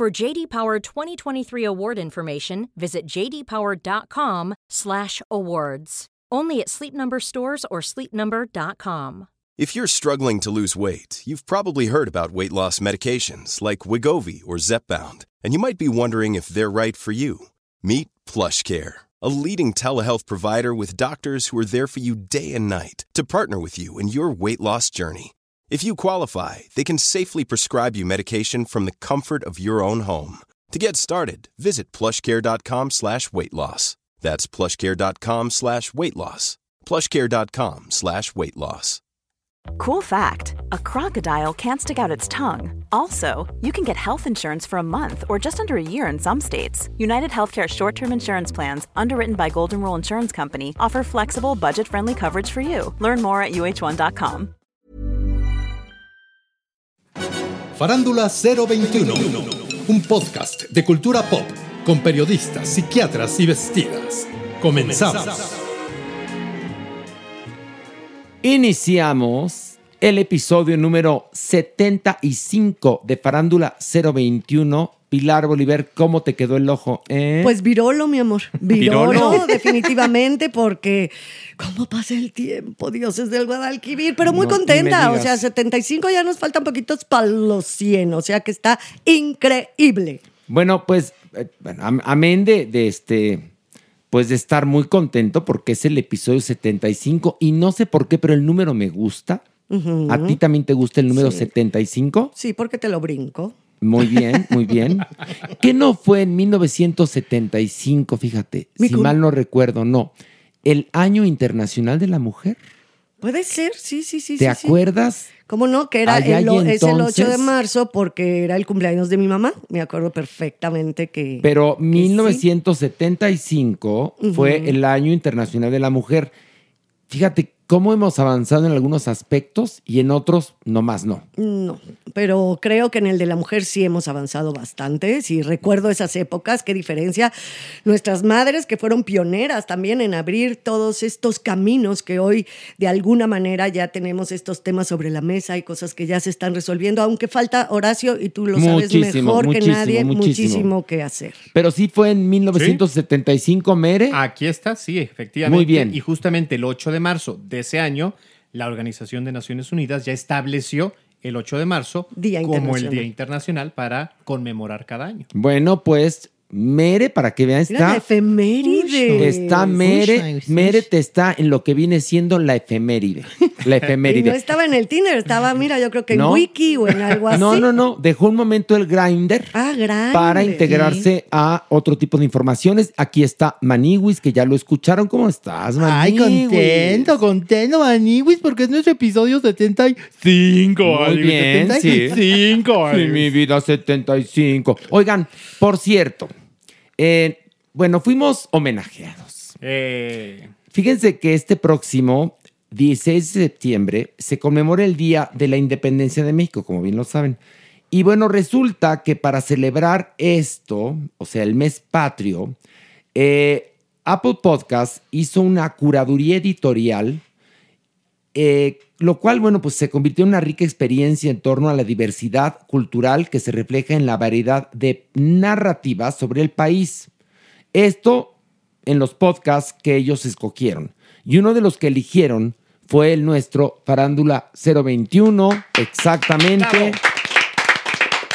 For JD Power 2023 award information, visit jdpower.com/awards. Only at Sleep Number stores or sleepnumber.com. If you're struggling to lose weight, you've probably heard about weight loss medications like Wigovi or Zepbound, and you might be wondering if they're right for you. Meet PlushCare, a leading telehealth provider with doctors who are there for you day and night to partner with you in your weight loss journey. If you qualify, they can safely prescribe you medication from the comfort of your own home. To get started, visit plushcare.com slash weight loss. That's plushcare.com slash weight loss. plushcare.com slash weight loss. Cool fact a crocodile can't stick out its tongue. Also, you can get health insurance for a month or just under a year in some states. United Healthcare short term insurance plans, underwritten by Golden Rule Insurance Company, offer flexible, budget friendly coverage for you. Learn more at uh1.com. Farándula 021, un podcast de cultura pop con periodistas, psiquiatras y vestidas. Comenzamos. Iniciamos el episodio número 75 de Farándula 021. Pilar Bolívar, ¿cómo te quedó el ojo? eh? Pues virolo, mi amor. Virolo, ¿Virolo? definitivamente, porque ¿cómo pasa el tiempo? Dios es del Guadalquivir, pero muy No, contenta. O sea, digas. 75 ya nos faltan poquitos para los 100, o sea que está increíble. Bueno, pues, eh, bueno, am- amén de, de este, pues de estar muy contento porque es el episodio 75 y no sé por qué, pero el número me gusta. ¿A ti también te gusta el número Sí. 75? Sí, porque te lo brinco. Muy bien, muy bien. ¿Qué no fue en 1975, fíjate? Mi Si mal no recuerdo, no. El Año Internacional de la Mujer. Puede ser, sí, sí, sí. ¿Te sí, sí. acuerdas? ¿Cómo no? Que era el, o- es el 8 de entonces- marzo porque era el cumpleaños de mi mamá. Me acuerdo perfectamente que... Pero que sí. 1975 fue el Año Internacional de la Mujer. Fíjate cómo hemos avanzado en algunos aspectos y en otros nomás no. No, pero creo que en el de la mujer sí hemos avanzado bastante. Si recuerdo esas épocas, qué diferencia. Nuestras madres que fueron pioneras también en abrir todos estos caminos que hoy de alguna manera ya tenemos estos temas sobre la mesa y cosas que ya se están resolviendo, aunque falta Horacio y tú lo sabes Muchísimo, mejor que nadie, muchísimo. muchísimo que hacer. Pero sí fue en 1975, Mere. Aquí está, sí, efectivamente. Muy bien. Y justamente el 8 de marzo de ese año, la Organización de Naciones Unidas ya estableció el 8 de marzo Día como el. Día Internacional para conmemorar cada año. Bueno, pues Mere, para que vean, Mira la está, efeméride. está Mere, Mere te está en lo que viene siendo la efeméride. La Y no efeméride. estaba en el Tinder, estaba, mira, yo creo que en No. Wiki o en algo así. No, no, no, dejó un momento el grinder. Ah, grande. para integrarse a otro tipo de informaciones. Aquí está Maniwis, que ya lo escucharon. ¿Cómo estás, Ay, Maniwis? contento, contento, Maniwis, porque es nuestro episodio 75. Muy Maniwis, bien, sí. 75. Sí, mi vida 75. Oigan, por cierto, eh, bueno, fuimos homenajeados. Eh, Fíjense que este próximo 16 de septiembre se conmemora el Día de la Independencia de México, como bien lo saben. Y bueno, resulta que para celebrar esto, o sea, el mes patrio, eh, Apple Podcast hizo una curaduría editorial, eh, lo cual, bueno, pues se convirtió en una rica experiencia en torno a la diversidad cultural que se refleja en la variedad de narrativas sobre el país. Esto en los podcasts que ellos escogieron. Y uno de los que eligieron fue el nuestro Farándula 021, exactamente.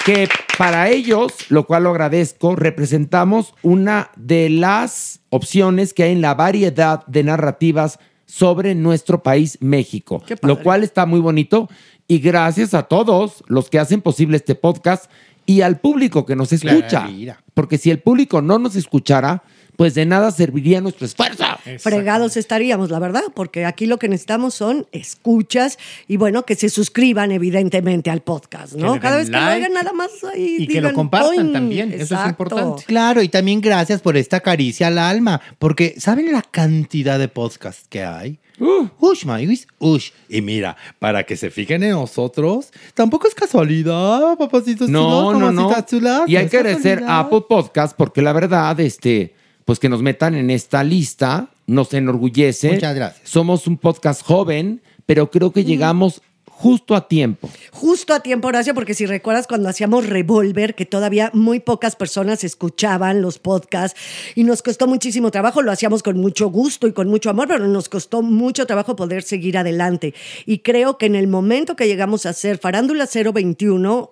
Que para ellos, lo cual lo agradezco, representamos una de las opciones que hay en la variedad de narrativas sobre nuestro país, México. Lo cual está muy bonito. Y gracias a todos los que hacen posible este podcast y al público que nos escucha. Porque si el público no nos escuchara, pues de nada serviría nuestro esfuerzo. fregados estaríamos, la verdad, porque aquí lo que necesitamos son escuchas y bueno, que se suscriban evidentemente al podcast, ¿no? Cada vez que lo oigan nada más ahí y que lo compartan también, eso es importante. Claro, y también gracias por esta caricia al alma, porque ¿saben la cantidad de podcasts que hay? Ush, Maywis, ush. Y mira, para que se fijen en nosotros, tampoco es casualidad, papacitos No, chulos, no, no. chulas, Y hay no que agradecer a Apple Podcast porque la verdad, este, pues que nos metan en esta lista nos enorgullece. Muchas gracias. Somos un podcast joven, pero creo que llegamos justo a tiempo. Justo a tiempo, Horacio, porque si recuerdas cuando hacíamos Revolver, que todavía muy pocas personas escuchaban los podcasts y nos costó muchísimo trabajo, lo hacíamos con mucho gusto y con mucho amor, pero nos costó mucho trabajo poder seguir adelante. Y creo que en el momento que llegamos a hacer Farándula 021,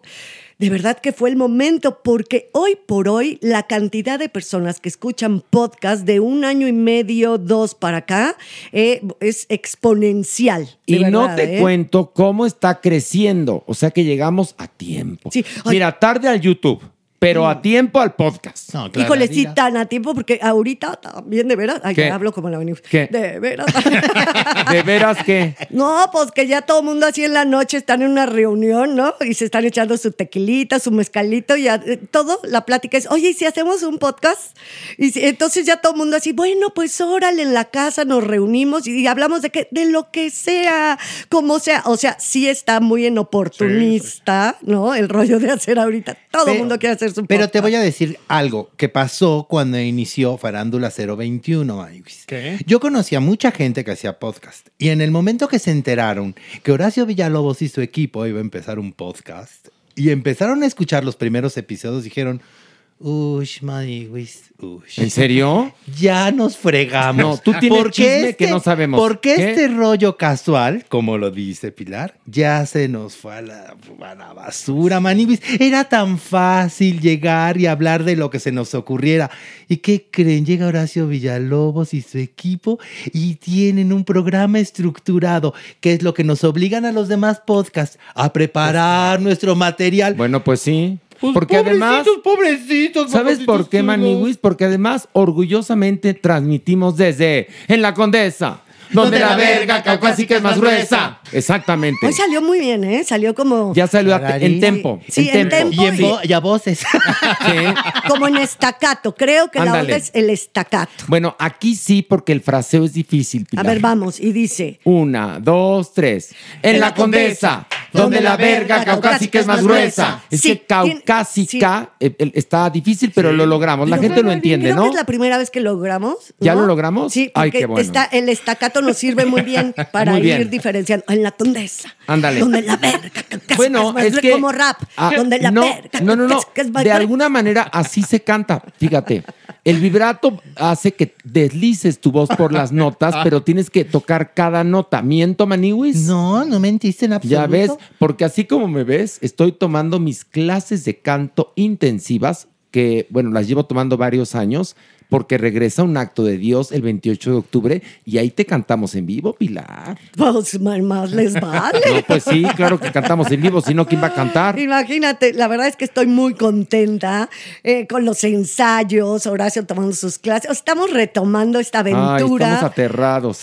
de verdad que fue el momento, porque hoy por hoy la cantidad de personas que escuchan podcast de un año y medio, dos para acá, eh, es exponencial. Y no te ¿eh? cuento cómo está creciendo. O sea que llegamos a tiempo. Sí. Mira, tarde al YouTube, pero a tiempo al podcast. No, claro, Híjole, sí, tan a tiempo, porque ahorita también, de veras, ay, ¿Qué? ya hablo como la venimos. ¿Qué? De veras. De veras que. no, pues que ya todo el mundo así en la noche están en una reunión, ¿no? Y se están echando su tequilita, su mezcalito, y ya, eh, todo, la plática es, oye, ¿y si hacemos un podcast? Y si- entonces ya todo el mundo así, bueno, pues órale, en la casa nos reunimos y, hablamos de que, de lo que sea, como sea. O sea, sí está muy en oportunista, ¿no? El rollo de hacer ahorita. Todo el mundo quiere hacer su podcast. Pero te voy a decir algo que pasó cuando inició Farándula 021, Maywis. ¿Qué? Yo conocí a mucha gente que hacía podcast y en el momento que se enteraron que Horacio Villalobos y su equipo iba a empezar un podcast y empezaron a escuchar los primeros episodios, dijeron, ush, Maywis, ush. ¿En serio? Ya nos fregamos. No, tú tienes ¿Por chisme que no sabemos. ¿Por qué, ¿Qué? este rollo casual, como lo dice Pilar, ya se nos fue a la, a la basura, manibis? Era tan fácil llegar y hablar de lo que se nos ocurriera. ¿Y qué creen? Llega Horacio Villalobos y su equipo y tienen un programa estructurado, que es lo que nos obligan a los demás podcasts a preparar nuestro material. Bueno, pues sí. Pues, Porque además. pobrecitos. ¿Sabes por qué. Maniwis? Porque además orgullosamente transmitimos desde en la Condesa, donde la verga caucásica es más gruesa. Exactamente. Hoy salió muy bien, ¿eh? Salió como, Ya salió a- en tempo. Sí, en tempo. Y, en vo- y a voces. Sí. como en estacato. Creo que la onda es el estacato. Bueno, aquí sí, porque el fraseo es difícil. A ver, vamos. Y dice... Una, dos, tres. En la Condesa, donde la verga caucásica es más gruesa. Es Sí, que caucásica eh, eh, está difícil, pero lo logramos. La Pero gente lo entiende, creo ¿no? que es la primera vez que logramos. ¿Ya lo logramos? Sí, Ay, porque qué bueno. está, el estacato nos sirve muy bien para Muy ir diferenciando. En la condesa. Ándale. Donde la verga Bueno, es es que Como rap. ah, donde la no, verga no, no, no. De alguna manera así se canta. Fíjate, el vibrato hace que deslices tu voz por las notas, pero tienes que tocar cada nota. ¿Miento, Maniwis? No, no mentiste en absoluto. Ya ves, porque así como me ves, estoy tomando mis clases de canto intensivas, que, bueno, las llevo tomando varios años, porque regresa un acto de Dios el 28 de octubre y ahí te cantamos en vivo, Pilar. Pues más les vale. No, pues sí, claro que cantamos en vivo, si no, ¿quién va a cantar? Imagínate, la verdad es que estoy muy contenta eh, con los ensayos, Horacio tomando sus clases. Estamos retomando esta Ay, aventura. estamos aterrados.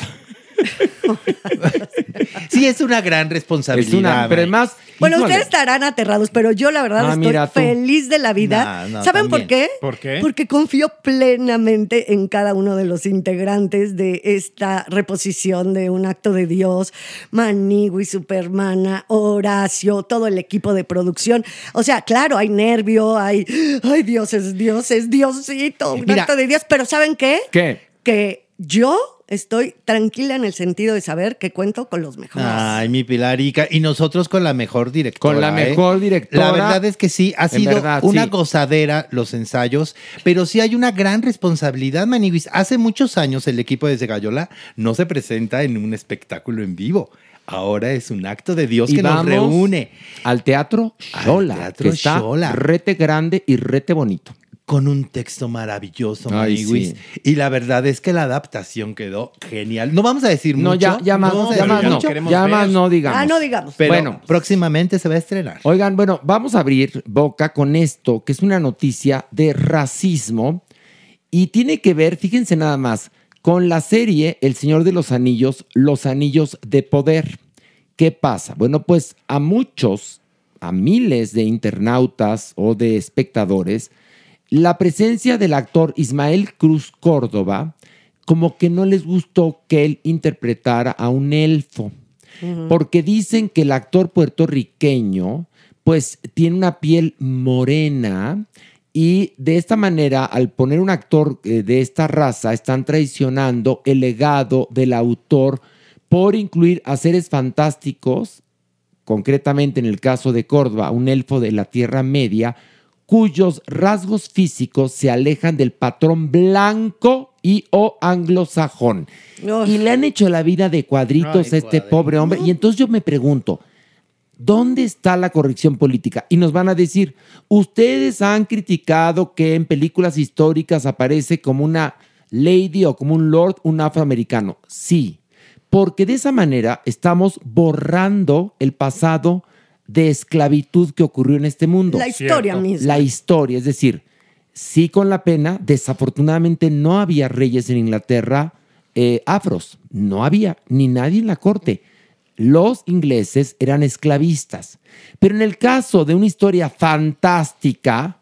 Sí, es una gran Es responsabilidad. una, pero además. Bueno, híjole, ustedes estarán aterrados, pero yo la verdad Ah, estoy mira feliz de la vida. No, no, ¿Saben por qué? ¿Por qué? Porque confío plenamente en cada uno de los integrantes de esta reposición de un acto de Dios, Manigui, Supermana, Horacio, todo el equipo de producción. O sea, claro, hay nervio, hay, ay, Dios es Dios, es Diosito, un Mira. acto de Dios, pero ¿saben qué? ¿Qué? Que yo estoy tranquila en el sentido de saber que cuento con los mejores. Ay, mi Pilarica. Y nosotros con la mejor directora. Con la ¿eh? mejor directora. La verdad es que sí, ha sido verdad, una sí. gozadera los ensayos, pero sí hay una gran responsabilidad, Maniguis. Hace muchos años el equipo de Segayola no se presenta en un espectáculo en vivo. Ahora es un acto de Dios Y que nos reúne Al teatro Al Xola, Teatro que está rete grande y rete bonito. con un texto maravilloso, Ay, sí. Y la verdad es que la adaptación quedó genial. No vamos a decir No, mucho. ya, ya más, a ya más ya no. Ya ver. más no digamos. Ah, no digamos. Pero Bueno. próximamente se va a estrenar. Oigan, bueno, vamos a abrir boca con esto, que es una noticia de racismo y tiene que ver, fíjense nada más, con la serie El Señor de los Anillos, Los Anillos de Poder. ¿Qué pasa? Bueno, pues a muchos, a miles de internautas o de espectadores, la presencia del actor Ismael Cruz Córdoba como que no les gustó que él interpretara a un elfo, porque dicen que el actor puertorriqueño pues tiene una piel morena y de esta manera al poner un actor eh, de esta raza están traicionando el legado del autor por incluir a seres fantásticos, concretamente en el caso de Córdoba, un elfo de la Tierra Media, cuyos rasgos físicos se alejan del patrón blanco y o anglosajón. Y le han hecho la vida de cuadritos a este pobre hombre. Y entonces yo me pregunto, ¿dónde está la corrección política? Y nos van a decir, ustedes han criticado que en películas históricas aparece como una lady o como un lord un afroamericano. Sí, porque de esa manera estamos borrando el pasado de esclavitud que ocurrió en este mundo. La historia Cierto. misma. La historia, es decir, sí con la pena, desafortunadamente no había reyes en Inglaterra eh, afros, no había, ni nadie en la corte. Los ingleses eran esclavistas. Pero en el caso de una historia fantástica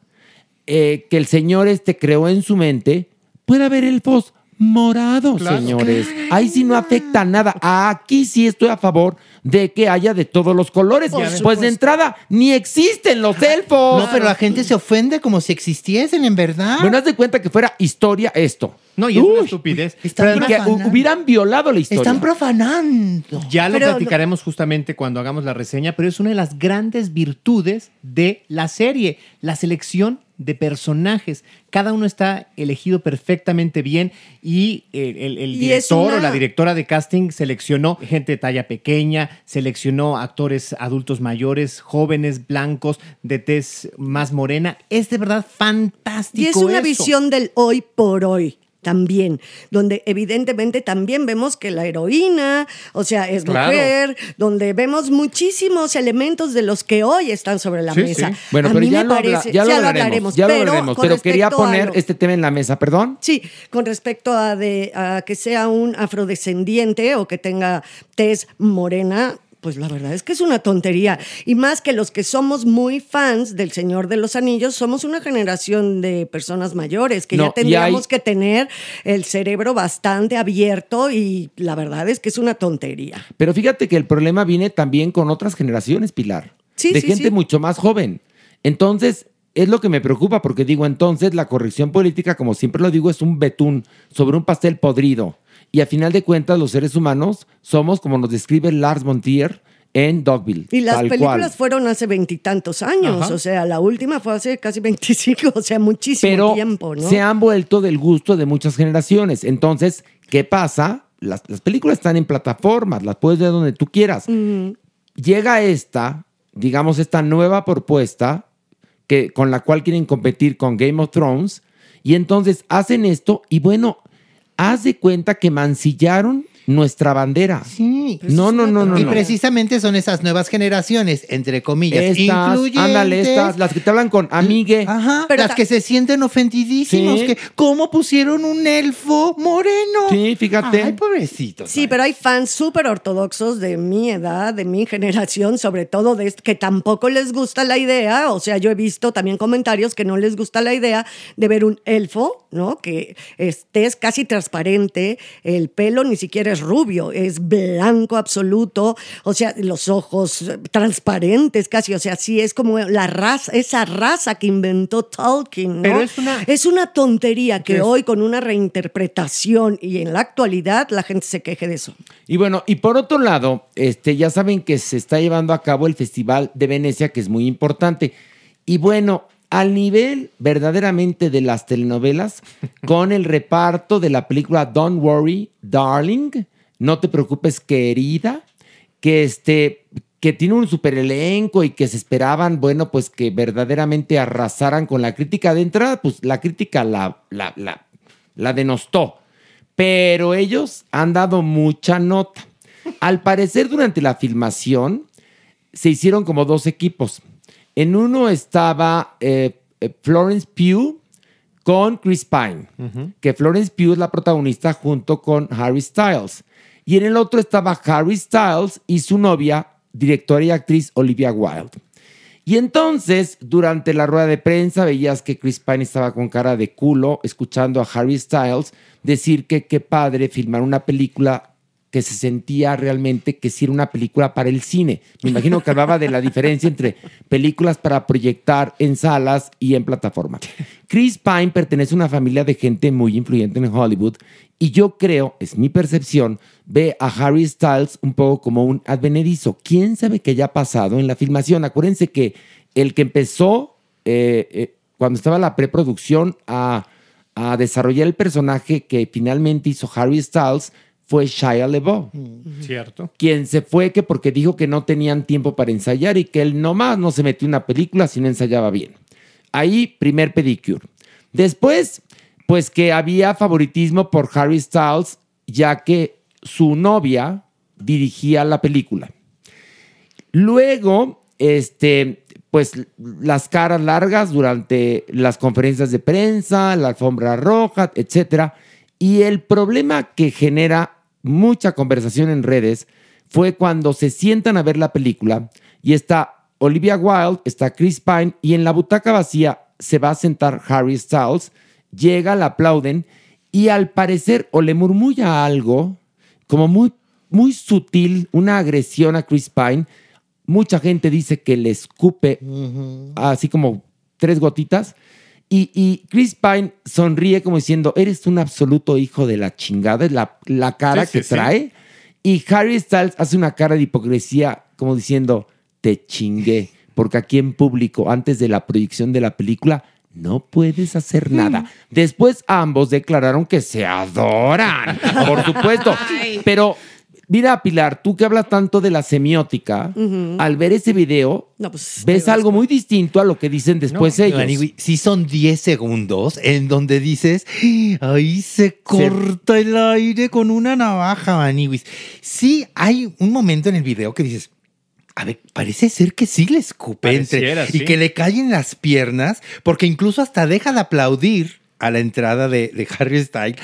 eh, que el señor este creó en su mente, puede haber elfos morados, Claro. señores. Ahí sí no afecta nada. Aquí sí estoy a favor de que haya de todos los colores. Por pues supuesto. de entrada, ni existen los elfos. No, pero la gente se ofende como si existiesen, en verdad. Bueno, haz de cuenta que fuera historia esto. No, y es una estupidez. Están y que profanando. hubieran violado la historia. Están profanando. Ya lo Pero- platicaremos justamente cuando hagamos la reseña, pero es una de las grandes virtudes de la serie, la selección de personajes. Cada uno está elegido perfectamente bien y el, el- el Y es director o la directora de casting seleccionó gente de talla pequeña, seleccionó actores adultos mayores, jóvenes, blancos, de tez más morena. Es de verdad fantástico. Y es una eso. visión del hoy por hoy también, donde evidentemente también vemos que la heroína, o sea, es Claro. mujer, donde vemos muchísimos elementos de los que hoy están sobre la Sí, mesa. sí. Bueno, A pero mí ya, me lo, parece- ya lo hablaremos, ya lo hablaremos, pero quería poner este tema en la mesa, perdón. Sí, con respecto a, de, a que sea un afrodescendiente o que tenga tez morena, pues la verdad es que es una tontería. Y más que los que somos muy fans del Señor de los Anillos, somos una generación de personas mayores que No, ya tendríamos hay- que tener el cerebro bastante abierto y la verdad es que es una tontería. Pero fíjate que el problema viene también con otras generaciones, Pilar. Sí, de sí, gente sí. mucho más joven. Entonces, es lo que me preocupa, porque digo, entonces la corrección política, como siempre lo digo, es un betún sobre un pastel podrido. Y a final de cuentas, los seres humanos somos, como nos describe Lars Montier en Dogville. Y las películas cual. fueron hace veintitantos años, Ajá. o sea, la última fue hace casi 25, o sea, muchísimo Pero tiempo, ¿no? se han vuelto del gusto de muchas generaciones. Entonces, ¿qué pasa? Las, las películas están en plataformas, las puedes ver donde tú quieras. Llega esta, digamos, esta nueva propuesta que, con la cual quieren competir con Game of Thrones, y entonces hacen esto, y bueno, haz de cuenta que mancillaron nuestra bandera. Sí. No, no, no, no. y no. precisamente son esas nuevas generaciones, entre comillas, Estas, incluyentes. ándale, estas, las que te hablan con amigue. Ajá, Pero las que se sienten ofendidísimos. Sí. Que, ¿Cómo pusieron un elfo moreno? Sí, fíjate. Ay, pobrecitos. Sí, pero hay fans súper ortodoxos de mi edad, de mi generación, sobre todo de que tampoco les gusta la idea. O sea, yo he visto también comentarios que no les gusta la idea de ver un elfo, ¿no? Que este es casi transparente, el pelo ni siquiera es rubio, es blanco absoluto, o sea, los ojos eh, transparentes casi, o sea, sí es como la raza, esa raza que inventó Tolkien, ¿no? Pero es una- Es una tontería que Es- hoy con una reinterpretación y en la actualidad la gente se queje de eso. Y bueno, y por otro lado, este, ya saben que se está llevando a cabo el Festival de Venecia, que es muy importante. Y bueno, al nivel verdaderamente de las telenovelas, con el reparto de la película Don't Worry, Darling, no te preocupes, querida, que este que tiene un super elenco y que se esperaban, bueno, pues que verdaderamente arrasaran con la crítica de entrada, pues la crítica la, la, la, la denostó. Pero ellos han dado mucha nota. Al parecer, durante la filmación, se hicieron como dos equipos. En uno estaba eh, eh, Florence Pugh con Chris Pine, que Florence Pugh es la protagonista junto con Harry Styles. Y en el otro estaba Harry Styles y su novia, directora y actriz Olivia Wilde. Y entonces, durante la rueda de prensa, veías que Chris Pine estaba con cara de culo escuchando a Harry Styles decir que qué padre filmar una película que se sentía realmente que sí era una película para el cine. Me imagino que hablaba de la diferencia entre películas para proyectar en salas y en plataforma. Chris Pine pertenece a una familia de gente muy influyente en Hollywood y yo creo, es mi percepción, ve a Harry Styles un poco como un advenedizo. ¿Quién sabe qué haya pasado en la filmación? Acuérdense que el que empezó eh, eh, cuando estaba la preproducción a, a desarrollar el personaje que finalmente hizo Harry Styles fue Shia LaBeouf. Cierto. Quien se fue que porque dijo que no tenían tiempo para ensayar y que él nomás no se metió en una película si no ensayaba bien. Ahí, primer pedicure. Después, pues que había favoritismo por Harry Styles, ya que su novia dirigía la película. Luego, este, pues las caras largas durante las conferencias de prensa, la alfombra roja, etcétera. Y el problema que genera mucha conversación en redes fue cuando se sientan a ver la película y está Olivia Wilde, está Chris Pine y en la butaca vacía se va a sentar Harry Styles, llega, la aplauden y al parecer o le murmulla algo como muy, muy sutil, una agresión a Chris Pine. Mucha gente dice que le escupe así como tres gotitas. Y, y Chris Pine sonríe como diciendo, eres un absoluto hijo de la chingada, es la, la cara Sí, que sí. trae. Y Harry Styles hace una cara de hipocresía como diciendo, te chingué, porque aquí en público, antes de la proyección de la película, no puedes hacer nada. Después ambos declararon que se adoran, por supuesto. Pero mira, Pilar, tú que hablas tanto de la semiótica, al ver ese video, No, pues, ves algo muy distinto a lo que dicen después ellos. Maniwi, sí son 10 segundos en donde dices, ahí se corta el aire con una navaja, Maniwis. Sí hay un momento en el video que dices, a ver, parece ser que sí le escupe entre y que le caen las piernas, porque incluso hasta deja de aplaudir a la entrada de, de Harry Styles.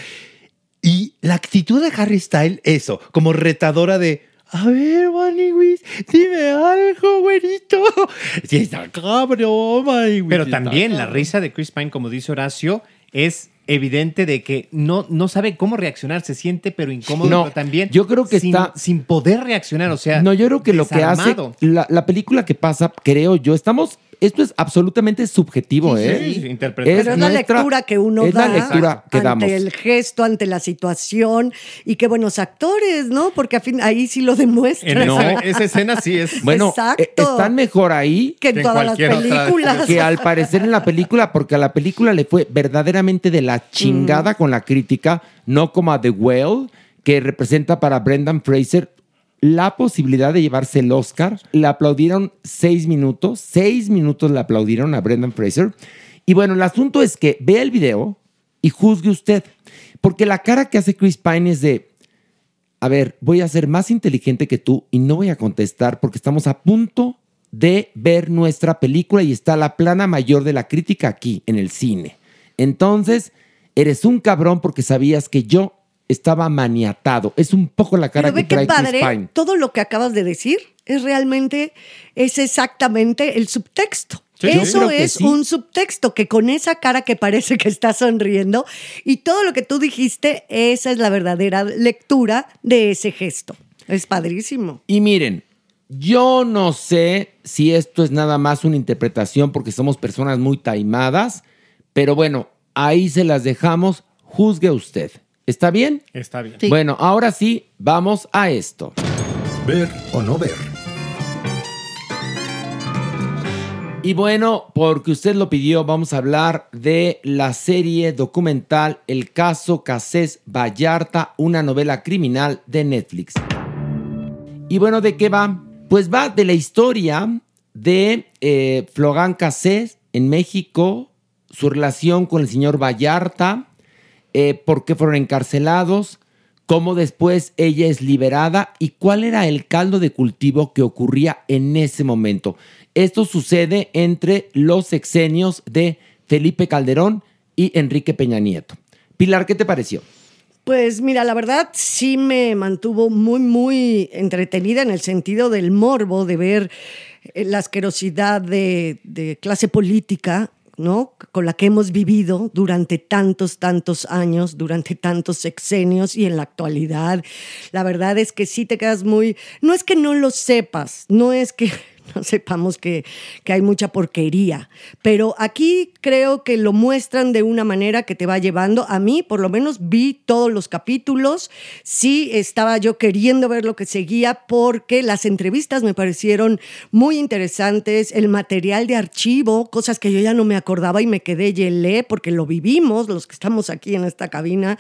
Y la actitud de Harry Styles, eso, como retadora de, a ver, Maniwis, dime algo, güerito. Sí, está cabrón, Maniwis. Pero también la risa de Chris Pine, como dice Horacio, es evidente de que no, no sabe cómo reaccionar, se siente pero incómodo, No, pero también yo creo que sin, está- sin poder reaccionar, o sea, No, yo creo que lo que hace la, la película que pasa, creo yo, estamos, esto es absolutamente subjetivo, Sí, ¿eh? sí, interpretar. Pero es la nuestra- lectura que uno es da la lectura que ante damos. el gesto, ante la situación y qué buenos actores, ¿no? Porque a fin, ahí sí lo demuestra. En No. esa, escena sí es. Bueno, Exacto. eh, están mejor ahí que en que en todas las películas. que al parecer en la película, porque a la película le fue verdaderamente de la chingada con la crítica, no como a The Whale, que representa para Brendan Fraser la posibilidad de llevarse el Oscar. Le aplaudieron seis minutos, seis minutos le aplaudieron a Brendan Fraser. Y bueno, el asunto es que vea el video y juzgue usted, porque la cara que hace Chris Pine es de, a ver, voy a ser más inteligente que tú y no voy a contestar porque estamos a punto de ver nuestra película y está la plana mayor de la crítica aquí, en el cine. Entonces, eres un cabrón porque sabías que yo estaba maniatado. Es un poco la cara Pero que trae Chris padre, Pine. todo lo que acabas de decir es realmente, es exactamente el subtexto. Sí, Eso es sí. un subtexto que con esa cara que parece que está sonriendo y todo lo que tú dijiste, esa es la verdadera lectura de ese gesto. Es padrísimo. Y miren, yo no sé si esto es nada más una interpretación porque somos personas muy taimadas, pero bueno, ahí se las dejamos. Juzgue usted. ¿Está bien? Está bien. Bueno, ahora sí, vamos a esto. Ver o no ver. Y bueno, porque usted lo pidió, vamos a hablar de la serie documental El caso Casés Vallarta, una novela criminal de Netflix. Y bueno, ¿de qué va? Pues va de la historia de eh, Florán Cassés en México, su relación con el señor Vallarta, eh, por qué fueron encarcelados, cómo después ella es liberada y cuál era el caldo de cultivo que ocurría en ese momento. Esto sucede entre los sexenios de Felipe Calderón y Enrique Peña Nieto. Pilar, ¿qué te pareció? Pues mira, la verdad sí me mantuvo muy, muy entretenida en el sentido del morbo de ver eh, la asquerosidad de, de clase política ¿no? con la que hemos vivido durante tantos, tantos años, durante tantos sexenios y en la actualidad. La verdad es que sí te quedas muy, no es que no lo sepas, no es que no sepamos que, que, hay mucha porquería. Pero aquí creo que lo muestran de una manera que te va llevando. A mí, por lo menos, vi todos los capítulos. Sí, estaba yo queriendo ver lo que seguía porque las entrevistas me parecieron muy interesantes. El material de archivo, cosas que yo ya no me acordaba y me quedé yelé porque lo vivimos, los que estamos aquí en esta cabina.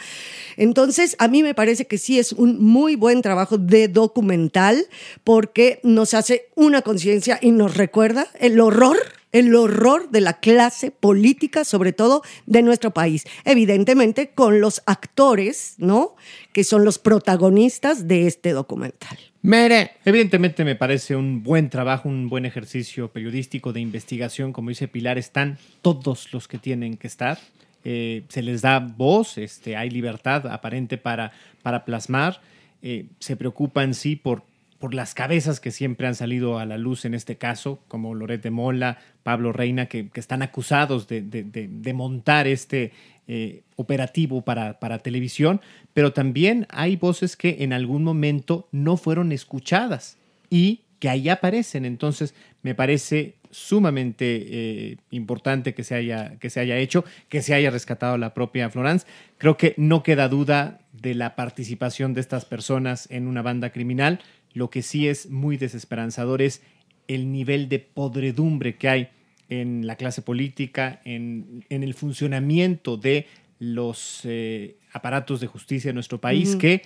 Entonces, a mí me parece que sí es un muy buen trabajo de documental porque nos hace una conciencia y nos recuerda el horror el horror de la clase política, sobre todo de nuestro país. Evidentemente con los actores, ¿no? Que son los protagonistas de este documental. Mere. Evidentemente me parece un buen trabajo, un buen ejercicio periodístico de investigación. Como dice Pilar, están todos los que tienen que estar. Eh, se les da voz, este, hay libertad aparente para, para plasmar. Eh, se preocupa en sí por por las cabezas que siempre han salido a la luz en este caso, como Loret de Mola, Pablo Reina, que, están acusados de, montar este eh, operativo para, televisión, pero también hay voces que en algún momento no fueron escuchadas y que ahí aparecen. Entonces, me parece sumamente eh, importante que se, haya, que se haya hecho, que se haya rescatado la propia Florence. Creo que no queda duda de la participación de estas personas en una banda criminal. Lo que sí es muy desesperanzador es el nivel de podredumbre que hay en la clase política, en, el funcionamiento de los eh, aparatos de justicia de nuestro país, que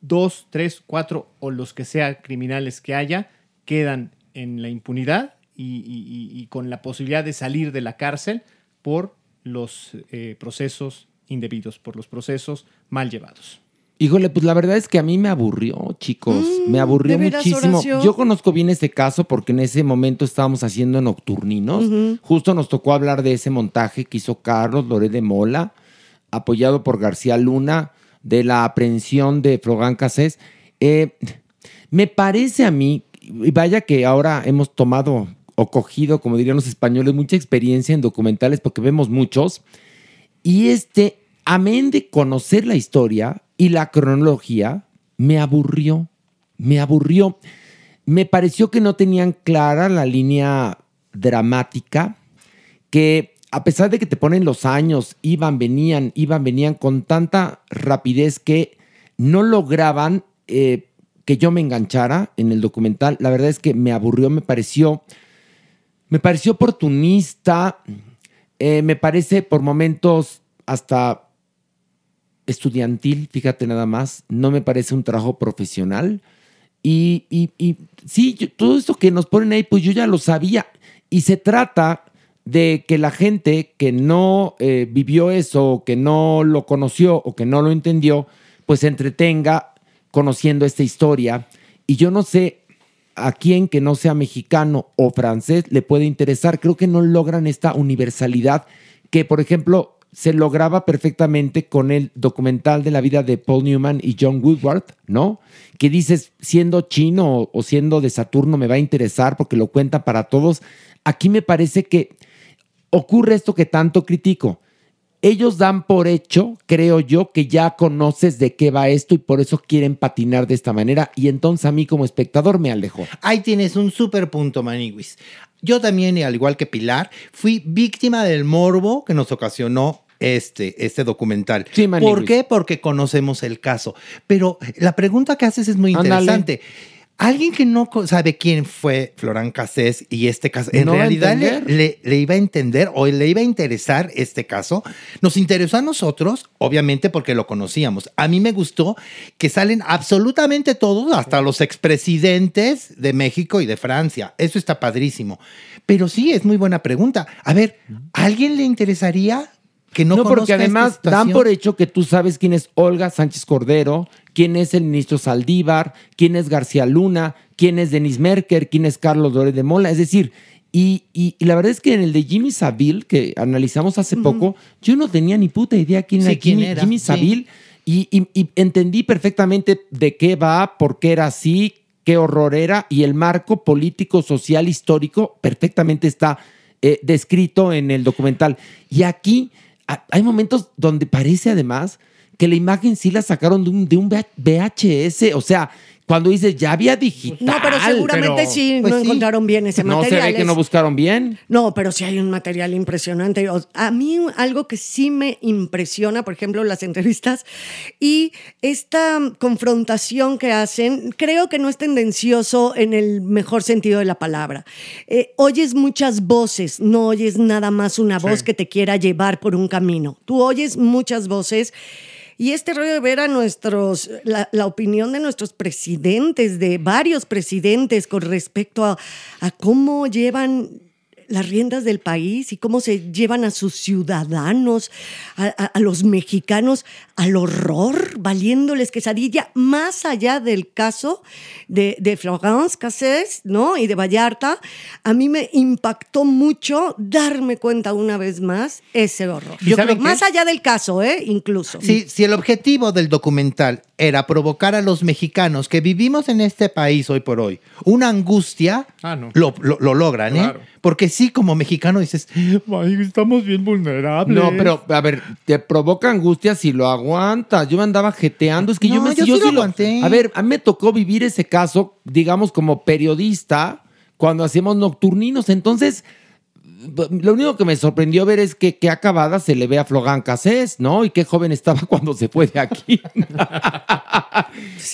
dos, tres, cuatro o los que sean criminales que haya, quedan en la impunidad y, con la posibilidad de salir de la cárcel por los eh, procesos indebidos, por los procesos mal llevados. Híjole, pues la verdad es que a mí me aburrió, chicos. me Mm, aburrió ¿de veras, muchísimo. Horacio? Yo conozco bien ese caso porque en ese momento estábamos haciendo nocturninos. Justo nos tocó hablar de ese montaje que hizo Carlos Loré de Mola, apoyado por García Luna, de la aprehensión de Florán Cassés. Eh, me parece a mí, vaya que ahora hemos tomado o cogido, como dirían los españoles, mucha experiencia en documentales porque vemos muchos. Y este, amén de conocer la historia y la cronología, me aburrió, me aburrió. Me pareció que no tenían clara la línea dramática, que a pesar de que te ponen los años, iban, venían, iban, venían con tanta rapidez que no lograban eh, que yo me enganchara en el documental. La verdad es que me aburrió, me pareció, me pareció oportunista, eh, me parece por momentos hasta estudiantil, fíjate nada más, no me parece un trabajo profesional. Y, y- y sí, todo esto que nos ponen ahí, pues yo ya lo sabía. Y se trata de que la gente que no eh, vivió eso, que no lo conoció o que no lo entendió, pues se entretenga conociendo esta historia. Y yo no sé a quién que no sea mexicano o francés le puede interesar. Creo que no logran esta universalidad que, por ejemplo, se lograba perfectamente con el documental de la vida de Paul Newman y John Woodward, ¿no? Que dices, siendo chino o- siendo de Saturno me va a interesar porque lo cuenta para todos. Aquí me parece que ocurre esto que tanto critico. Ellos dan por hecho, creo yo, que ya conoces de qué va esto y por eso quieren patinar de esta manera. Y entonces a mí como espectador me alejó. Ahí tienes un súper punto, Maniwis. Yo también, y al igual que Pilar, fui víctima del morbo que nos ocasionó este, este documental. Maniwis. ¿Por qué? Porque conocemos el caso. Pero la pregunta que haces es muy Ándale. Alguien que no sabe quién fue Florán Cassés y este caso, en No realidad le, entender. le- le iba a entender o le iba a interesar este caso. Nos interesó a nosotros, obviamente porque lo conocíamos. A mí me gustó que salen absolutamente todos, hasta los expresidentes de México y de Francia. Eso está padrísimo. Pero sí, es muy buena pregunta. A ver, ¿a alguien le interesaría que no, No, porque además dan por hecho que tú sabes quién es Olga Sánchez Cordero, quién es el ministro Saldívar, quién es García Luna, quién es Denis Merker, quién es Carlos Dore de Mola. Es decir, Y, y- y la verdad es que en el de Jimmy Savile, que analizamos hace poco, yo no tenía ni puta idea quién Sí, era quién Jimmy, era, Jimmy sí. Savile. Y, y- y entendí perfectamente de qué va, por qué era así, qué horror era, y el marco político, social, histórico, perfectamente está eh, descrito en el documental. Y aquí a- hay momentos donde parece además que la imagen sí la sacaron de un, de un VHS, o sea, cuando dices ya había digital. No, pero seguramente pero- sí pues no sí. encontraron bien ese No se material. ve que no buscaron bien. No, pero sí hay un material impresionante. A mí algo que sí me impresiona, por ejemplo, las entrevistas y esta confrontación que hacen, creo que no es tendencioso en el mejor sentido de la palabra. Eh, oyes muchas voces, no oyes nada más una voz que te quiera llevar por un camino. Tú oyes muchas voces. Y este rollo de ver a nuestros, la, la opinión de nuestros presidentes, de varios presidentes con respecto a, a cómo llevan las riendas del país y cómo se llevan a sus ciudadanos, a, a- a los mexicanos, al horror, valiéndoles quesadilla, más allá del caso de, de Florence Cassés, ¿no? Y de Vallarta, a mí me impactó mucho darme cuenta una vez más ese horror. ¿Y saben qué? más allá del caso, ¿eh? Incluso. Si, si el objetivo del documental era provocar a los mexicanos que vivimos en este país hoy por hoy una angustia, Ah, no. lo, lo- lo logran, ¿eh? Porque sí, como mexicano dices, Ay, estamos bien vulnerables. No, pero a ver, te provoca angustia si lo aguantas. Yo me andaba jeteando, es que yo me yo sí lo aguanté. A ver, a mí me tocó vivir ese caso, digamos, como periodista, cuando hacíamos nocturninos. Entonces, lo único que me sorprendió ver es que qué acabada se le ve a Flogán Cassés, ¿no? Y qué joven estaba cuando se fue de aquí.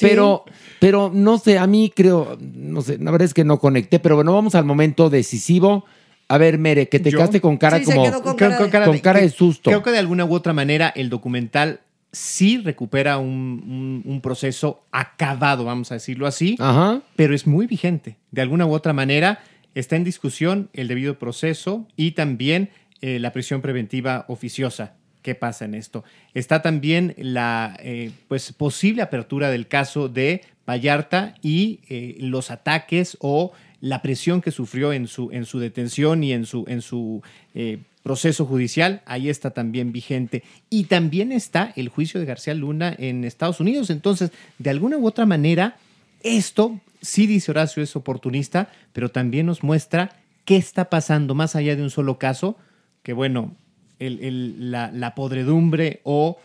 Pero, pero no sé, a mí creo, no sé, la verdad es que no conecté, pero bueno, vamos al momento decisivo. A ver, Mere, que te ¿Yo? quedaste con cara Sí, se como... quedó con Creo- cara con de- cara con cara de susto. Creo que de alguna u otra manera el documental sí recupera un, un- un proceso acabado, vamos a decirlo así, Ajá. pero es muy vigente. De alguna u otra manera está en discusión el debido proceso y también eh, la prisión preventiva oficiosa. ¿Qué pasa en esto? Está también la eh, pues, posible apertura del caso de Vallarta y eh, los ataques o la presión que sufrió en su, en su detención y en su, en su eh, proceso judicial, ahí está también vigente. Y también está el juicio de García Luna en Estados Unidos. Entonces, de alguna u otra manera, esto, sí dice Horacio, es oportunista, pero también nos muestra qué está pasando más allá de un solo caso, que bueno, el- el- la, la podredumbre o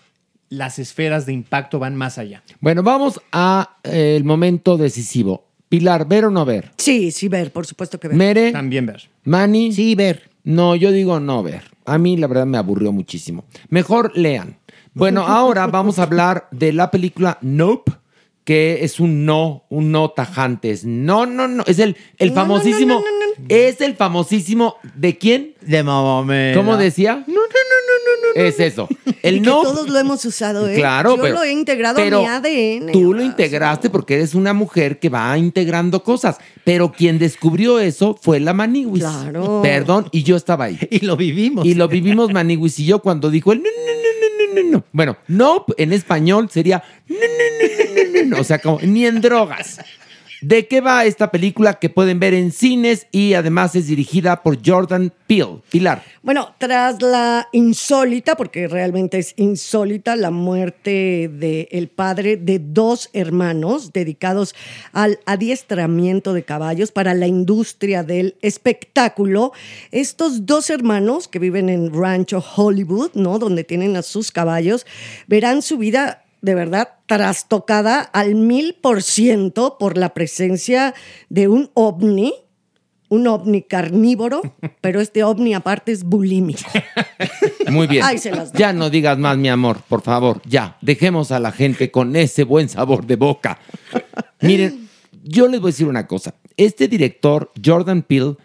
las esferas de impacto van más allá. Bueno, vamos a eh, el momento decisivo. Pilar, ¿ver o no ver? Sí, sí, ver, por supuesto que ver. Mere, También ver. Manny. sí, ver. No, yo digo no ver. A mí la verdad me aburrió muchísimo. Mejor lean. Bueno, ahora vamos a hablar de la película Nope, que es un no, un no tajante. Es no, no, no. Es el, el No, no, no, famosísimo. no, no, no. Es el famosísimo. ¿De quién? De mamá. ¿Cómo decía? No, no, no, no, no. Es eso. El Y que no. todos lo hemos usado, ¿eh? Claro, Yo pero, lo he integrado pero a mi ADN. Tú lo integraste porque eres una mujer que va integrando cosas. Pero quien descubrió eso fue la Maniwis. Claro. Perdón, y yo estaba ahí. Y lo vivimos. Y lo vivimos Maniwis y yo cuando dijo el no, no, no, no, no, no. Bueno, no en español sería no, no, no, no, O sea, como ni en drogas. ¿De qué va esta película que pueden ver en cines y además es dirigida por Jordan Peele? Pilar. Bueno, tras la insólita, porque realmente es insólita, la muerte del padre de dos hermanos dedicados al adiestramiento de caballos para la industria del espectáculo, estos dos hermanos que viven en Rancho Hollywood, ¿no? Donde tienen a sus caballos, verán su vida de verdad trastocada al mil por ciento por la presencia de un ovni, un ovni carnívoro, pero este ovni aparte es bulímico. Muy bien. Ahí se las doy. ya no digas más, mi amor, por favor. Ya, dejemos a la gente con ese buen sabor de boca. Miren, yo les voy a decir una cosa. Este director, Jordan Peele,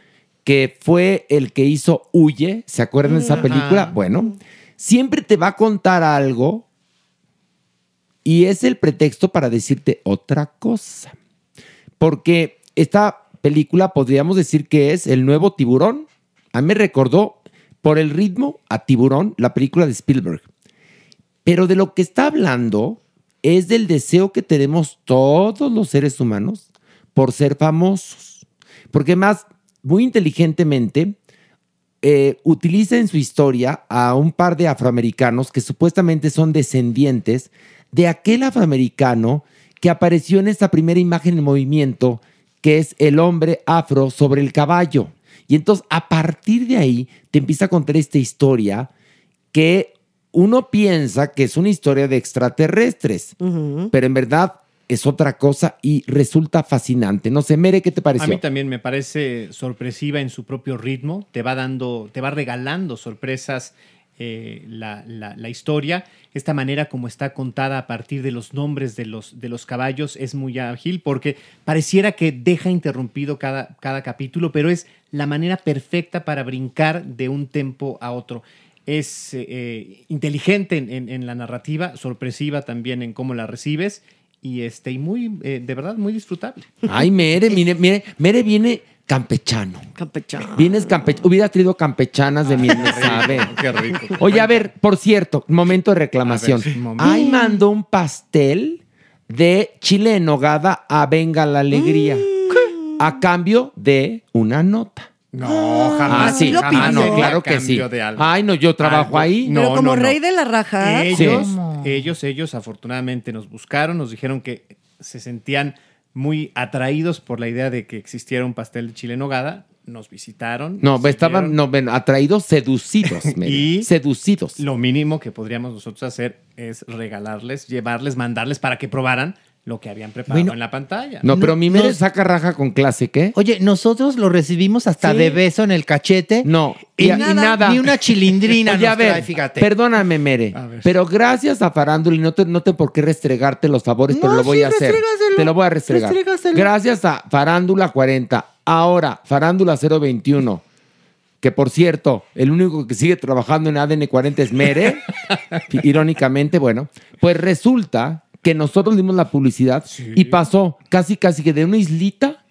que fue el que hizo Huye, ¿se acuerdan de esa película? Bueno, siempre te va a contar algo y es el pretexto para decirte otra cosa. Porque esta película podríamos decir que es el nuevo tiburón. A mí me recordó por el ritmo a tiburón, la película de Spielberg. Pero de lo que está hablando es del deseo que tenemos todos los seres humanos por ser famosos. Porque más, muy inteligentemente eh, utiliza en su historia a un par de afroamericanos que supuestamente son descendientes de aquel afroamericano que apareció en esta primera imagen en movimiento, que es el hombre afro sobre el caballo. Y entonces a partir de ahí te empieza a contar esta historia que uno piensa que es una historia de extraterrestres, pero en verdad es otra cosa y resulta fascinante. No sé, Mere, ¿qué te pareció? A mí también me parece sorpresiva en su propio ritmo. Te va dando, te va regalando sorpresas eh, la, la- historia. Esta manera como está contada a partir de los nombres de los, de los caballos es muy ágil porque pareciera que deja interrumpido cada, cada capítulo, pero es la manera perfecta para brincar de un tempo a otro. Es eh, inteligente en, en- en la narrativa, sorpresiva también en cómo la recibes y, este, y muy, eh, de verdad, muy disfrutable. Ay, Mere, mire, mire, Mere viene campechano. Campechano. Vienes campechano. Hubiera traído campechanas de mi sabe. Qué rico. Oye, a ver, por cierto, momento de reclamación. Ver, sí, momento. Ay, mandó un pastel de chile en nogada a Venga la Alegría. A cambio de una nota. No, Ah, jamás. sí. lo Ah, no, claro que sí. Cambio de algo. Ay, no, yo trabajo Algo. ahí. Pero como no, no. rey de la raja. Ellos, Sí. ellos, ellos afortunadamente nos buscaron, nos dijeron que se sentían muy atraídos por la idea de que existiera un pastel de chile en nogada. Nos visitaron. No, nos estaban no, ven, atraídos, seducidos. Y- seducidos. Lo mínimo que podríamos nosotros hacer es regalarles, llevarles, mandarles para que probaran lo que habían preparado Bueno, en la pantalla. No, pero mi Mere nos- saca raja con clase, ¿qué? Oye, nosotros lo recibimos hasta Sí. de beso en el cachete. No, y, y, y nada. Ni una chilindrina Oye, a nos ver, trae, fíjate. perdóname, Mere, A ver. pero gracias a Farándula, y no, te, no por qué restregarte los favores, pero lo voy sí, a hacer. Te lo voy a restregar. Gracias a Farándula 40, ahora Farándula 021, que por cierto, el único que sigue trabajando en ADN 40 es Mere, irónicamente, bueno, pues resulta que nosotros dimos la publicidad y pasó casi, casi que de una islita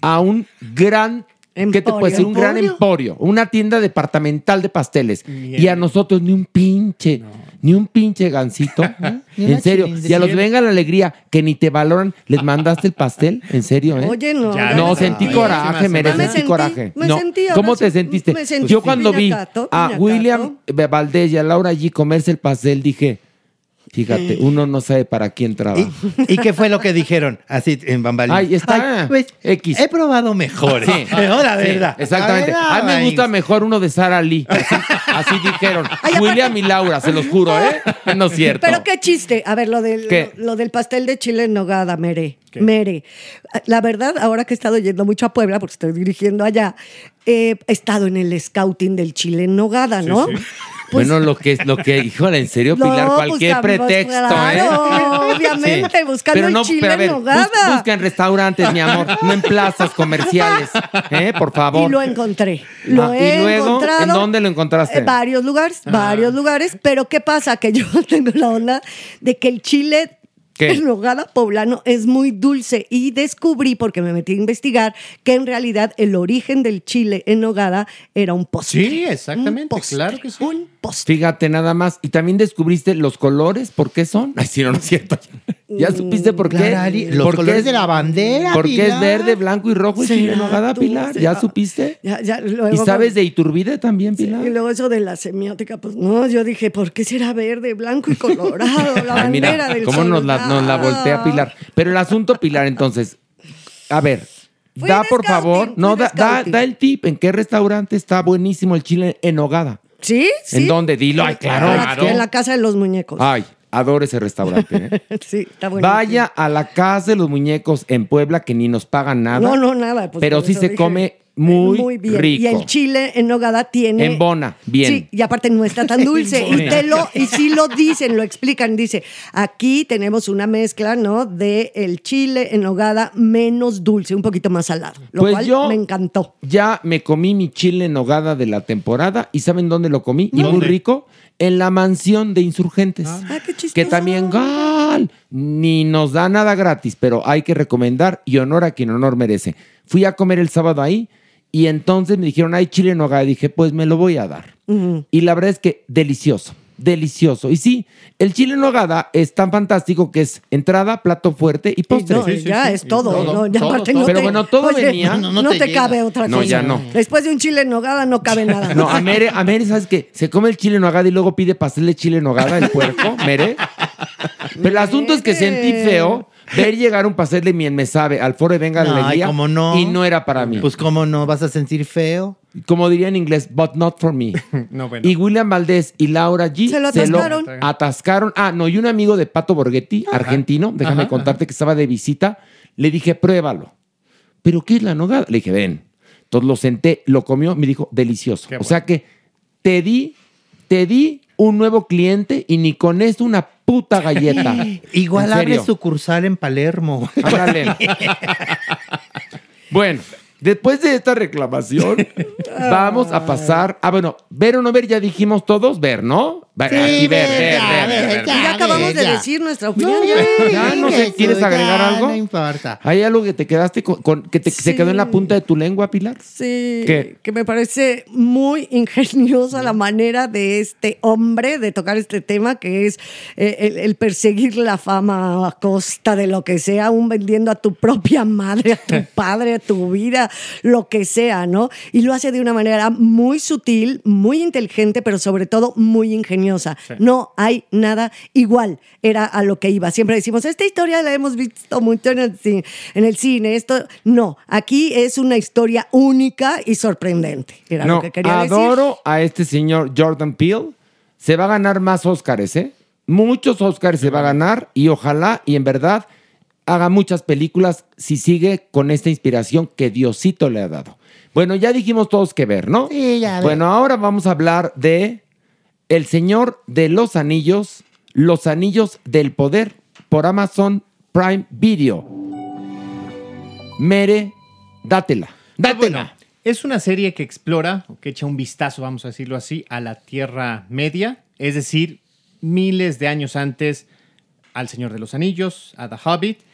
a un gran... ¿Qué te puedo decir? Un gran Emporio. una tienda departamental de pasteles. Bien. Y a nosotros ni un pinche, ni un pinche gancito. En serio. chilindrina. Y a los venga la alegría que ni te valoran, les mandaste el pastel. En serio, ¿eh? Oye, no. Ya, no, sentí coraje, Me me sentí- sentí coraje. me no. sentí, ¿Cómo te sentiste? me sentí Yo cuando vi a. William Valdés y a Laura allí comerse el pastel, dije, fíjate, uno no sabe para quién trabaja. ¿Y, y qué fue lo que dijeron? Así en bambalinas. Ay, está, pues, X. He probado mejores. Sí. No, la Sí, verdad. exactamente. A mí me gusta mejor uno de Sara Lee. Así, así dijeron. Ay, aparte- William y Laura, se los juro, ¿eh? No es cierto. Pero qué chiste. A ver, lo del, ¿Qué? Lo, lo del pastel de chile en nogada, Mere. Mere. La verdad, ahora que he estado yendo mucho a Puebla, porque estoy dirigiendo allá, eh, he estado en el scouting del chile en nogada, ¿no? Pues- bueno, lo que es lo que, híjole, en serio, Pilar, pues, cualquier pretexto, claro, ¿eh? obviamente, buscando pero el no, chile pero a ver, en nogada. bus- busca en restaurantes, mi amor, no en plazas comerciales, ¿eh? Por favor. Y lo encontré. Lo Ah, ¿y he luego? encontrado. ¿En dónde lo encontraste? En varios lugares, varios lugares. Pero ¿qué pasa? Que yo tengo la onda de que el chile ¿Qué? en nogada poblano es muy dulce. Y descubrí, porque me metí a investigar, que en realidad el origen del chile en nogada era un postre. Sí, exactamente, Un postre, claro que sí. Un postre. Fíjate nada más. Y también descubriste los colores, ¿por qué son? Ay, sí, no, no es cierto. ¿Ya supiste por qué? Clarari, los ¿Por qué colores es- de la bandera, Porque es verde, blanco y rojo y chile en nogada, Pilar. ¿Ya supiste? Ya, ya, luego- ¿Y sabes de Iturbide también, Pilar? Y luego eso de la semiótica, pues no, yo dije, ¿por qué será verde, blanco y colorado? La bandera mira, del cómo nos la, nos la voltea Pilar. Pero el asunto, Pilar, entonces, a ver, Fui da por scouting, favor, no, da, da, el tip. ¿En qué restaurante está buenísimo el chile en nogada? ¿Sí? ¿Sí? ¿En dónde? Dilo. Ay, claro. En la- claro. En la casa de los muñecos. Ay, adoro ese restaurante. ¿eh? sí, está bueno. Vaya a la casa de los muñecos en Puebla que ni nos pagan nada. No, no, nada. pues, pero sí se dije, come muy, bien. rico. Y el chile en nogada tiene... En Bona, bien. Sí, y aparte no está tan dulce. y, te lo, y sí lo dicen, lo explican. Dice, aquí tenemos una mezcla, ¿no? De el chile en nogada menos dulce, un poquito más salado. Lo Pues cual yo- me encantó. Ya me comí mi chile en nogada de la temporada y ¿saben dónde lo comí? Y muy rico. En la mansión de insurgentes. Ah, qué chistoso. que también gal, ni nos da nada gratis, pero hay que recomendar y honor a quien honor merece. Fui a comer el sábado ahí y entonces me dijeron, hay chile en nogada. Y dije, pues me lo voy a dar. Y la verdad es que delicioso. delicioso. Y sí, el chile en nogada es tan fantástico que es entrada, plato fuerte y postre. No, ya es todo. no, ya aparte no Pero te- bueno, todo oye, venía. No, te, cabe otra No, cosa. ya no. Después de un chile en nogada no cabe nada. No, a Mere, a Mere, ¿sabes qué? Se come el chile en nogada y luego pide pastel de chile en nogada, el puerco, Mere. Pero el asunto es que sentí feo ver llegar un pastel de miel me sabe al foro de Venga la Ay, Alegría ¿cómo no? y no era para mí. Pues cómo no, vas a sentir feo. Como diría en inglés, but not for me. No, bueno. Y William Valdés y Laura G Se lo atascaron. atascaron. Ah, no, y un amigo de Pato Borghetti, argentino, déjame Ajá, contarte que estaba de visita, le dije, pruébalo. ¿Pero qué es la nogada? Le dije, ven. Entonces lo senté, lo comió, me dijo, delicioso. Qué O sea que te di, te di un nuevo cliente y ni con esto una puta galleta. Igual abre sucursal en Palermo. Ándale. bueno, después de esta reclamación, vamos a pasar. Ah, bueno, ver o no ver, ya dijimos todos, ver, ¿no? Ver, aquí, ver, ver, ver, ver, ver. ya acabamos de decir nuestra opinión. Ya no sé, ¿quieres agregar algo? No importa. ¿Hay algo que te quedaste con, con- que te- se Sí. quedó en la punta de tu lengua, Pilar? Sí, ¿Qué? que me parece muy ingeniosa la manera de este hombre de tocar este tema, que es eh, el, el perseguir la fama a costa de lo que sea, aún vendiendo a tu propia madre, a tu padre, a tu vida, lo que sea, ¿no? Y lo hace de una manera muy sutil, muy inteligente, pero sobre todo muy ingeniosa. No hay nada igual, era a lo que iba. Siempre decimos, esta historia la hemos visto mucho en el cine, en el cine esto, no, aquí es una historia única y sorprendente. Era no, lo que quería decir. adoro a este señor Jordan Peele. Se va a ganar más Óscares, ¿eh? Muchos Óscares se va a ganar y ojalá y en verdad haga muchas películas si sigue con esta inspiración que Diosito le ha dado. Bueno, ya dijimos todos que ver, ¿no? Sí, ya ver. Bueno, ahora vamos a hablar de El Señor de los Anillos, Los Anillos del Poder por Amazon Prime Video. Mere, dátela. Dátela. Bueno, es una serie que explora, o que echa un vistazo, vamos a decirlo así, a la Tierra Media, es decir, miles de años antes al Señor de los Anillos, a The Hobbit.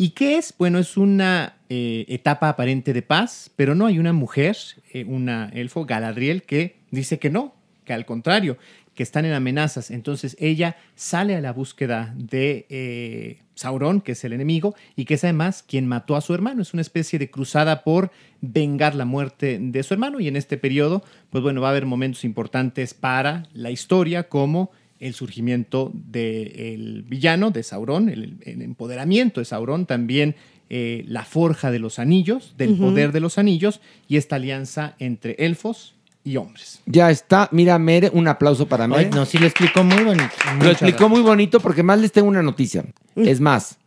¿Y qué es? Bueno, es una eh, etapa aparente de paz, pero no hay una mujer, eh, una elfo, Galadriel, que dice que no, que al contrario, que están en amenazas. Entonces ella sale a la búsqueda de eh, Sauron, que es el enemigo, y que es además quien mató a su hermano. Es una especie de cruzada por vengar la muerte de su hermano. Y en este periodo, pues bueno, va a haber momentos importantes para la historia, como el surgimiento del villano, de Sauron, el, el empoderamiento de Sauron, también eh, la forja de los anillos, del poder de los anillos, y esta alianza entre elfos y hombres. Ya está. Mira, Mere, un aplauso para Mere. Ay, no, sí lo explicó muy bonito. Lo explicó muy bonito porque más les tengo una noticia. Es más,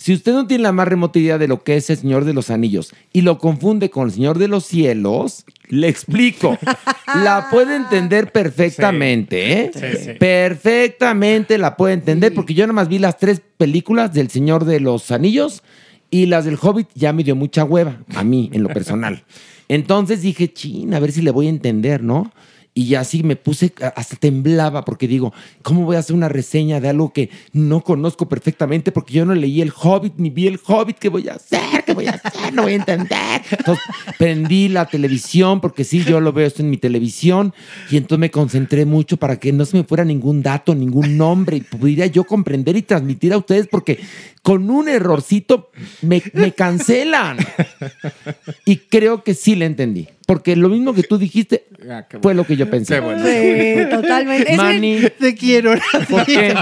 si usted no tiene la más remota idea de lo que es el Señor de los Anillos y lo confunde con el Señor de los Cielos, le explico. la puede entender perfectamente, ¿eh? Sí, sí. Perfectamente la puede entender porque yo nada más vi las tres películas del Señor de los Anillos y las del Hobbit ya me dio mucha hueva, a mí, en lo personal. Entonces dije, chin, a ver si le voy a entender, ¿no? Y ya así me puse, hasta temblaba porque digo, ¿cómo voy a hacer una reseña de algo que no conozco perfectamente? Porque yo no leí el Hobbit ni vi el Hobbit. ¿Qué voy a hacer? ¿Qué voy a hacer? No voy a entender. Entonces prendí la televisión porque sí, yo lo veo esto en mi televisión y entonces me concentré mucho para que no se me fuera ningún dato, ningún nombre y pudiera yo comprender y transmitir a ustedes porque con un errorcito me, me cancelan. Y creo que sí le entendí. Porque lo mismo que tú dijiste Ah, qué fue lo que yo pensé. Qué bueno. Sí, totalmente. Es Manny, Te quiero. ¿por qué?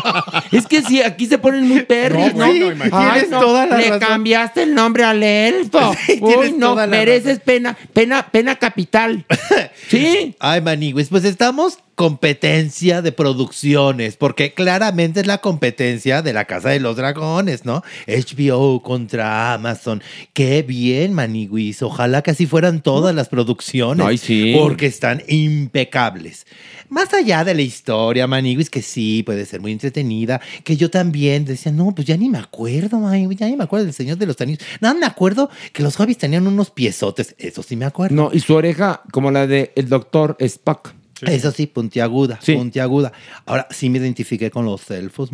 Es que sí, aquí se ponen muy perris, No, ¿no? bueno, imagínate. Ay, no, toda la le razón. cambiaste el nombre al elfo. Uy, no, mereces pena, pena, pena capital. ¿Sí? Ay, manigües, pues estamos competencia de producciones, porque claramente es la competencia de la Casa de los Dragones, ¿no? HBO contra Amazon. Qué bien, manigüis. Ojalá que así fueran todas las producciones. Ay, sí. Porque están impecables. Más allá de la historia, manigüis, que sí, puede ser muy entretenida, que yo también decía, no, pues ya ni me acuerdo, manigüis, ya ni me acuerdo del Señor de los Anillos. Nada, me acuerdo que los hobbits tenían unos piezotes, eso sí me acuerdo. No, y su oreja como la de el doctor Spock. Eso sí, puntiaguda, Sí. puntiaguda. Ahora sí me identifiqué con los elfos,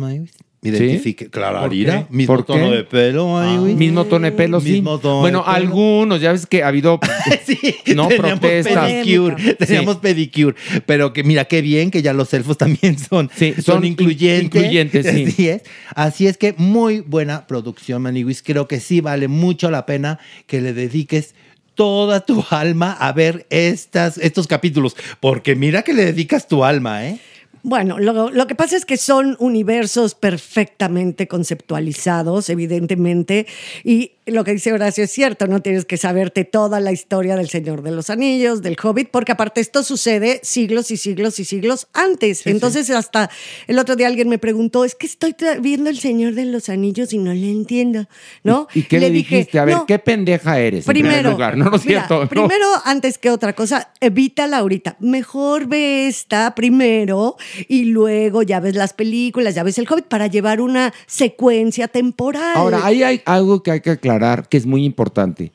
Identifique. Claro, ¿Por Arira, qué? mismo ¿Por tono de pelo, Maniwis. Mismo tono de pelo, sí. Mismo tono bueno, de pelo. algunos, ya ves que ha habido no teníamos protestas. pedicure, teníamos pedicure, pero que mira qué bien que ya los elfos también son, son, son incluyentes. incluyentes, sí. Así es. Así es que muy buena producción, Maniwis. Creo que sí vale mucho la pena que le dediques toda tu alma a ver estas, estos capítulos, porque mira que le dedicas tu alma, ¿eh? Bueno, lo, lo que pasa es que son universos perfectamente conceptualizados, evidentemente, y lo que dice Horacio es cierto, no tienes que saberte toda la historia del Señor de los Anillos, del Hobbit, porque aparte esto sucede siglos y siglos y siglos antes. Entonces, hasta el otro día alguien me preguntó, es que estoy viendo el Señor de los Anillos y no le entiendo, ¿no? ¿Y qué le, dije, dijiste? A ver, "No, qué pendeja eres. Primero, lugar. No, no es mira, cierto. no. primero, antes que otra cosa, evítala ahorita. Mejor ve esta primero y luego ya ves las películas, ya ves el Hobbit para llevar una secuencia temporal. Ahora, ahí hay algo que hay que aclarar que es muy importante.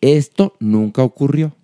Esto nunca ocurrió.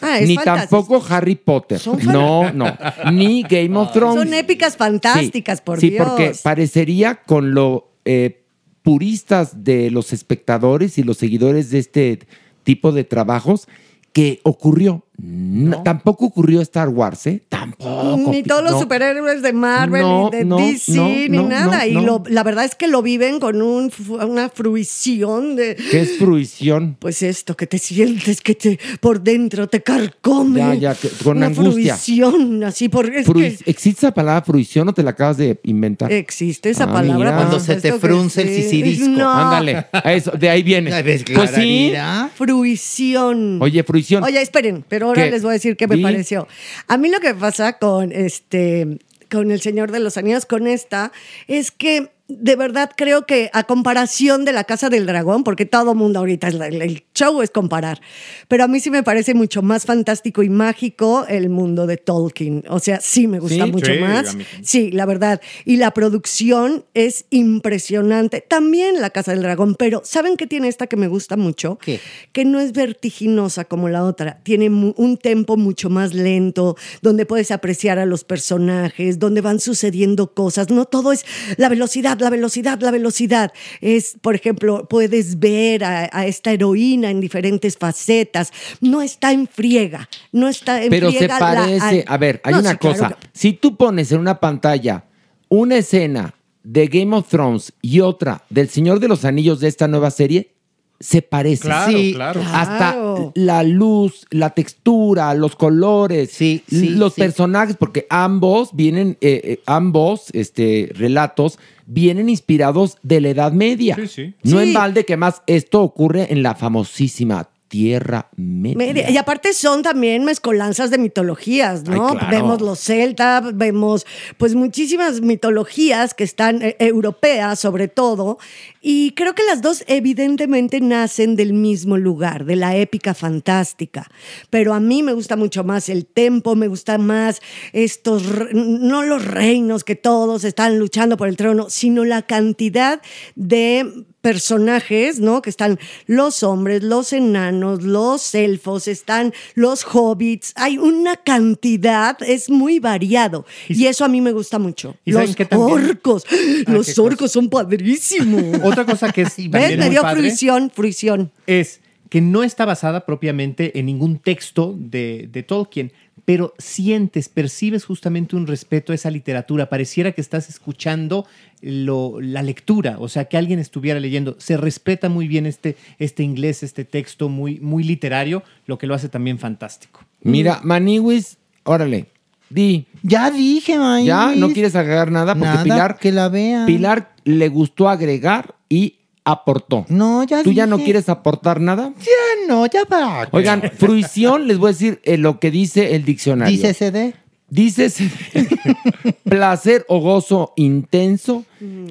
Ah, Ni fantástico. tampoco Harry Potter. No, no. Ni Game of Thrones. Son épicas fantásticas, por sí, Dios. porque parecería con lo eh, puristas de los espectadores y los seguidores de este tipo de trabajos que ocurrió. No, Tampoco ocurrió Star Wars, ¿eh? Tampoco. Ni todos los superhéroes de Marvel, No, ni de no, DC, no, ni no, nada. no, y lo- la verdad es que lo viven con un, una fruición de. ¿Qué es fruición? Pues esto, que te sientes, que te por dentro te carcome. Ya, ya, que- con una angustia. fruición, así por. es Frui- que- ¿Existe esa palabra fruición o te la acabas de inventar? Existe esa Ah, palabra. mira. Cuando se te frunce el sisirisco. No. Ándale, a eso, de ahí viene. Pues sí. Fruición. Oye, fruición. Oye, esperen, pero ahora ¿Qué? les voy a decir qué me pareció. A mí lo que pasa con este con El Señor de los Anillos, con esta, es que de verdad creo que a comparación de La Casa del Dragón, porque todo mundo ahorita, es el show es comparar, pero a mí sí me parece mucho más fantástico y mágico el mundo de Tolkien. O sea, sí me gusta ¿Sí? mucho Sí, más. Sí, la verdad. Y la producción es impresionante. También La Casa del Dragón, pero ¿saben qué tiene esta que me gusta mucho? ¿Qué? Que no es vertiginosa como la otra. Tiene un tempo mucho más lento, donde puedes apreciar a los personajes, donde van sucediendo cosas. No todo es la velocidad, la velocidad, la velocidad. Es, por ejemplo, puedes ver a, a esta heroína en diferentes facetas. No está en friega. No está en Pero se friega. la- parece, a ver, hay No, una sí, claro cosa. que- Si tú pones en una pantalla una escena de Game of Thrones y otra del Señor de los Anillos de esta nueva serie, se parecen. Claro, Sí, claro. Hasta Claro. la luz, la textura, los colores, Sí, sí, los sí. personajes, porque ambos vienen, eh, eh, ambos este, relatos vienen inspirados de la Edad Media. Sí, sí. No Sí. en balde que más esto ocurre en la famosísima Tierra Media. Media. Y aparte son también mezcolanzas de mitologías, ¿no? Ay, claro. Vemos los celtas, vemos pues muchísimas mitologías que están eh, europeas sobre todo. Y creo que las dos evidentemente nacen del mismo lugar, de la épica fantástica. Pero a mí me gusta mucho más el tempo, me gusta más estos, no los reinos que todos están luchando por el trono, sino la cantidad de personajes, ¿no? Que están los hombres, los enanos, los elfos, están los hobbits. Hay una cantidad, es muy variado. Y, eso a mí me gusta mucho. ¿Y los orcos. Ah, los cosa. orcos son padrísimos. Otra cosa que es ¿Ves? Me dio padre fruición, fruición. es que no está basada propiamente en ningún texto de, de Tolkien, pero sientes, percibes justamente un respeto a esa literatura. Pareciera que estás escuchando lo- la lectura, o sea, que alguien estuviera leyendo. Se respeta muy bien este, este inglés, este texto muy, muy literario, lo que lo hace también fantástico. Mira, Maniwis, órale, di. Ya dije, Maniwis. Ya, no quieres agregar nada porque Nada, Pilar, que la vean. Pilar le gustó agregar y aportó. No, ya ¿Tú ya no quieres aportar nada? Ya no, ya va. Oigan, fruición, les voy a decir eh, lo que dice el diccionario. Dice CD. Dice placer o gozo intenso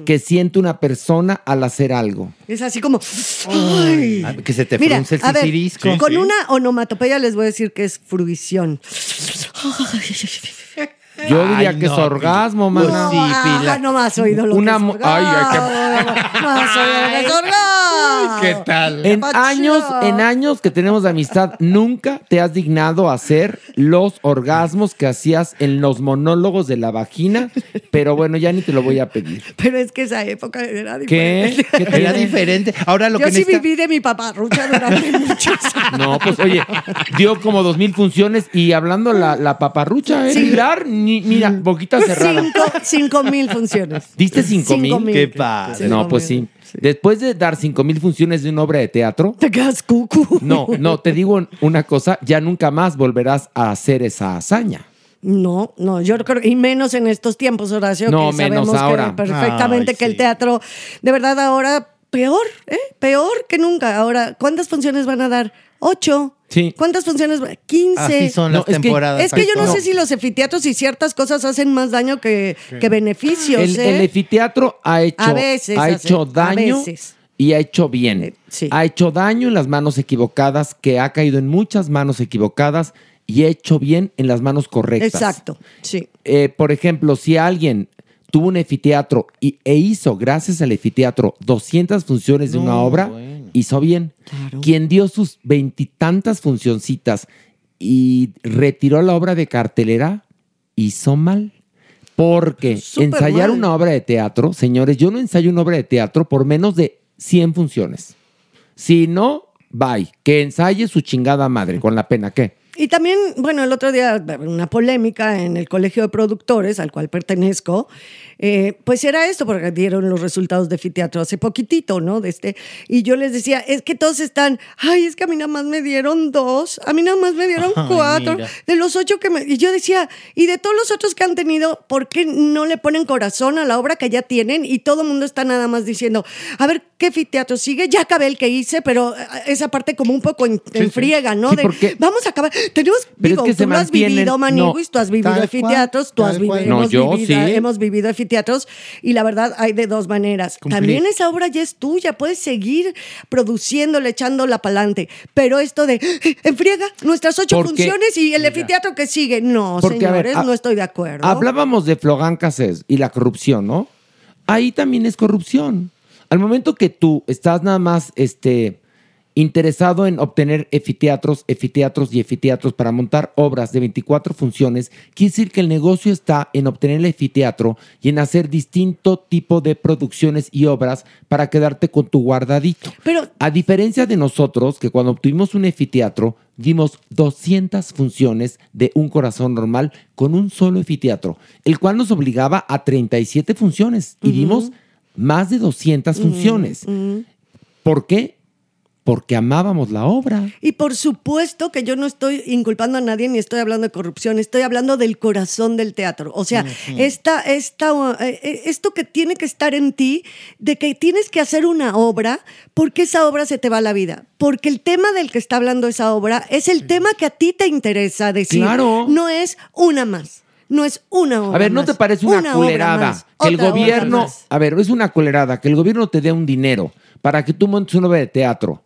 que siente una persona al hacer algo. Es así como. ¡ay! Ah, Que se te Mira, frunce el a ver, sisirisco. con una onomatopeya les voy a decir que es fruición. Yo diría Ay, que es no, orgasmo, pues mana. sí, ah, no más oído lo Una que es ay, ay, No has oído lo que es orgasmo. ¿Qué tal? En Pacho. años, en años que tenemos de amistad, nunca te has dignado a hacer los orgasmos que hacías en los monólogos de la vagina, pero bueno, ya ni te lo voy a pedir. Pero es que esa época era ¿Qué? diferente. ¿Qué Era tiene? diferente. Ahora lo Yo que sí necesita- viví de mi paparrucha durante muchos años. No, pues oye, dio como dos mil funciones y hablando la, la paparrucha, ¿eh? Sí. Pilar, ni- mira, boquita cerrada. Cinco, cinco mil funciones. ¿Diste cinco mil? Qué padre. No, pues sí. Después de dar cinco mil funciones de una obra de teatro, Te quedas cucu. no, no, te digo una cosa, ya nunca más volverás a hacer esa hazaña. No, no, yo creo, y menos en estos tiempos, Horacio, No, que menos sabemos ahora. que perfectamente Ay, que el teatro, de verdad ahora, peor, ¿eh? Peor que nunca. Ahora, ¿cuántas funciones van a dar? Ocho. Sí. ¿Cuántas funciones? van- Quince. Así son No, las es que- temporadas. Es que yo no, sé si los anfiteatros y ciertas cosas hacen más daño que, que beneficios. El, ¿eh? el anfiteatro ha hecho, A veces ha hace- hecho a daño veces. y ha hecho bien. Eh, sí. Ha hecho daño en las manos equivocadas, que ha caído en muchas manos equivocadas y ha hecho bien en las manos correctas. Exacto, sí. Eh, por ejemplo, si alguien tuvo un anfiteatro y, e hizo, gracias al anfiteatro, 200 funciones de una obra, bueno. Hizo bien. Claro. Quien dio sus veintitantas funcioncitas y retiró la obra de cartelera, hizo mal. Porque ensayar mal. una obra de teatro, señores, yo no ensayo una obra de teatro por menos de 100 funciones. Si no, bye. Que ensaye su chingada madre, con la pena, ¿qué? Y también, bueno, el otro día una polémica en el Colegio de Productores, al cual pertenezco, eh, pues era esto, porque dieron los resultados de Fiteatro hace poquitito, ¿no? De este, y yo les decía, es que todos están, ay, es que a mí nada más me dieron dos, a mí nada más me dieron Ay, cuatro, mira. de los ocho que me... Y yo decía, y de todos los otros que han tenido, ¿por qué no le ponen corazón a la obra que ya tienen? Y todo el mundo está nada más diciendo, a ver, ¿qué Fiteatro sigue? Ya acabé el que hice, pero eh, esa parte como un poco en, en friega, ¿no? Sí, de, porque- vamos a acabar. Tenemos, Pero digo, es que se tú lo has vivido, Maniguis, no, tú has vivido tal anfiteatros, tú has vivido. No, hemos, yo vivido, sí. hemos vivido anfiteatros y la verdad hay de dos maneras. Cumplir. También esa obra ya es tuya, puedes seguir produciéndola, echándola para adelante. Pero esto de, "Eh, en friega, nuestras ocho Porque- funciones y el anfiteatro que sigue. No, Porque, a ver, señores, no estoy de acuerdo. Hablábamos de Flogán Cassés y la corrupción, ¿no? Ahí también es corrupción. Al momento que tú estás nada más este, interesado en obtener efiteatros, efiteatros y efiteatros para montar obras de 24 funciones, quiere decir que el negocio está en obtener el efiteatro y en hacer distinto tipo de producciones y obras para quedarte con tu guardadito. Pero A diferencia de nosotros, que cuando obtuvimos un efiteatro, dimos 200 funciones de un corazón normal con un solo efiteatro, el cual nos obligaba a 37 funciones y dimos más de 200 funciones. ¿Por qué? Porque amábamos la obra. Y por supuesto que yo no estoy inculpando a nadie ni estoy hablando de corrupción, estoy hablando del corazón del teatro. O sea, esta, esta, uh, eh, esto que tiene que estar en ti, de que tienes que hacer una obra, porque esa obra se te va a la vida. Porque el tema del que está hablando esa obra es el tema que a ti te interesa decir. Claro. No es una más. No es una obra A ver, ¿no más, te parece una, obra culerada más, que el gobierno, a ver, es una culerada que el gobierno te dé un dinero para que tú montes una obra de teatro?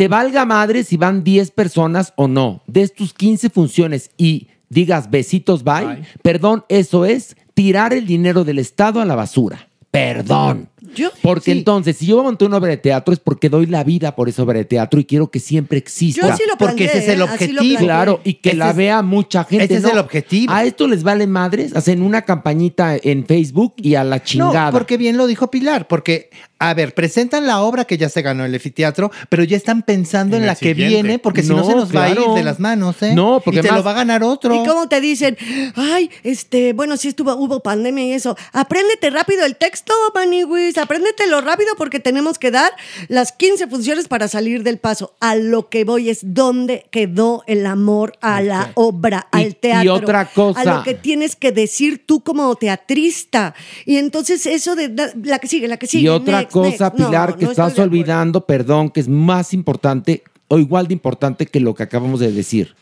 Te valga madre si van 10 personas o no, des tus 15 funciones y digas besitos bye. Bye. Perdón, eso es tirar el dinero del Estado a la basura. Perdón. Yo- Porque sí. entonces, si yo monté una obra de teatro es porque doy la vida por esa obra de teatro y quiero que siempre exista. Yo sí lo Porque ese planteé, es el ¿eh? Objetivo. planteé. Claro, y que Ese la es- vea mucha gente. ese es el objetivo. A esto les vale madres, hacen una campañita en Facebook y a la chingada. No, porque bien lo dijo Pilar, porque, a ver, presentan la obra que ya se ganó el efiteatro, pero ya están pensando en, la que viene, porque si no se nos va a ir de las manos, ¿eh? No, porque Y te más- lo va a ganar otro. ¿Y cómo te dicen? Ay, este, bueno, sí estuvo, hubo pandemia y eso. Apréndete rápido el texto, Maniwis. Apréndetelo rápido porque tenemos que dar las 15 funciones para salir del paso. A lo que voy es dónde quedó el amor a la obra, Y- al teatro. y otra cosa. A lo que tienes que decir tú como teatrista. Y entonces eso de la que sigue, la que sigue. y otra next, cosa, next. No, Pilar, que no estás olvidando, perdón, que es más importante o igual de importante que lo que acabamos de decir.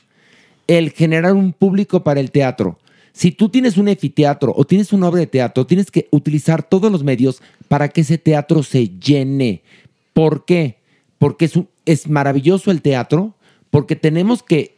El generar un público para el teatro. Si tú tienes un efiteatro o tienes una obra de teatro, tienes que utilizar todos los medios para que ese teatro se llene. ¿Por qué? Porque es, es maravilloso el teatro, porque tenemos que,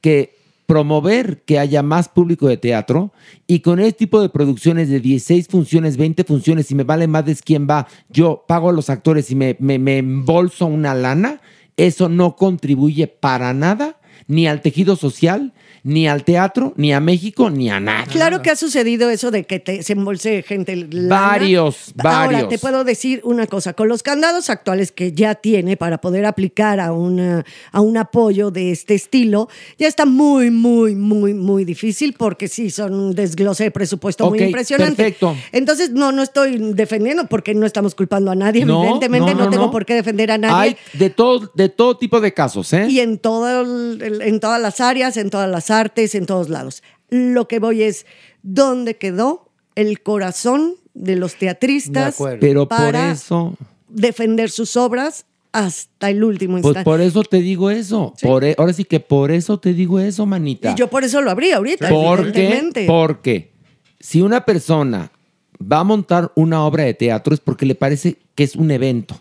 que promover que haya más público de teatro y con este tipo de producciones de 16 funciones, 20 funciones, y me vale más de quién va, yo pago a los actores y me, me, me embolso una lana, eso no contribuye para nada ni al tejido social, ni al teatro, ni a México, ni a nada. Claro que ha sucedido eso de que te, se embolse gente. lana. Varios, Ahora, varios. te puedo decir una cosa. Con los candados actuales que ya tiene para poder aplicar a, una, a un apoyo de este estilo, ya está muy, muy, muy, muy difícil porque sí, son un desglose de presupuesto muy impresionante. perfecto. Entonces, no, no estoy defendiendo porque no estamos culpando a nadie. No, Evidentemente, no, no, no, tengo por qué defender a nadie. Hay de todo, de todo tipo de casos, ¿eh? Y en, todo el- el- en todas las áreas, en todas las artes, en todos lados. Lo que voy es, ¿dónde quedó el corazón de los teatristas Pero por para eso, defender sus obras hasta el último pues instante? por eso te digo eso. Por e- ahora sí que por eso te digo eso, manita. y yo por eso lo abrí ahorita, ¿Por qué? evidentemente. Porque si una persona va a montar una obra de teatro es porque le parece que es un evento.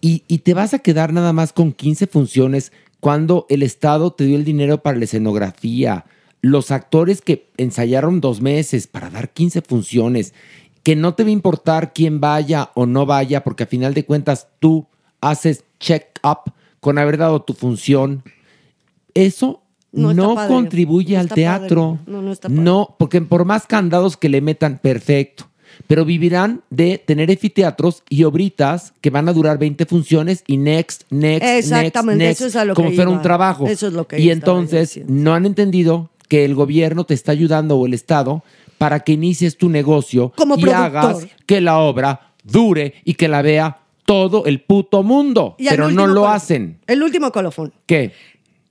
Y, y te vas a quedar nada más con 15 funciones cuando el Estado te dio el dinero para la escenografía, los actores que ensayaron dos meses para dar 15 funciones, que no te va a importar quién vaya o no vaya, porque a final de cuentas tú haces check-up con haber dado tu función. Eso No contribuye No al padre. teatro. No, no está padre. No, porque por más candados que le metan, perfecto. Pero vivirán de tener anfiteatros y obritas que van a durar 20 funciones y next, next, Exactamente, next, next, eso es a lo como que fuera iba. un trabajo. Eso es lo que y entonces diciendo. no han entendido que el gobierno te está ayudando o el Estado para que inicies tu negocio Como y productor. hagas que la obra dure y que la vea todo el puto mundo. Y Pero no lo hacen. El último colofón. ¿Qué?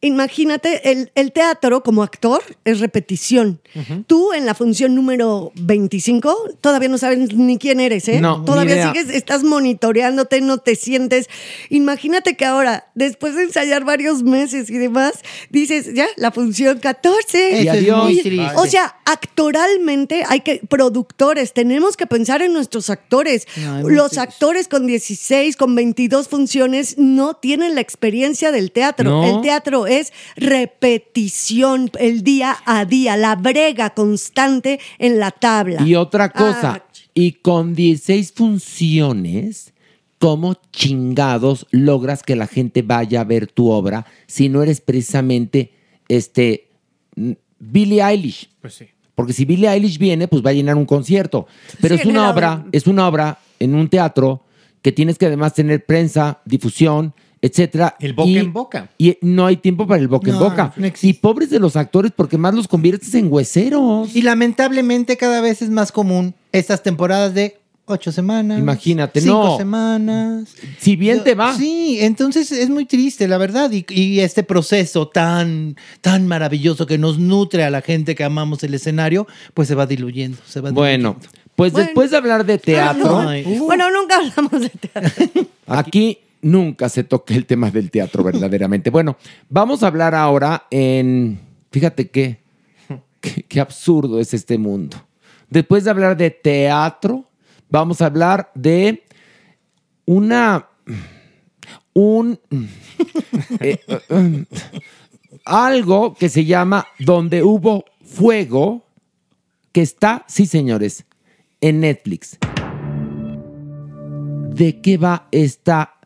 Imagínate, el, el teatro como actor es repetición. Tú en la función número 25 todavía no sabes ni quién eres, ¿eh? No, ni todavía idea. sigues, estás monitoreándote, no te sientes. Imagínate que ahora, después de ensayar varios meses y demás, dices, ya, la función 14. Y adiós. O sea, actoralmente hay que, productores, tenemos que pensar en nuestros actores. No, Los actores con 16, con 22 funciones no tienen la experiencia del teatro. No. El teatro es repetición, el día a día, la brega constante en la tabla. Y otra cosa, Ah, y con 16 funciones, ¿cómo chingados logras que la gente vaya a ver tu obra si no eres precisamente este Billie Eilish? Pues sí. Porque si Billie Eilish viene, pues va a llenar un concierto. Pero Sí, es una obra, es una obra en un teatro que tienes que además tener prensa, difusión, etcétera. El boca Y- en boca. Y no hay tiempo para el boca en boca. no y pobres de los actores porque más los conviertes en hueseros. Y lamentablemente cada vez es más común estas temporadas de ocho semanas. Imagínate, cinco no. semanas. Si bien te va. Sí, entonces es muy triste, la verdad. Y, y este proceso tan, tan maravilloso que nos nutre a la gente que amamos el escenario, pues se va diluyendo. Se va Bueno, diluyendo. pues Bueno. después de hablar de teatro, Ay. Bueno, nunca hablamos de teatro. aquí nunca se toca el tema del teatro verdaderamente. Bueno, vamos a hablar ahora en... Fíjate qué, qué, absurdo es este mundo. Después de hablar de teatro, vamos a hablar de una... Un... eh, algo que se llama Donde hubo fuego, que está, sí señores, en Netflix. ¿De qué va esta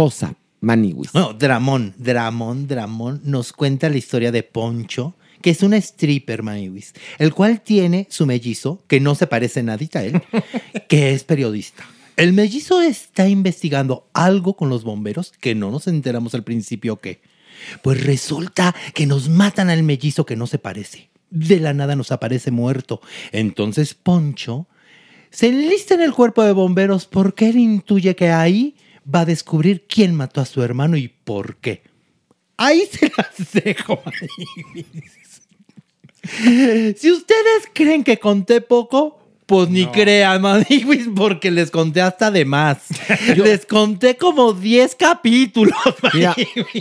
cosa, Maniwis? No, Dramón, Dramón, Dramón nos cuenta la historia de Poncho, que es un stripper, Maniwis, el cual tiene su mellizo, que no se parece nadita a él, que es periodista. El mellizo está investigando algo con los bomberos que no nos enteramos al principio qué. Pues resulta que nos matan al mellizo que no se parece. De la nada nos aparece muerto. Entonces Poncho se enlista en el cuerpo de bomberos porque él intuye que ahí va a descubrir quién mató a su hermano y por qué. Ahí se las dejo. si ustedes creen que conté poco, pues ni crean, maniguis, porque les conté hasta de más. les conté como 10 capítulos. Mira,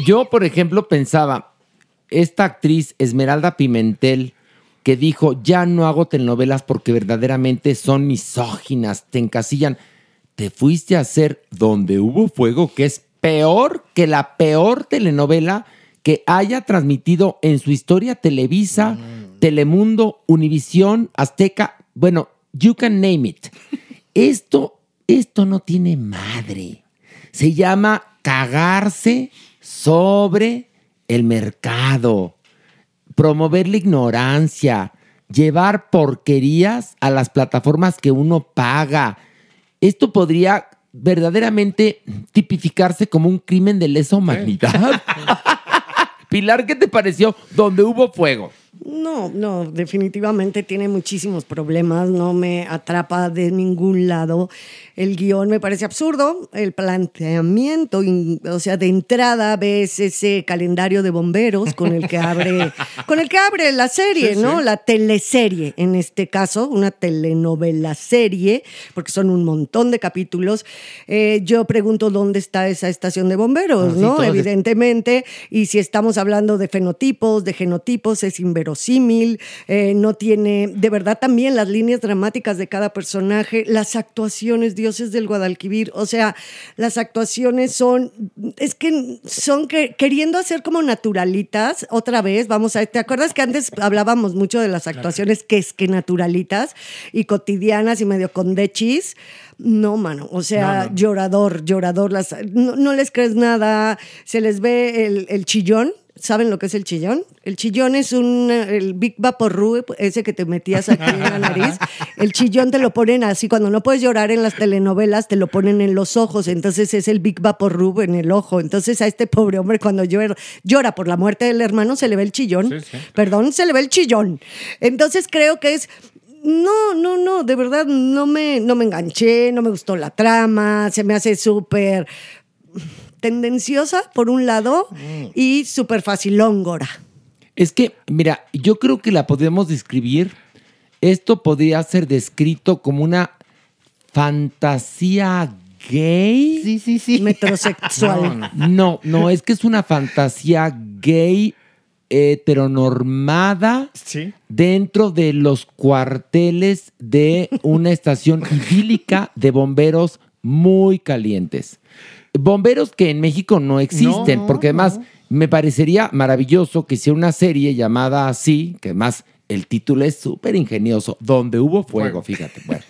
yo, por ejemplo, pensaba, esta actriz Esmeralda Pimentel, que dijo, ya no hago telenovelas porque verdaderamente son misóginas, te encasillan. Te fuiste a hacer Donde hubo fuego, que es peor que la peor telenovela que haya transmitido en su historia Televisa, Telemundo, Univisión, Azteca, bueno, you can name it. Esto, esto no tiene madre. Se llama cagarse sobre el mercado, promover la ignorancia, llevar porquerías a las plataformas que uno paga. Esto podría verdaderamente tipificarse como un crimen de lesa humanidad. Pilar, ¿qué te pareció donde hubo fuego? No, no, definitivamente tiene muchísimos problemas, no me atrapa de ningún lado. El guion me parece absurdo, el planteamiento, o sea, de entrada ves ese calendario de bomberos con el que abre, con el que abre la serie, Sí, ¿no? sí. La teleserie, en este caso, una telenovela serie, porque son un montón de capítulos. Eh, yo pregunto dónde está esa estación de bomberos, Ah, ¿no? Evidentemente, y si estamos hablando de fenotipos, de genotipos, es inverosímil, eh, no tiene, de verdad también las líneas dramáticas de cada personaje, las actuaciones, dioses del Guadalquivir, o sea, las actuaciones son, es que son que, queriendo hacer como naturalitas, otra vez, vamos a, ¿te acuerdas que antes hablábamos mucho de las actuaciones que es que naturalitas y cotidianas y medio condechis? No, mano, o sea, No, no. llorador, llorador, las, no, no les crees nada, se les ve el, el chillón. ¿Saben lo que es el chillón? El chillón es un, el Big Vaporru, ese que te metías aquí en la nariz. El chillón te lo ponen así, cuando no puedes llorar en las telenovelas, te lo ponen en los ojos, entonces es el Big Vaporru en el ojo. Entonces a este pobre hombre cuando llora, llora por la muerte del hermano se le ve el chillón. Perdón, se le ve el chillón. Entonces creo que es no, no, no, de verdad no me, no me enganché, no me gustó la trama, se me hace súper tendenciosa por un lado y súper facilóngora. Es que, mira, yo creo que la podemos describir. Esto podría ser descrito como una fantasía gay. Sí, sí, sí. Metrosexual. No, no, es que es una fantasía gay heteronormada Sí. dentro de los cuarteles de una estación idílica de bomberos muy calientes. Bomberos que en México no existen, No, porque además me parecería maravilloso que sea una serie llamada así, que además el título es súper ingenioso, donde hubo fuego, fíjate. Bueno.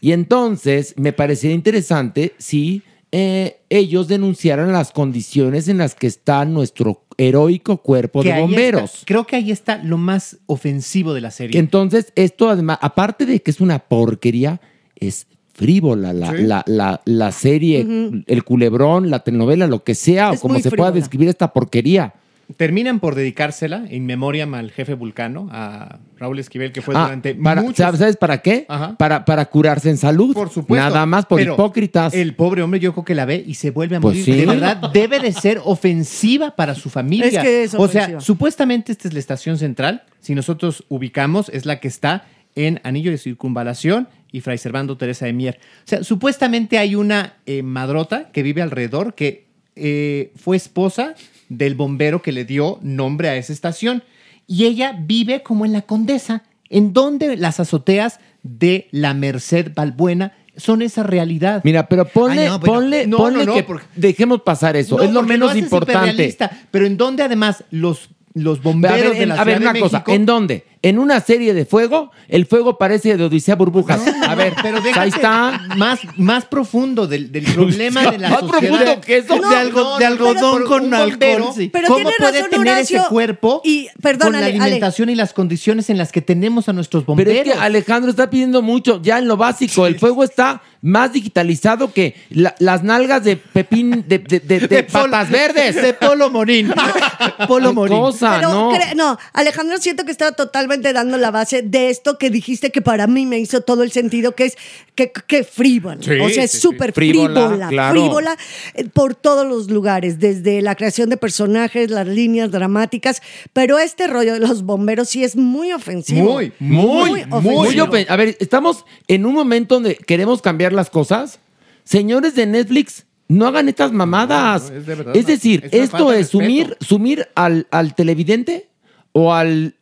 Y entonces me parecería interesante si eh, ellos denunciaran las condiciones en las que está nuestro heroico cuerpo Que de bomberos. está- creo que ahí está lo más ofensivo de la serie. Que entonces, esto además, aparte de que es una porquería, es frívola la, Sí. la, la- la serie, el culebrón, la telenovela, lo que sea, Es o como se pueda describir esta porquería. Terminan por dedicársela in memoriam al jefe vulcano, a Raúl Esquivel, que fue Ah, durante para- muchos ¿sabes, para qué? Ajá. Para, para curarse en salud. Por supuesto. Nada más por Pero hipócritas. El pobre hombre, yo creo que la ve y se vuelve a Pues morir. sí. De verdad, debe de ser ofensiva para su familia. Es que es o sea, ofensiva. supuestamente esta es la estación central. Si nosotros ubicamos, es la que está en Anillo de Circunvalación y Fray Servando Teresa de Mier. O sea, supuestamente hay una eh, madrota que vive alrededor que eh, fue esposa del bombero que le dio nombre a esa estación. Y ella vive como en la Condesa, en donde las azoteas de la Merced Balbuena son esa realidad. Mira, pero ponle, Ay, no, bueno, ponle, no, ponle no, que porque- dejemos pasar eso. Es lo menos importante. Pero en donde además los, los bomberos ver, de la a ver, Ciudad una de cosa, ¿en dónde? En una serie de fuego, el fuego parece de Odisea Burbujas. a ver, pero ahí está. Más, más profundo del, del problema de la Más sociedad. profundo que eso. No, De algo- no, de no, algodón pero con alcohol, sí. Pero ¿Cómo tiene puede razón, tener Horacio. ese cuerpo Y, perdón, con la Ale. alimentación y las condiciones en las que tenemos a nuestros Pero bomberos? es que Alejandro está pidiendo mucho, ya en lo básico. El fuego está más digitalizado que la- las nalgas de Pepín, de, de- de- de patas verdes. De Polo Morín. Polo Morín. cosa, Pero no. no, Alejandro, siento que estaba totalmente dando la base de esto que dijiste que para mí me hizo todo el sentido, que es que, que frívola. Sí, o sea, es sí, sí. súper Frívola, frívola, claro. frívola eh, por todos los lugares, desde la creación de personajes, las líneas dramáticas, pero este rollo de los bomberos sí es muy ofensivo. Muy, muy, muy, ofensivo. ofen- A ver, estamos en un momento donde queremos cambiar las cosas. Señores de Netflix, no hagan estas mamadas. No, no, es de verdad es decir, es esto es sumir, sumir al, al televidente o al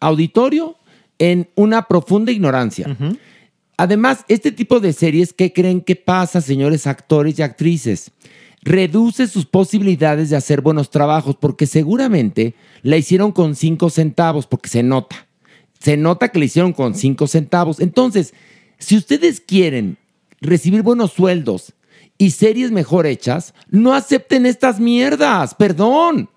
auditorio en una profunda ignorancia. Además, este tipo de series, ¿qué creen que pasa, señores actores y actrices? reduce sus posibilidades de hacer buenos trabajos porque seguramente la hicieron con cinco centavos porque se nota. Se nota que la hicieron con cinco centavos. Entonces, si ustedes quieren recibir buenos sueldos y series mejor hechas, no acepten estas mierdas, perdón,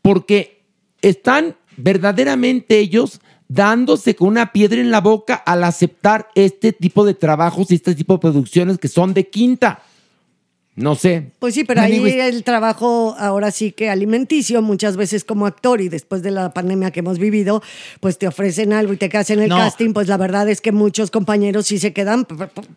porque están verdaderamente ellos dándose con una piedra en la boca al aceptar este tipo de trabajos y este tipo de producciones que son de quinta. No sé. Pues sí, pero ahí el trabajo ahora sí que alimenticio, muchas veces como actor y después de la pandemia que hemos vivido, pues te ofrecen algo y te quedas en el No. casting, pues la verdad es que muchos compañeros sí se quedan.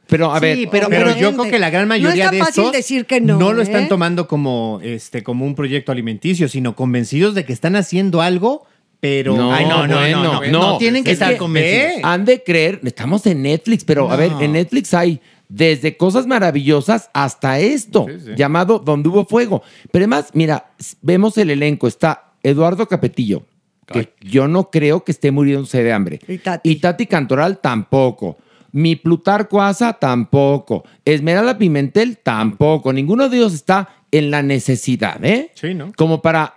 Pero a ver, Sí, pero, pero yo creo que la gran mayoría no de estos decir que no. lo están ¿eh? tomando como, este, como un proyecto alimenticio, sino convencidos de que están haciendo algo, pero... No, Ay, no, no, bueno, no, no, no. tienen que Es estar que convencidos. Han de creer, estamos en Netflix, pero a ver, en Netflix hay desde cosas maravillosas hasta esto, llamado Donde hubo fuego. Pero además, mira, vemos el elenco, está Eduardo Capetillo, que yo no creo que esté muriéndose de hambre. Y Tati. Cantoral tampoco. Mi Plutarco Asa tampoco. Esmeralda Pimentel tampoco. Ninguno de ellos está en la necesidad, ¿eh? Sí, ¿no? Como para,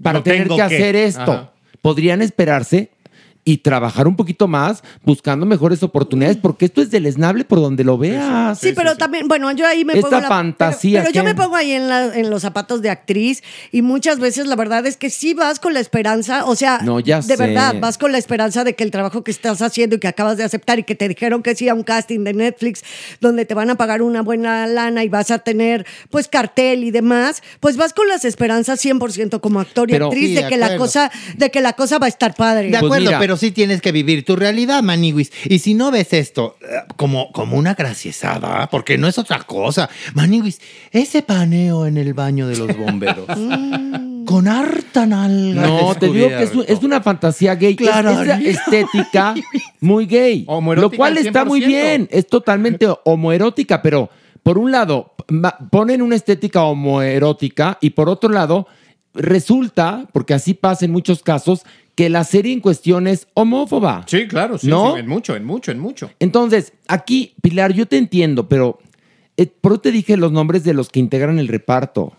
para No tener que que. hacer esto. Ajá. Podrían esperarse y trabajar un poquito más buscando mejores oportunidades, porque esto es deleznable por donde lo veas. Sí, pero también, bueno, yo ahí me Esta pongo. la- fantasía, Pero, pero yo me pongo ahí en, la- en los zapatos de actriz y muchas veces la verdad es que sí vas con la esperanza, o sea, No, ya de sé. verdad, vas con la esperanza de que el trabajo que estás haciendo y que acabas de aceptar y que te dijeron que sí a un casting de Netflix donde te van a pagar una buena lana y vas a tener pues cartel y demás, pues vas con las esperanzas 100% como actor y Pero- actriz Sí, de de que la acuerdo. cosa de que la cosa va a estar padre. De acuerdo, mira. pero sí tienes que vivir tu realidad, Maniwis. Y si no ves esto eh, como, como una graciesada, porque no es otra cosa. Maniwis, ese paneo en el baño de los bomberos. con harta nalga. No, te digo que es, un- es una fantasía gay. Claro. Es, una estética muy gay. Lo cual al está muy 100%. bien. Es totalmente homoerótica, pero por un lado ponen una estética homoerótica y por otro lado resulta, porque así pasa en muchos casos, que la serie en cuestión es homófoba. Sí, claro, sí, ¿No? sí, en mucho, en mucho, en mucho. Entonces, aquí, Pilar, yo te entiendo, pero eh, por eso te dije los nombres de los que integran el reparto.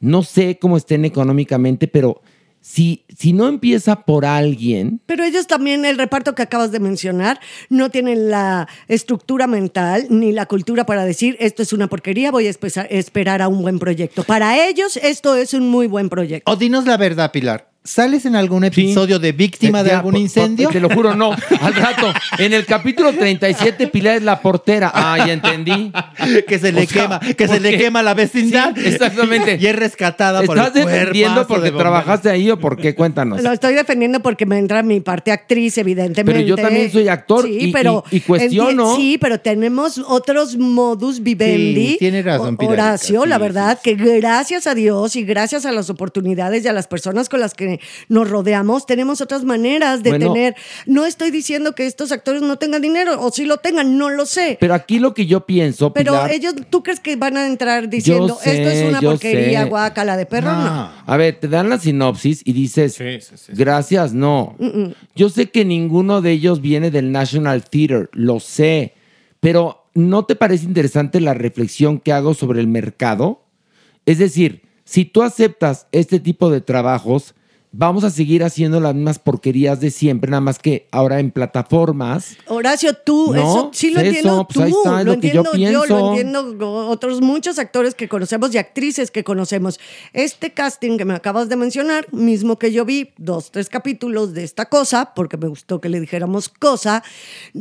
No sé cómo estén económicamente, pero si, si no empieza por alguien, Pero ellos también, el reparto que acabas de mencionar, no tienen la estructura mental ni la cultura para decir esto es una porquería, voy a esperar a un buen proyecto. Para ellos esto es un muy buen proyecto. O dinos la verdad, Pilar. ¿Sales en algún episodio de víctima Eh, de ya, algún incendio? te lo juro, no. Al rato, en el capítulo 37, Pilar es la portera. Ah, ya entendí. que se le O sea, quema, que se ¿por le quema la vecindad. Sí, exactamente. y es rescatada por el ¿Estás defendiendo porque de trabajaste ahí o por qué? Cuéntanos. Lo estoy defendiendo porque me entra mi parte actriz, evidentemente. Pero yo también soy actor Sí, y- pero y- y cuestiono. Sí, pero tenemos otros modus vivendi. Sí, tiene razón, Pilarica, Horacio, sí, la sí, verdad que gracias a Dios y gracias a las oportunidades y a las personas con las que nos rodeamos, tenemos otras maneras de Bueno. tener. No estoy diciendo que estos actores no tengan dinero, o si lo tengan, no lo sé. Pero aquí lo que yo pienso, Pero Pilar, ellos, ¿tú crees que van a entrar diciendo sé, esto es una porquería, sé. guácala de perro? No. A ver, te dan la sinopsis y dices, gracias, no. Yo sé que ninguno de ellos viene del National Theater, lo sé, pero ¿no te parece interesante la reflexión que hago sobre el mercado? Es decir, si tú aceptas este tipo de trabajos, vamos a seguir haciendo las mismas porquerías de siempre, nada más que ahora en plataformas. Horacio, tú, No, eso sí lo eso, entiendo pues ahí tú, está, lo lo que yo entiendo yo, lo entiendo otros muchos actores que conocemos y actrices que conocemos. Este casting que me acabas de mencionar, mismo que yo vi dos, tres capítulos de esta cosa, porque me gustó que le dijéramos cosa,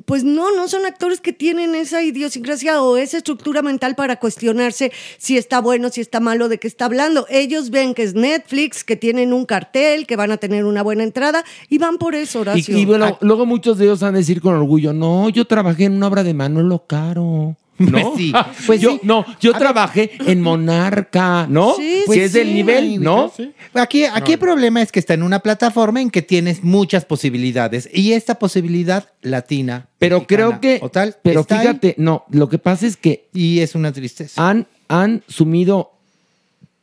pues no, no son actores que tienen esa idiosincrasia o esa estructura mental para cuestionarse si está bueno, si está malo, de qué está hablando. Ellos ven que es Netflix, que tienen un cartel, que van a tener una buena entrada y van por eso, Y, Horacio. y bueno, luego muchos de ellos van a decir con orgullo, no, yo trabajé en una obra de Manuel Caro. ¿No? Pues sí, pues yo, no, yo trabajé en Monarca, ¿no? Sí, que sí, es del sí, nivel, ¿no? Aquí, aquí el problema es que está en una plataforma en que tienes muchas posibilidades y esta posibilidad latina. Pero mexicana creo que, o tal, pero ahí fíjate, no, lo que pasa es que y es una tristeza. han, han sumido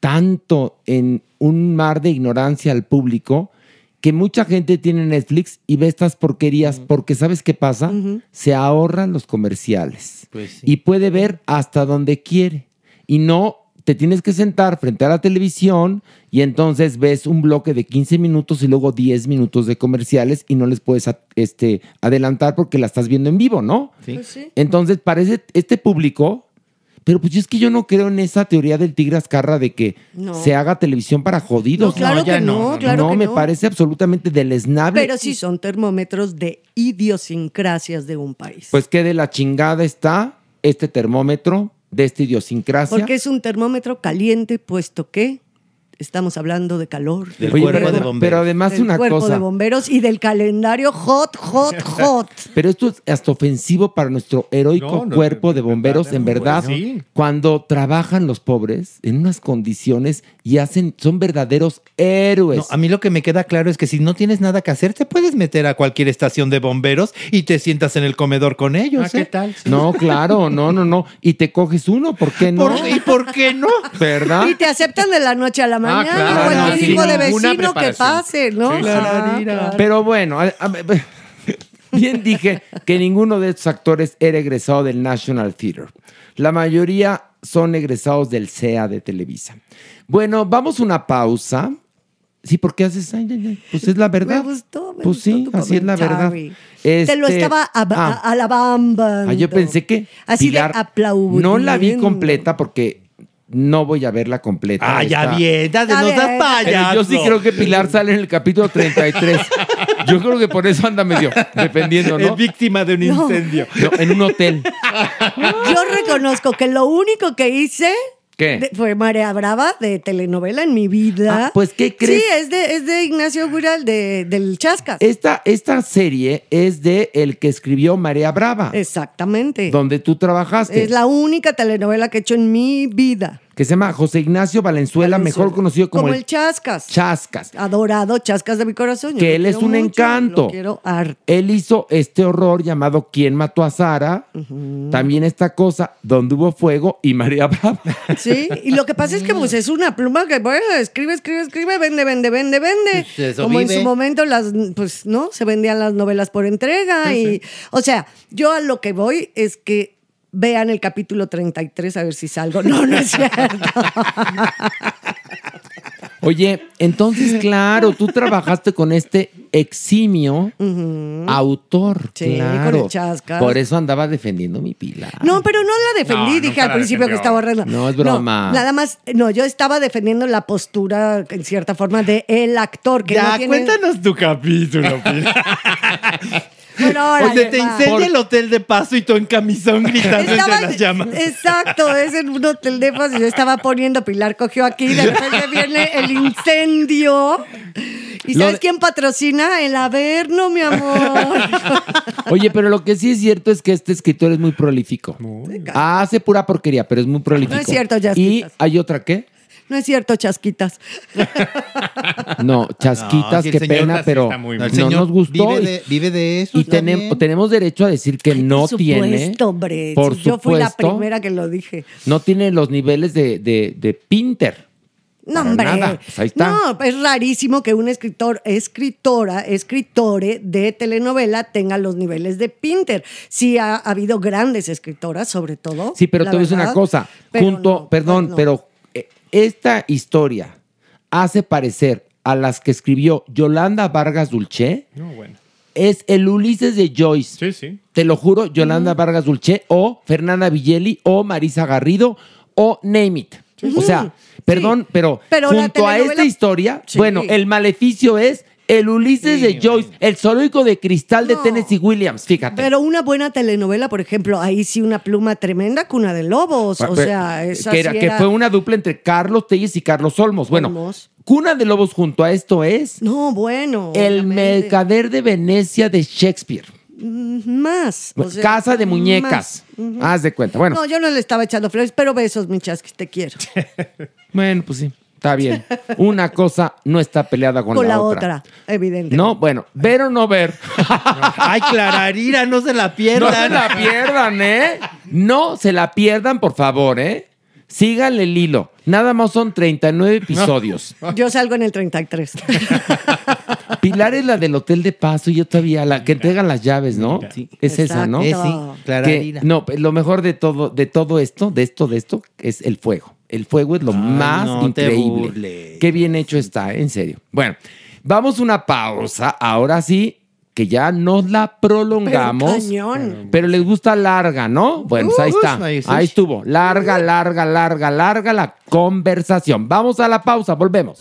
tanto en un mar de ignorancia al público que mucha gente tiene Netflix y ve estas porquerías porque ¿sabes qué pasa? Se ahorran los comerciales Pues sí. y puede ver hasta donde quiere y no te tienes que sentar frente a la televisión y entonces ves un bloque de 15 minutos y luego 10 minutos de comerciales y no les puedes a- este, adelantar porque la estás viendo en vivo, ¿no? Pues sí. Entonces, parece este público, pero pues yo es que yo no creo en esa teoría del tigre Azcarra de que No. se haga televisión para jodidos. No, claro ya que no, no, no, claro que me no. parece absolutamente deleznable. Pero sí son termómetros de idiosincrasias de un país. Pues que de la chingada está este termómetro de esta idiosincrasia. Porque es un termómetro caliente, puesto que estamos hablando de calor. Del Oye, cuerpo pero, de bomberos. pero además del una cuerpo cosa. de bomberos y del calendario hot, hot, hot. Pero esto es hasta ofensivo para nuestro heroico No, no, cuerpo de de bomberos, verdad, en verdad. bueno. Sí. Cuando trabajan los pobres en unas condiciones y hacen, son verdaderos héroes. No, a mí lo que me queda claro es que si no tienes nada que hacer, te puedes meter a cualquier estación de bomberos y te sientas en el comedor con ellos. Ah, ¿qué ¿eh? tal? Sí. No, claro, no, no, no. Y te coges uno, ¿por qué no? ¿Por- ¿Y por qué no? ¿Verdad? Y te aceptan de la noche a la mañana. claro, cualquier sin hijo de vecino que pase, ¿no? Sí, claro. Pero bueno, a- a- bien dije que ninguno de estos actores era egresado del National Theater. La mayoría son egresados del CEA de Televisa. Bueno, vamos a una pausa. Sí, ¿por qué haces? Ay, ay, ay. Pues es la verdad. Me gustó, me Pues gustó sí, tu así es la verdad. comentario. Te lo Este, estaba ab- ah, a- alabando. ah, yo pensé que Así Pilar- de aplaudiendo. No la vi completa porque no voy a verla completa. Ah, ya bien, dale, A no ver. das payaso. yo sí creo que Pilar sale en el capítulo 33. Yo creo que por eso anda medio dependiendo, ¿no? Es víctima de un No. incendio. No, en un hotel. Yo reconozco que lo único que hice ¿Qué? de- fue Marea Brava de telenovela en mi vida. Ah, pues, ¿qué crees? Sí, es de, es de Ignacio Gural de, del Chascas. Esta, esta serie es de el que escribió Marea Brava, Exactamente. donde tú trabajaste, Es la única telenovela que he hecho en mi vida. Que se llama José Ignacio Valenzuela, Valenzuela. mejor conocido como, el, Chascas. Chascas. Adorado Chascas de mi corazón. Yo Que él es un mucho, encanto. Lo quiero harto. Él hizo este horror llamado ¿Quién mató a Sara? También esta cosa, donde hubo fuego y María Brava. Sí, y lo que pasa es que pues, es una pluma que bueno, escribe, escribe, escribe, vende, vende, vende, vende. Pues, Como en su momento las, pues, ¿no? Se vendían las novelas por entrega y, o sea, yo a lo que voy es que vean el capítulo 33 a ver si salgo. No, no es cierto. Oye, entonces, claro, tú trabajaste con este eximio autor. Sí, claro. con el Chascas. Por eso andaba defendiendo mi pila. No, pero no la defendí, No, dije al principio que estaba horrendo. No, es broma. nada más, no, yo estaba defendiendo la postura, en cierta forma, de el actor. Que Ya, no tiene... cuéntanos tu capítulo, Pilar. Bueno, órale, Oye, te va. incendia el hotel de paso y tú en camisón gritando Estaba- entre las llamas. Exacto, es en un hotel de paso. Yo estaba poniendo, Pilar cogió aquí, de repente viene el incendio. ¿Y sabes de- quién patrocina? El Averno, mi amor. Oye, pero lo que sí es cierto es que este escritor es muy prolífico. Hace pura porquería, pero es muy prolífico. No es cierto, ¿Y Yasquitas. hay otra qué? No es cierto, chasquitas. No, chasquitas, No, qué pena, pero No, el señor nos gustó. Vive de, vive de eso. y tenemos derecho a decir que no por tiene. supuesto, hombre. Por Si yo fui la primera que lo dije. No tiene los niveles de, de, de Pinter. No, hombre. nada. Pues ahí está. No, es rarísimo que un escritor, escritora, escritore de telenovela tenga los niveles de Pinter. Sí ha, ha habido grandes escritoras, sobre todo. Sí, pero te voy a decir una cosa. pero Junto, no, perdón, pues no. pero esta historia hace parecer a las que escribió Yolanda Vargas Dulce. No, bueno. Es el Ulises de Joyce. Sí, sí. Te lo juro, Yolanda Vargas Dulce o Fernanda Villeli o Marisa Garrido o Name It. O sea, perdón, pero, junto a esta historia, Sí. bueno, el maleficio es el Ulises de Joyce, el zoológico de cristal de. Tennessee Williams, fíjate. Pero una buena telenovela, por ejemplo, ahí sí una pluma tremenda, Cuna de Lobos. O Pero- sea, esa que, era- sí que fue una dupla entre Carlos Telles y Carlos Olmos. Bueno, Olmos. Cuna de Lobos junto a esto es No, bueno. el obviamente. mercader de Venecia de Shakespeare. Más. o sea, Casa de muñecas. más. Haz de cuenta. Bueno, No, yo no le estaba echando flores, pero besos, mi chasquis, te quiero. bueno, pues sí, está bien. Una cosa no está peleada con, Con la otra, evidente. No, bueno, ver o no ver. Ay, Clararira, no se la No pierdan. se la pierdan, ¿eh? No se la pierdan, por favor, ¿eh? Síganle el hilo. Nada más son 39 episodios. Yo salgo en el 33. Pilar es la del hotel de paso y yo todavía la que entregan las llaves, ¿no? Sí. Es esa, ¿no? Exacto. sí, Que- Clararira. no, lo mejor de todo, de todo esto, de esto, de esto, es el fuego. El fuego es lo más no increíble. Qué bien hecho está, en serio. Bueno, vamos a una pausa. Ahora sí, que ya nos la prolongamos. Pero. Pero les gusta larga, ¿no? Bueno, pues ahí Uy, está. Ahí estuvo. Larga, larga, larga, larga la conversación. Vamos a la pausa, volvemos.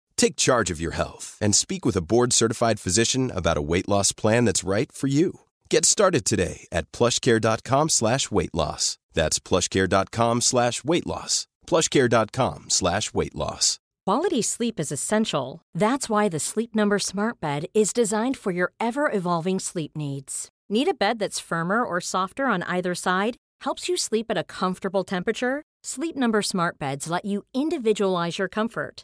Take charge of your health and speak with a board-certified physician about a weight loss plan that's right for you. Get started today at plushcare.com slash weight loss. That's plushcare.com slash weight loss. plushcare.com slash weight loss. Quality sleep is essential. That's why the Sleep Number Smart Bed is designed for your ever evolving sleep needs. Need a bed that's firmer or softer on either side? Helps you sleep at a comfortable temperature? Sleep Number Smart Beds let you individualize your comfort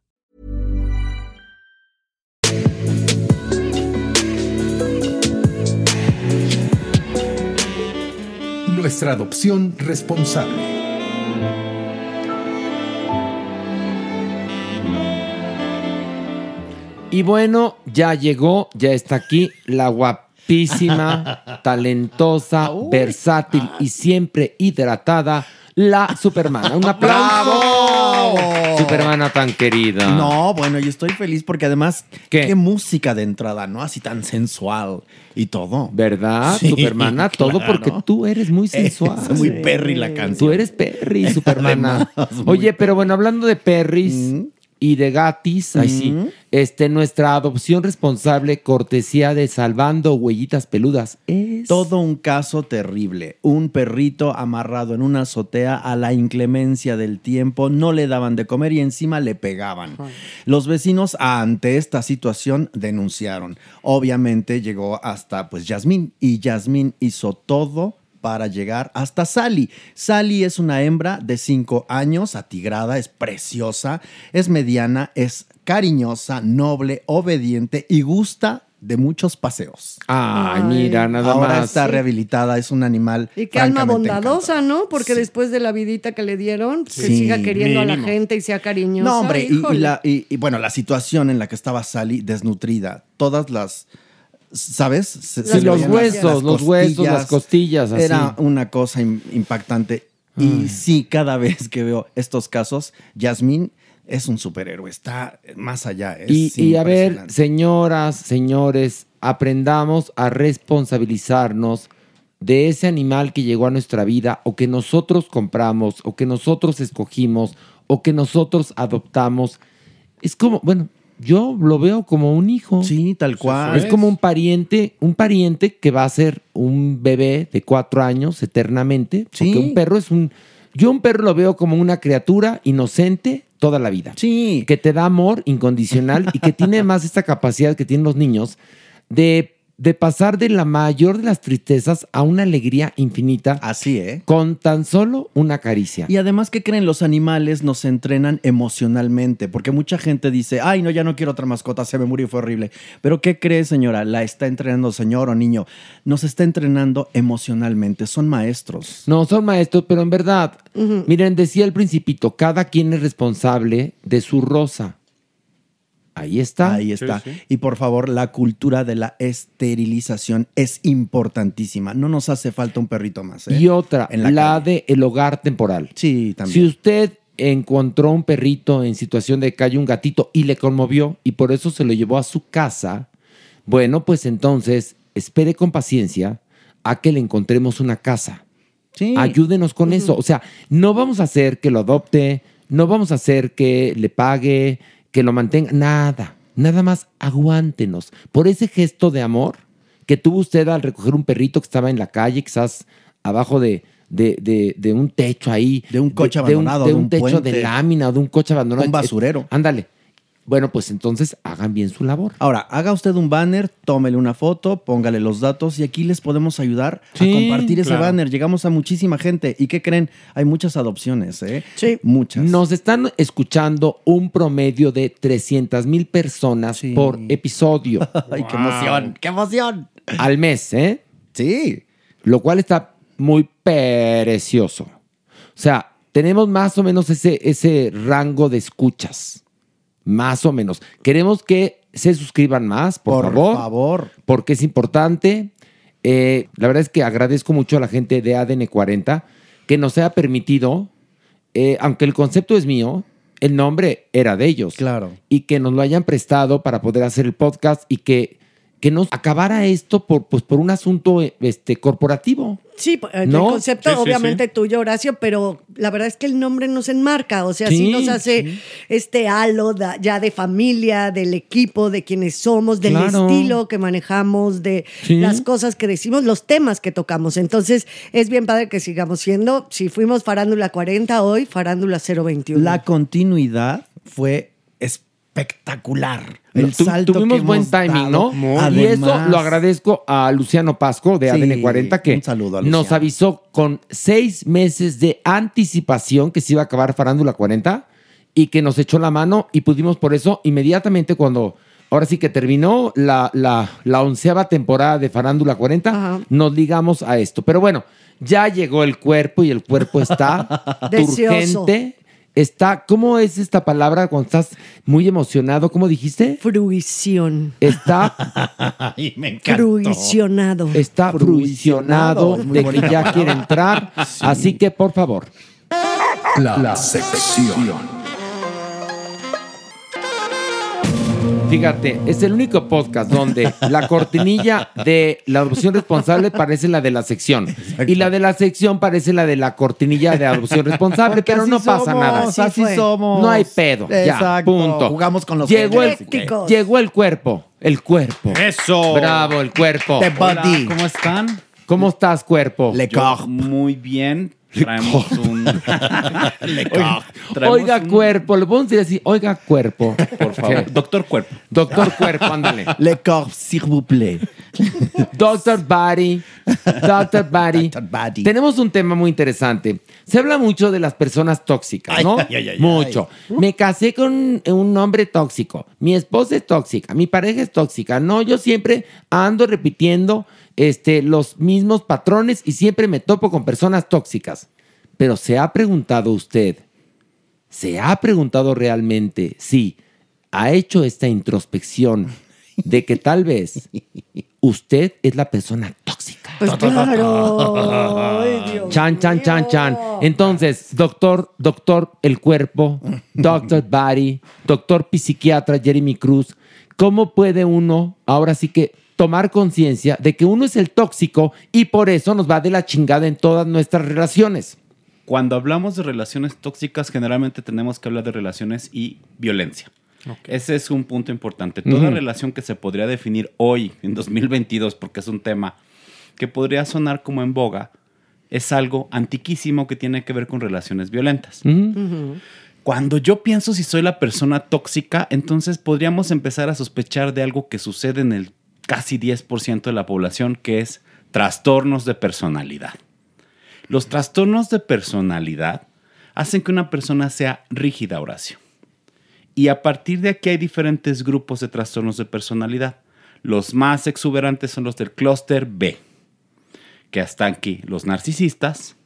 Nuestra adopción responsable. Y bueno, ya llegó, ya está aquí la guapísima, talentosa, versátil y siempre hidratada, la Supermana. Un aplauso. ¡Bravo! Supermana tan querida. No, bueno, yo estoy feliz porque además, ¿Qué? ¿Qué? música de entrada, ¿no? Así tan sensual y todo. ¿Verdad, Sí, Supermana? Todo porque tú eres muy sensual. Es muy perry la canción. Tú eres Perry, Supermana. Además, Oye, pero bueno, hablando de perris Mm. Y de gatis, ahí sí, Mm. este, nuestra adopción responsable, cortesía de Salvando Huellitas Peludas, es... Todo un caso terrible. Un perrito amarrado en una azotea a la inclemencia del tiempo, no le daban de comer y encima le pegaban. Los vecinos ante esta situación denunciaron. Obviamente llegó hasta pues Yasmín y Yasmín hizo todo para llegar hasta Sally. Sally es una hembra de 5 años, atigrada, es preciosa, es mediana, es cariñosa, noble, obediente y gusta de muchos paseos. Ay, mira, nada Ahora más. está rehabilitada, es un animal. Y qué alma bondadosa, ¿no? Porque después de la vidita que le dieron, que Sí, siga queriendo a la gente y sea cariñosa. No, hombre, y, y híjole. la- y- y, bueno, la situación en la que estaba Sally desnutrida, todas las, ¿sabes? Se- Sí, se los huesos, los huesos, las costillas, así. Era una cosa im- impactante. Y sí, cada vez que veo estos casos, Yasmín es un superhéroe, está más allá. es Y, y a ver, señoras, señores, aprendamos a responsabilizarnos de ese animal que llegó a nuestra vida o que nosotros compramos o que nosotros escogimos o que nosotros adoptamos. Es como, bueno, yo lo veo como un hijo. Sí, tal cual. Es como un pariente, un pariente que va a ser un bebé de cuatro años eternamente. Porque Sí. un perro es un. Yo un perro lo veo como una criatura inocente toda la vida. Sí. Que te da amor incondicional y que tiene más esta capacidad que tienen los niños de, de pasar de la mayor de las tristezas a una alegría infinita Así, ¿eh? con tan solo una caricia. Y además que creen los animales nos entrenan emocionalmente, porque mucha gente dice, ay, no, ya no quiero otra mascota, se me murió y fue horrible. Pero ¿qué cree, señora? La está entrenando señor o niño. Nos está entrenando emocionalmente, son maestros. No, son maestros, pero en verdad, miren, decía el principito, cada quien es responsable de su rosa. Ahí está. Ahí está. Y por favor, la cultura de la esterilización es importantísima. No nos hace falta un perrito más. ¿eh? Y otra, En la, la de el hogar temporal. Sí, también. Si usted encontró un perrito en situación de calle, un gatito, y le conmovió y por eso se lo llevó a su casa, bueno, pues entonces espere con paciencia a que le encontremos una casa. Sí. Ayúdenos con eso. O sea, no vamos a hacer que lo adopte, no vamos a hacer que le pague, que lo mantenga, nada. Nada más aguántenos. Por ese gesto de amor que tuvo usted al recoger un perrito que estaba en la calle, quizás abajo de, de, de- de un techo ahí. De un coche de- de un- abandonado, De un, un techo puente. de lámina o de un coche abandonado. Un basurero. Eh, Ándale. Bueno, pues entonces hagan bien su labor. Ahora, haga usted un banner, tómele una foto, póngale los datos y aquí les podemos ayudar Sí, a compartir ese claro. banner. Llegamos a muchísima gente. ¿Y qué creen? Hay muchas adopciones, ¿eh? Sí. Muchas. Nos están escuchando un promedio de 300 mil personas Sí. por episodio ¡Ay, qué emoción! ¡Qué emoción! al mes, ¿eh? Sí. Lo cual está muy precioso. O sea, tenemos más o menos ese, ese rango de escuchas. Más o menos. Queremos que se suscriban más, por, Por favor, favor. porque es importante. Eh, la verdad es que agradezco mucho a la gente de ADN 40 que nos haya permitido, eh, aunque el concepto es mío, el nombre era de ellos. Claro. Y que nos lo hayan prestado para poder hacer el podcast y que, que nos acabara esto por, pues, por un asunto este, corporativo. Sí, p- el ¿No? concepto Sí, sí, obviamente tuyo, Horacio, pero la verdad es que el nombre nos enmarca, o sea, sí, Sí, nos hace este halo da- ya de familia, del equipo, de quienes somos, del Claro. estilo que manejamos, de Sí. las cosas que decimos, los temas que tocamos. Entonces, es bien padre que sigamos siendo, si fuimos Farándula 40 hoy, Farándula 021. La continuidad fue espectacular. El Tu- salto tuvimos que buen timing, dado. ¿no? y eso Además- lo agradezco a Luciano Pasco de Sí, ADN 40 que saludo nos avisó con seis meses de anticipación que se iba a acabar Farándula 40 y que nos echó la mano y pudimos por eso inmediatamente cuando ahora sí que terminó la, la, la onceava temporada de Farándula 40 Ajá. nos ligamos a esto. Pero bueno, ya llegó el cuerpo y el cuerpo está Deseoso. Está, ¿cómo es esta palabra cuando estás muy emocionado? ¿Cómo dijiste? Fruición. Está Ay, me encantó. Fruicionado. está fruicionado de que ya quiere entrar. Así que, por favor. La, la sección. Fíjate, es el único podcast donde la cortinilla de la adopción responsable parece la de la sección. Y la de la sección parece la de la cortinilla de adopción responsable, Porque pero no pasa somos, nada. Así somos. No hay pedo. Ya, Exacto. punto. Jugamos con los Llegó el, llegó el cuerpo. El cuerpo. Eso. Bravo, el cuerpo. The Hola, body. ¿cómo están? ¿Cómo estás, cuerpo? Le Yo corps. muy bien. Traemos un. Oiga, Traemos oiga, un- cuerpo. Le podemos decir así, oiga, cuerpo. Por favor. Doctor Cuerpo. Doctor Cuerpo, ándale. Le corps, s'il vous plaît. Doctor Body. Doctor Body. Dr. Body. Tenemos un tema muy interesante. Se habla mucho de las personas tóxicas, ¿no? Ay, ay, ay, mucho. Me casé con un hombre tóxico. Mi esposa es tóxica. Mi pareja es tóxica. No, yo siempre ando repitiendo este, los mismos patrones y siempre me topo con personas tóxicas. Pero se ha preguntado usted, ¿se ha preguntado realmente si ha hecho esta introspección de que tal vez usted es la persona tóxica? Pues claro. Ay, Dios Chan, chan, chan, chan. Entonces, doctor, doctor, el cuerpo, doctor body, doctor psiquiatra Jeremy Cruz, ¿cómo puede uno ahora sí que tomar conciencia de que uno es el tóxico y por eso nos va de la chingada en todas nuestras relaciones? Cuando hablamos de relaciones tóxicas, generalmente tenemos que hablar de relaciones y violencia. Ese es un punto importante. Toda relación que se podría definir hoy, en 2022, porque es un tema que podría sonar como en boga, es algo antiquísimo que tiene que ver con relaciones violentas. Cuando yo pienso si soy la persona tóxica, entonces podríamos empezar a sospechar de algo que sucede en el casi 10% de la población, que es trastornos de personalidad. Los trastornos de personalidad hacen que una persona sea rígida, Horacio. Y a partir de aquí hay diferentes grupos de trastornos de personalidad. Los más exuberantes son los del clúster B, que están aquí los narcisistas,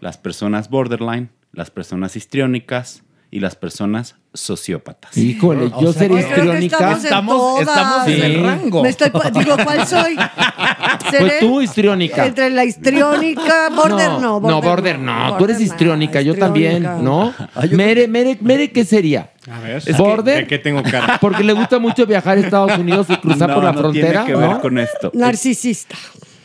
las personas borderline, las personas histriónicas y las personas sociópatas. Híjole, yo sería Creo que histriónica. estamos en todas. Sí. Me estoy, digo, ¿cuál soy? Pues tú, histriónica. Entre la histriónica, border no. no, border border no. Tú eres histriónica, yo también, ¿no? Mere, Mere, Mere, ¿qué sería? A ver, ¿Border? ¿de qué tengo cara? Porque le gusta mucho viajar a Estados Unidos y cruzar No, por la no tiene frontera, que ver ¿no? con esto. Narcisista.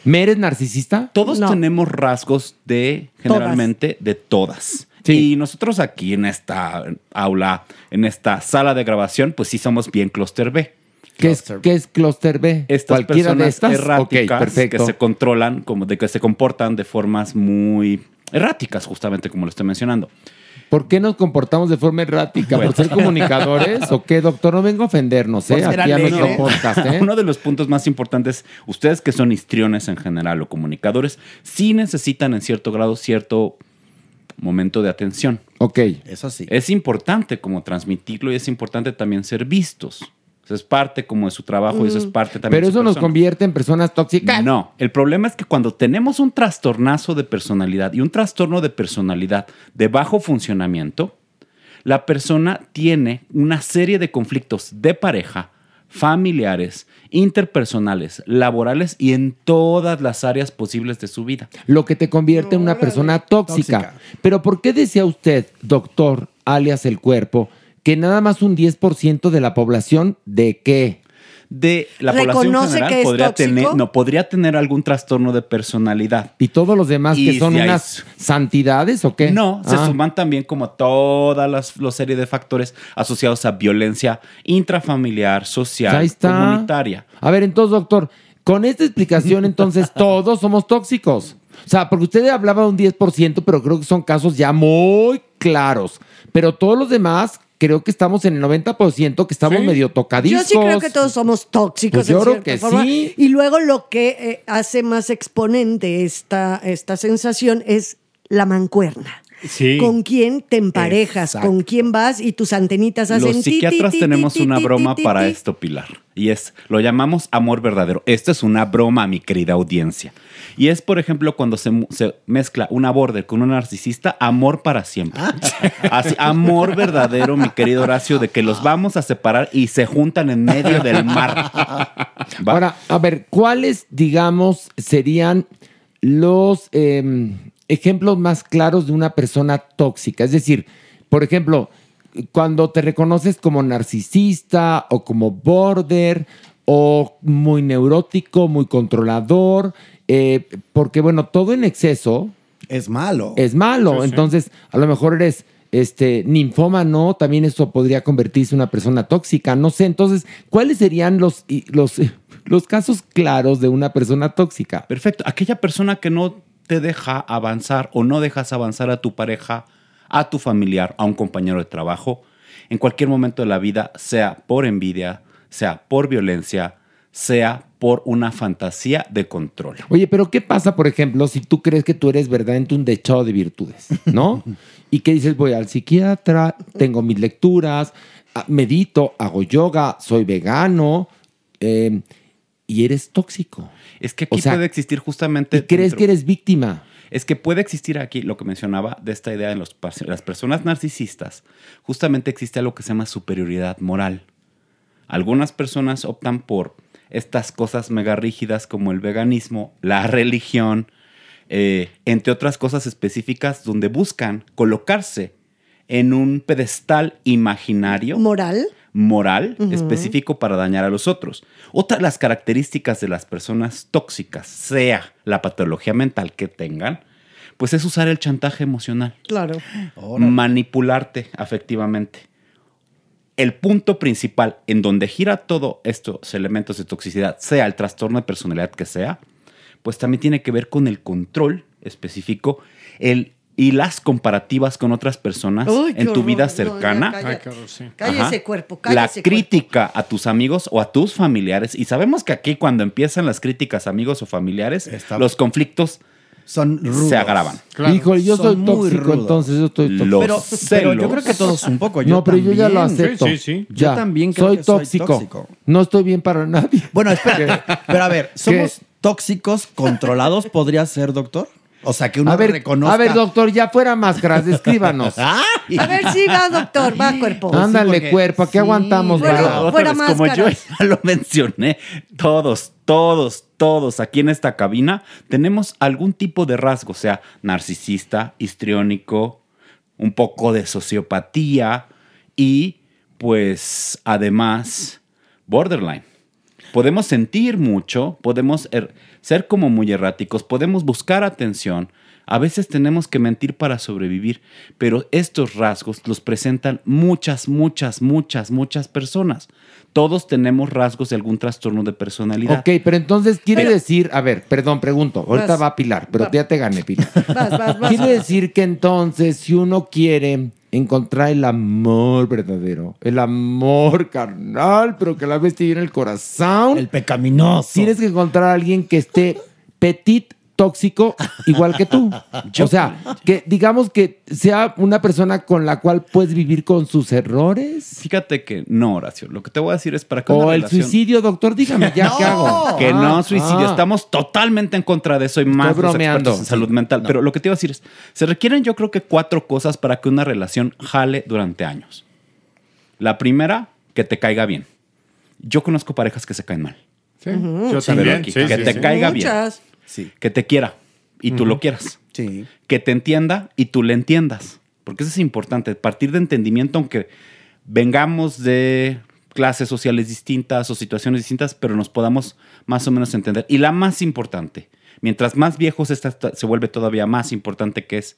¿Mere es narcisista? Todos tenemos rasgos de, generalmente, de todas. Y nosotros aquí en esta aula, en esta sala de grabación, pues sí somos bien cluster B. ¿Qué es, ¿Qué es cluster B? Estas ¿Cualquiera de personas estas? erráticas que se controlan, como de que se comportan de formas muy erráticas, justamente como lo estoy mencionando. ¿Por qué nos comportamos de forma errática? ¿Por ser comunicadores? ¿O qué, doctor? No vengo a ofendernos, ¿eh? Ser Aquí a nuestro alegre. podcast, ¿eh? Uno de los puntos más importantes, ustedes que son histriones en general o comunicadores, sí necesitan en cierto grado cierto momento de atención. Ok. Eso sí. Es importante como transmitirlo y es importante también ser vistos. Eso es parte como de su trabajo y eso es parte también Pero de su eso nos convierte en personas tóxicas. No, el problema es que cuando tenemos un trastornazo de personalidad y un trastorno de personalidad de bajo funcionamiento, la persona tiene una serie de conflictos de pareja, familiares, interpersonales, laborales y en todas las áreas posibles de su vida. Lo que te convierte en una persona tóxica. Pero ¿por qué decía usted, doctor, alias el cuerpo, que nada más un 10% de la población de qué? De la población ¿Reconoce general que podría tóxico? tener, no, podría tener algún trastorno de personalidad. ¿Y todos los demás Y que son si hay- unas santidades o qué? No, se Ah. suman también como todas las, las serie de factores asociados a violencia intrafamiliar, social, Ahí está. comunitaria. A ver, entonces, doctor, con esta explicación, entonces, todos somos tóxicos. O sea, porque usted hablaba de un 10%, pero creo que son casos ya muy claros. Pero todos los demás, creo que estamos en el 90%, que estamos medio Yo tocadiscos. sí creo que todos somos tóxicos. Pues yo en creo cierta que forma. sí. Y luego lo que eh, hace más exponente esta, esta sensación es la mancuerna. Sí. ¿Con quién te emparejas? Exacto. ¿Con quién vas? Y tus antenitas hacen Los ti, ti, psiquiatras ti, tenemos ti, una ti, broma ti, para esto, Pilar. Y es, lo llamamos amor verdadero. Esto es una broma, mi querida audiencia. Y es, por ejemplo, cuando se, se mezcla una border con un narcisista, amor para siempre. Así, amor verdadero, mi querido Horacio, de que los vamos a separar y se juntan en medio del mar. Va. Ahora, a ver, ¿cuáles, digamos, serían los eh, ejemplos más claros de una persona tóxica? Es decir, por ejemplo, cuando te reconoces como narcisista o como border o muy neurótico, muy controlador, eh, porque bueno, todo en exceso es malo. Es malo. Sí, sí. Entonces, a lo mejor eres este ninfómano, también eso podría convertirse en una persona tóxica. No sé. Entonces, ¿cuáles serían los, los, los casos claros de una persona tóxica? Perfecto. Aquella persona que no te deja avanzar o no dejas avanzar a tu pareja, a tu familiar, a un compañero de trabajo, en cualquier momento de la vida, sea por envidia, sea por violencia, sea por una fantasía de control. Oye, pero ¿qué pasa, por ejemplo, si tú crees que tú eres verdaderamente un dechado de virtudes, ¿no? y que dices, voy al psiquiatra, tengo mis lecturas, ah, medito, hago yoga, soy vegano, eh, y eres tóxico. Es que aquí O sea, puede existir justamente... ¿Y crees dentro- que eres víctima? Es que puede existir aquí lo que mencionaba de esta idea pas- las personas narcisistas. Justamente existe algo que se llama superioridad moral. Algunas personas optan por estas cosas mega rígidas como el veganismo, la religión, eh, entre otras cosas específicas donde buscan colocarse en un pedestal imaginario ¿Moral? Moral específico para dañar a los otros. Otra de las características de las personas tóxicas, sea la patología mental que tengan, pues es usar el chantaje emocional, Claro. manipularte afectivamente. El punto principal en donde gira todo estos elementos de toxicidad, sea el trastorno de personalidad que sea, pues también tiene que ver con el control específico el, y las comparativas con otras personas Uy, en tu horror. vida No, ya cercana. cállate. Ay, horror, sí. Cállese, cuerpo, La cállese, cuerpo. crítica a tus amigos o a tus familiares. Y sabemos que aquí cuando empiezan las críticas a amigos o familiares, los conflictos son se agravan. Híjole, yo Son soy muy tóxico, rudos. entonces yo estoy tóxico. Los Pero, pero yo creo que todos un poco. Yo no, pero yo ya lo acepto. Sí, sí, sí. Ya. Yo también creo soy que soy tóxico. tóxico. No estoy bien para nadie. Bueno, espérate. Pero a ver, ¿somos ¿Qué? tóxicos controlados? ¿Podría ser, doctor? O sea, que uno a ver, reconozca. A ver, doctor, ya fuera máscaras, descríbanos. A ver, sí, va, doctor, va, cuerpo. Ándale, porque- cuerpo, aquí aguantamos, Fuera- vara. Otra fuera vez, como yo ya lo mencioné, todos, todos, todos aquí en esta cabina tenemos algún tipo de rasgo, o sea, narcisista, histriónico, un poco de sociopatía y pues además borderline. Podemos sentir mucho, podemos er- ser como muy erráticos, podemos buscar atención. A veces tenemos que mentir para sobrevivir, pero estos rasgos los presentan muchas, muchas, muchas, muchas personas. Todos tenemos rasgos de algún trastorno de personalidad. Ok, pero entonces quiere Pero- decir, a ver, perdón, pregunto, ahorita Vas. va Pilar, pero Va. ya te gané, Pilar. Vas, vas, vas. Quiere decir que entonces, si uno quiere encontrar el amor verdadero, el amor carnal, pero que a la vez te viene el corazón, El pecaminoso. tienes que encontrar a alguien que esté petit, tóxico, igual que tú. o sea, que digamos que sea una persona con la cual puedes vivir con sus errores. Fíjate que no, Horacio. Lo que te voy a decir es para que una O el relación- suicidio, doctor, dígame ya qué hago. Que Ah, no suicidio. ah. Estamos totalmente en contra de eso y más los bromeando. expertos en salud mental. Pero lo que te iba a decir es, se requieren yo creo que cuatro cosas para que una relación jale durante años. La primera, que te caiga bien. Yo conozco parejas que se caen mal. Sí, yo Sí, también. pero aquí, sí, que sí, te sí. caiga bien. Sí. Que te quiera y tú lo quieras. Sí. Que te entienda y tú le entiendas. Porque eso es importante. Partir de entendimiento, aunque vengamos de clases sociales distintas o situaciones distintas, pero nos podamos más o menos entender. Y la más importante, mientras más viejos estás, se vuelve todavía más importante que es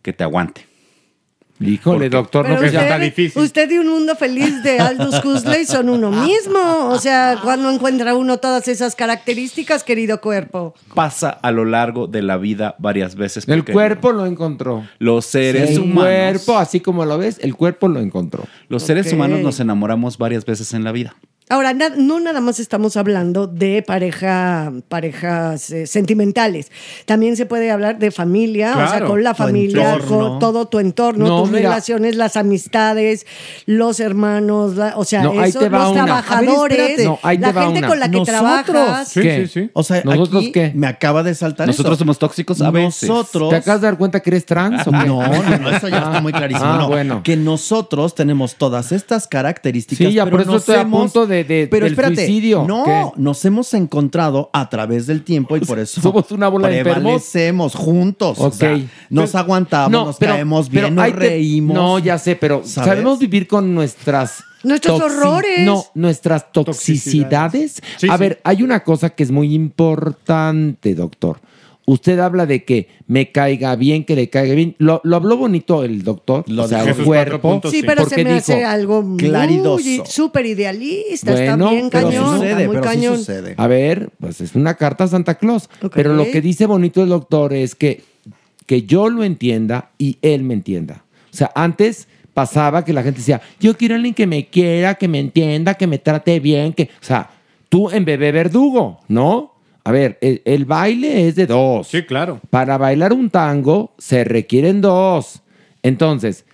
que te aguante. Híjole, doctor, no que ya difícil. usted y un mundo feliz de Aldous Huxley son uno mismo. O sea, cuando encuentra uno todas esas características, querido cuerpo. Pasa a lo largo de la vida varias veces. El cuerpo lo encontró. Los seres el humanos. cuerpo, así como lo ves, el cuerpo lo encontró. Los seres humanos nos enamoramos varias veces en la vida. Ahora, na- no nada más estamos hablando de pareja, parejas eh, sentimentales. También se puede hablar de familia, o sea, con la familia, entorno. con todo tu entorno, No, tus mira. relaciones, las amistades, los hermanos, la- o sea, No, eso, los una. A ver, trabajadores. No, la gente una. con la que Nosotros. trabajas. Sí, ¿Qué? sí, sí. O sea, ¿Nosotros aquí qué? me acaba de saltar Nosotros eso. somos tóxicos a veces. Nosotros. ¿Te acabas de dar cuenta que eres trans o qué? No, no, no, eso ya está muy clarísimo. Ah, no, bueno. Que nosotros tenemos todas estas características. Sí, ya pero por eso nos estoy a punto de- de- pero del espérate, suicidio. No, ¿Qué? nos hemos encontrado a través del tiempo y por eso Somos una bola de enfermos. prevalecemos juntos. O Ok. sea, nos aguantamos, nos caemos bien, nos ahí te- reímos. No, ya sé, pero ¿Sabes? sabemos vivir con nuestras... Nuestros horrores. No, nuestras toxicidades. Sí, a sí. ver, hay una cosa que es muy importante, doctor. Usted habla de que me caiga bien, que le caiga bien. Lo, lo habló bonito el doctor, Lo o sea, el cuerpo. 4.5. Sí, pero se me dijo, hace algo muy claridoso. súper idealista. Bueno, está bien pero cañón. sucede, está muy pero sí cañón. sucede. A ver, pues es una carta a Santa Claus. Pero lo que dice bonito el doctor es que, que yo lo entienda y él me entienda. O sea, antes pasaba que la gente decía, yo quiero a alguien que me quiera, que me entienda, que me trate bien, que... O sea, tú en bebé verdugo, ¿no? A ver, el, el baile es de dos. Sí, claro. Para bailar un tango se requieren dos. Entonces,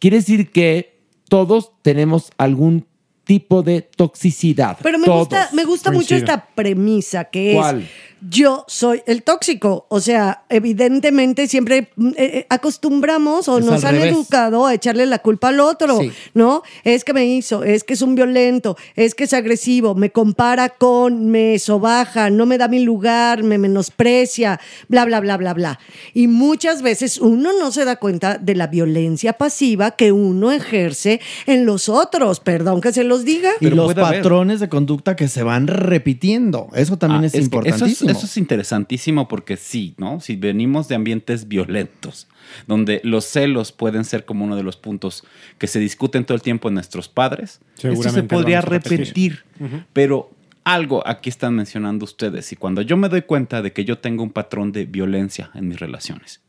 quiere decir que todos tenemos algún tipo de toxicidad. Pero me Todos. gusta, me gusta mucho esta premisa que ¿Cuál? es yo soy el tóxico. O sea, evidentemente siempre mm, eh, eh, acostumbramos o Es nos han revés. educado a echarle la culpa al otro, Sí. ¿no? Es que me hizo, es que es un violento, es que es agresivo, me compara con, me sobaja, no me da mi lugar, me menosprecia, bla, bla, bla, bla, bla. Y muchas veces uno no se da cuenta de la violencia pasiva que uno ejerce en los otros, perdón que se los diga. Y los haber. patrones de conducta que se van repitiendo. Eso también Ah, es, que importantísimo. Eso es, interesantísimo porque sí, ¿no? Si venimos de ambientes violentos, donde los celos pueden ser como uno de los puntos que se discuten todo el tiempo en nuestros padres, esto se podría repetir. Pero algo aquí están mencionando ustedes y cuando yo me doy cuenta de que yo tengo un patrón de violencia en mis relaciones,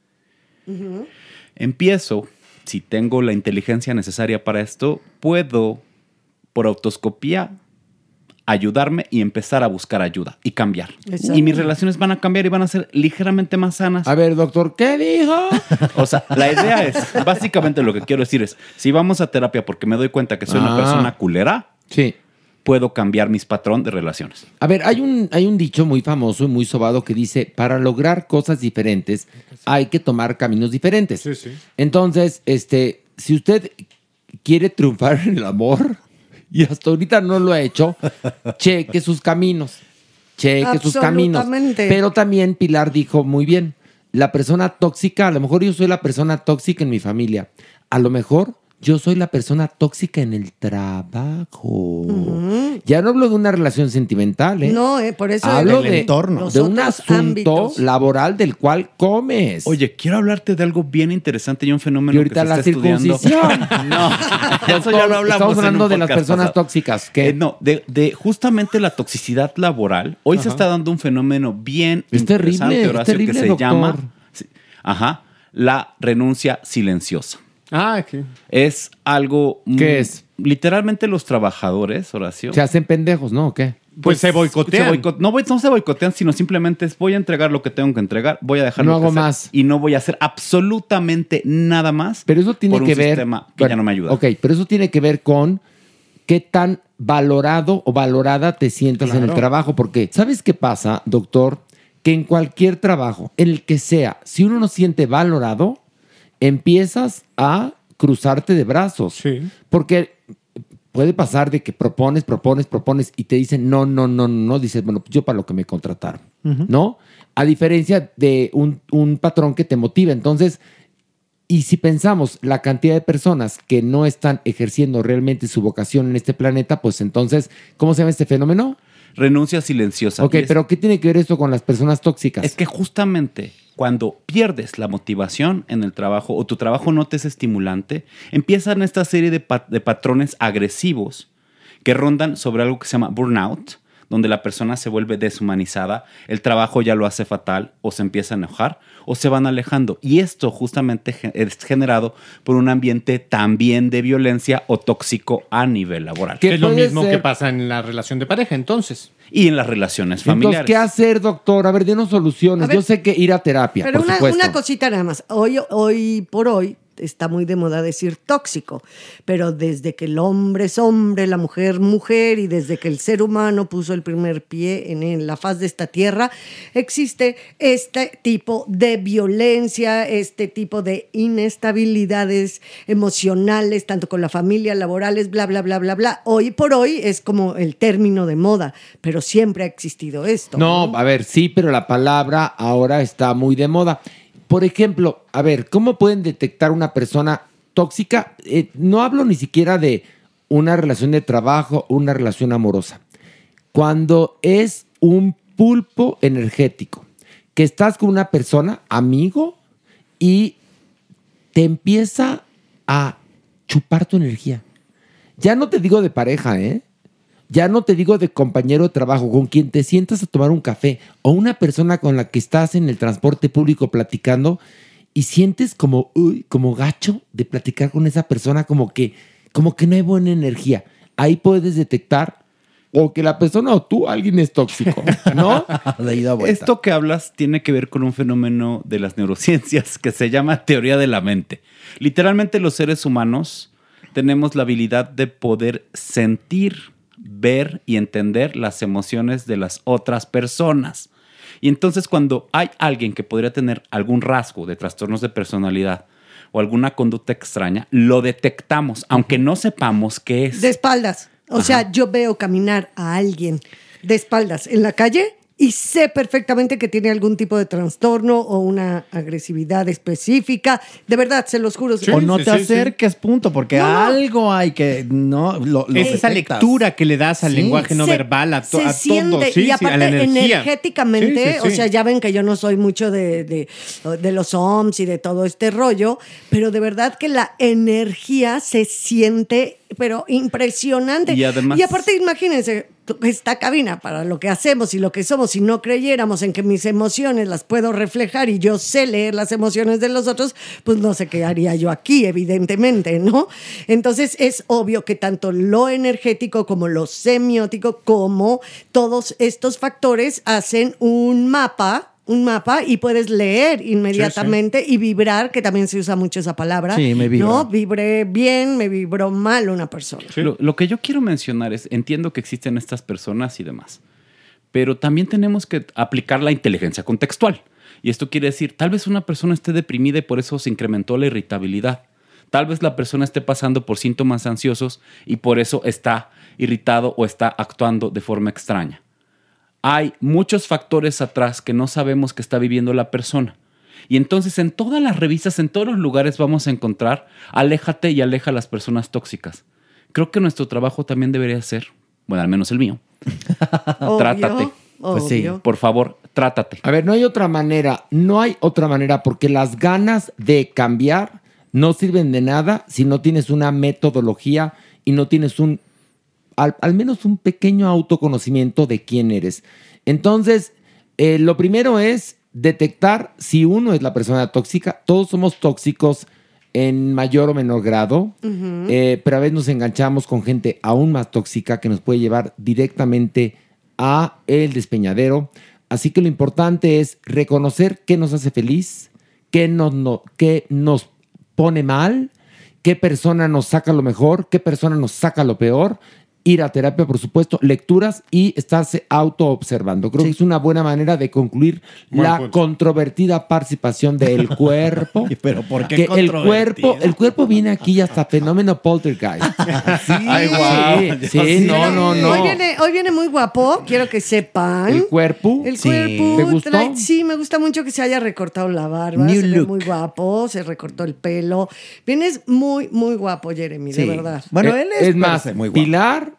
empiezo, si tengo la inteligencia necesaria para esto, puedo por autoscopía ayudarme y empezar a buscar ayuda y cambiar. Exacto. Y mis relaciones van a cambiar y van a ser ligeramente más sanas. A ver, doctor, ¿qué dijo? O sea, la idea es, básicamente lo que quiero decir es, si vamos a terapia porque me doy cuenta que soy una Ah. persona culera, Sí. puedo cambiar mis patrón de relaciones. A ver, hay un, hay un dicho muy famoso y muy sobado que dice, para lograr cosas diferentes hay que tomar caminos diferentes. Entonces, este, si usted quiere triunfar en el amor y hasta ahorita no lo ha hecho, cheque sus caminos. Cheque sus caminos. Pero también Pilar dijo muy bien, la persona tóxica, a lo mejor yo soy la persona tóxica en mi familia. A lo mejor yo soy la persona tóxica en el trabajo. Ya no hablo de una relación sentimental, ¿eh? No, eh, por eso Hablo de, entorno. de un asunto ámbitos. laboral del cual comes. Oye, quiero hablarte de algo bien interesante y un fenómeno Y ahorita que se la está estudiando. circuncisión. no, eso ya lo hablamos. Estamos en hablando un de las personas pasado. tóxicas. que Eh, no, de, de justamente la toxicidad laboral. Hoy se está dando un fenómeno bien Es terrible, interesante, es Horacio, terrible, que se doctor. llama sí, ajá, la renuncia silenciosa. Ah, ¿qué? Es algo... ¿Qué es? Literalmente los trabajadores, Horacio. se hacen pendejos, ¿no? ¿O qué? Pues se boicotean. se boicot- no, voy- no se boicotean, sino simplemente es voy a entregar lo que tengo que entregar, voy a dejar No lo que hago hacer más. y no voy a hacer absolutamente nada más. Pero eso tiene por un que ver. sistema que ya no me ayuda. Ok, pero eso tiene que ver con qué tan valorado o valorada te sientas en el trabajo. Porque, ¿sabes qué pasa, doctor? Que en cualquier trabajo, en el que sea, si uno no siente valorado, empiezas a cruzarte de brazos. Porque puede pasar de que propones, propones, propones y te dicen no, no, no, no, no. Dices, bueno, yo para lo que me contrataron. ¿no? A diferencia de un, un patrón que te motiva. Entonces, y si pensamos la cantidad de personas que no están ejerciendo realmente su vocación en este planeta, pues entonces, ¿cómo se llama este fenómeno? Renuncia silenciosa. Ok, es- pero ¿qué tiene que ver esto con las personas tóxicas? Es que justamente cuando pierdes la motivación en el trabajo o tu trabajo no te es estimulante, empiezan esta serie de patrones agresivos que rondan sobre algo que se llama burnout, donde la persona se vuelve deshumanizada, el trabajo ya lo hace fatal o se empieza a enojar o se van alejando. Y esto justamente es generado por un ambiente también de violencia o tóxico a nivel laboral. Que es lo mismo que pasa en la relación de pareja, entonces. Y en las relaciones Entonces, familiares. ¿qué hacer, doctor? A ver, denos soluciones. A ver, Yo sé que ir a terapia, Pero por una, supuesto. una cosita nada más. Hoy, hoy por hoy está muy de moda decir tóxico, pero desde que el hombre es hombre, la mujer mujer y desde que el ser humano puso el primer pie en, en la faz de esta tierra, existe este tipo de violencia, este tipo de inestabilidades emocionales, tanto con la familia, laborales, bla, bla, bla, bla, bla. Hoy por hoy es como el término de moda, pero siempre ha existido esto. No, a ver, sí, pero la palabra ahora está muy de moda. Por ejemplo, a ver, ¿cómo pueden detectar una persona tóxica? Eh, no hablo ni siquiera de una relación de trabajo una relación amorosa. Cuando es un pulpo energético, que estás con una persona, amigo, y te empieza a chupar tu energía. Ya no te digo de pareja, ¿eh? Ya no te digo de compañero de trabajo, con quien te sientas a tomar un café o una persona con la que estás en el transporte público platicando y sientes como, uy, como gacho de platicar con esa persona, como que, como que no hay buena energía. Ahí puedes detectar o que la persona o tú, alguien es tóxico, ¿no? De ida a vuelta. Esto que hablas tiene que ver con un fenómeno de las neurociencias que se llama teoría de la mente. Literalmente los seres humanos tenemos la habilidad de poder sentir, ver y entender las emociones de las otras personas. Y entonces cuando hay alguien que podría tener algún rasgo de trastornos de personalidad o alguna conducta extraña, lo detectamos, aunque no sepamos qué es. De espaldas. O sea, yo veo caminar a alguien de espaldas en la calle y sé perfectamente que tiene algún tipo de trastorno o una agresividad específica. De verdad, se los juro. o no te acerques, punto, porque No, no. algo hay que no lo, lo es esa detectas. lectura que le das al Sí. lenguaje no Se- verbal, a, to- se a siente, todo, sí, y sí, a aparte la energía. energéticamente, Sí, sí, o sí. sea, ya ven que yo no soy mucho de, de, de los OMS y de todo este rollo, pero de verdad que la energía se siente, pero impresionante. Y además- aparte, imagínense, esta cabina para lo que hacemos y lo que somos, si no creyéramos en que mis emociones las puedo reflejar y yo sé leer las emociones de los otros, pues no sé qué haría yo aquí, evidentemente, ¿no? Entonces es obvio que tanto lo energético como lo semiótico, como todos estos factores hacen un mapa un mapa y puedes leer inmediatamente y vibrar, que también se usa mucho esa palabra. Sí, me vibra. ¿No? Vibré bien, me vibró mal una persona. Lo, lo que yo quiero mencionar es, entiendo que existen estas personas y demás, pero también tenemos que aplicar la inteligencia contextual. Y esto quiere decir, tal vez una persona esté deprimida y por eso se incrementó la irritabilidad. Tal vez la persona esté pasando por síntomas ansiosos y por eso está irritado o está actuando de forma extraña. Hay muchos factores atrás que no sabemos que está viviendo la persona. Y entonces en todas las revistas, en todos los lugares vamos a encontrar, aléjate y aleja a las personas tóxicas. Creo que nuestro trabajo también debería ser, bueno, al menos el mío, Obvio, trátate. Pues sí. Por favor, trátate. A ver, no hay otra manera, no hay otra manera porque las ganas de cambiar no sirven de nada si no tienes una metodología y no tienes un, al, al menos un pequeño autoconocimiento de quién eres. Entonces, eh, lo primero es detectar si uno es la persona tóxica. Todos somos tóxicos en mayor o menor grado, eh, pero a veces nos enganchamos con gente aún más tóxica que nos puede llevar directamente a el despeñadero. Así que lo importante es reconocer qué nos hace feliz, qué nos, no- qué nos pone mal, qué persona nos saca lo mejor, qué persona nos saca lo peor. Ir a terapia, por supuesto, lecturas y estarse auto-observando. Creo que es una buena manera de concluir Buen la punto. controvertida participación del cuerpo. Pero ¿por qué Que el cuerpo, el cuerpo viene aquí hasta fenómeno poltergeist. Sí, Ay, sí, sí, no, no, no. Hoy viene, hoy viene muy guapo, quiero que sepan. El cuerpo. El Sí. cuerpo. ¿Te gustó? trae- sí, me gusta mucho que se haya recortado la barba. New se ve muy guapo, se recortó el pelo. Vienes muy, muy guapo, Jeremy, de verdad. Bueno, Eh, él es, es más, parece muy guapo. Pilar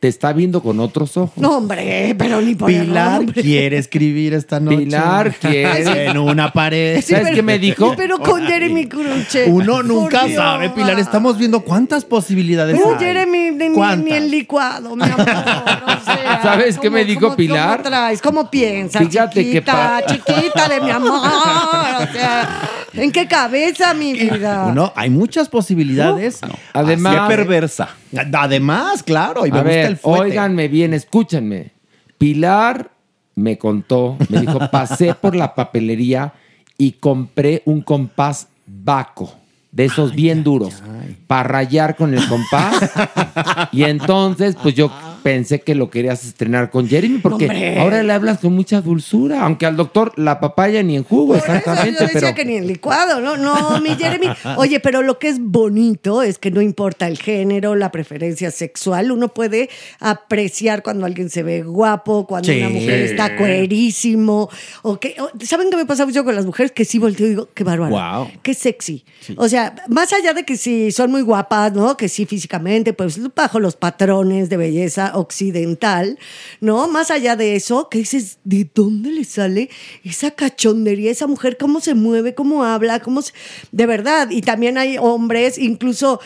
te está viendo con otros ojos. No, hombre, pero ni por Pilar quiere escribir esta noche. Pilar quiere. En una pared. Sí, ¿Sabes pero- qué me dijo? Pero con Jeremy Cruche. Uno nunca Dios. sabe, Pilar. Estamos viendo cuántas posibilidades No, hay. Jeremy, ni, ¿Cuántas? ni el licuado, mi amor. O sea, ¿Sabes qué ¿cómo- me dijo cómo- Pilar? ¿Cómo traes? ¿Cómo piensas? Fíjate que chiquita, pa- chiquita de mi amor. O sea, ¿en qué cabeza, mi vida? Uno, hay muchas posibilidades. Además- Qué perversa. Además, claro. Y me A gusta ver, el fuete. óiganme bien, escúchenme. Pilar me contó, me dijo, pasé por la papelería y compré un compás Baco, de esos bien duros, para rayar con el compás. y entonces, pues yo pensé que lo querías estrenar con Jeremy, porque Hombre. ahora le hablas con mucha dulzura, aunque al doctor la papaya ni en jugo, Por eso exactamente. yo decía pero que ni en licuado, ¿no? No, mi Jeremy. Oye, pero lo que es bonito es que no importa el género, la preferencia sexual, uno puede apreciar cuando alguien se ve guapo, cuando Sí. una mujer está cuerísimo. O que, ¿Saben qué me pasa mucho con las mujeres? Que sí volteo y digo, qué bárbaro. Guau. Qué sexy. O sea, más allá de que si son muy guapas, ¿no? Que sí físicamente, pues bajo los patrones de belleza occidental, ¿no? Más allá de eso, que dices, ¿de dónde le sale esa cachondería, esa mujer, cómo se mueve, cómo habla, cómo se... De verdad, y también hay hombres, incluso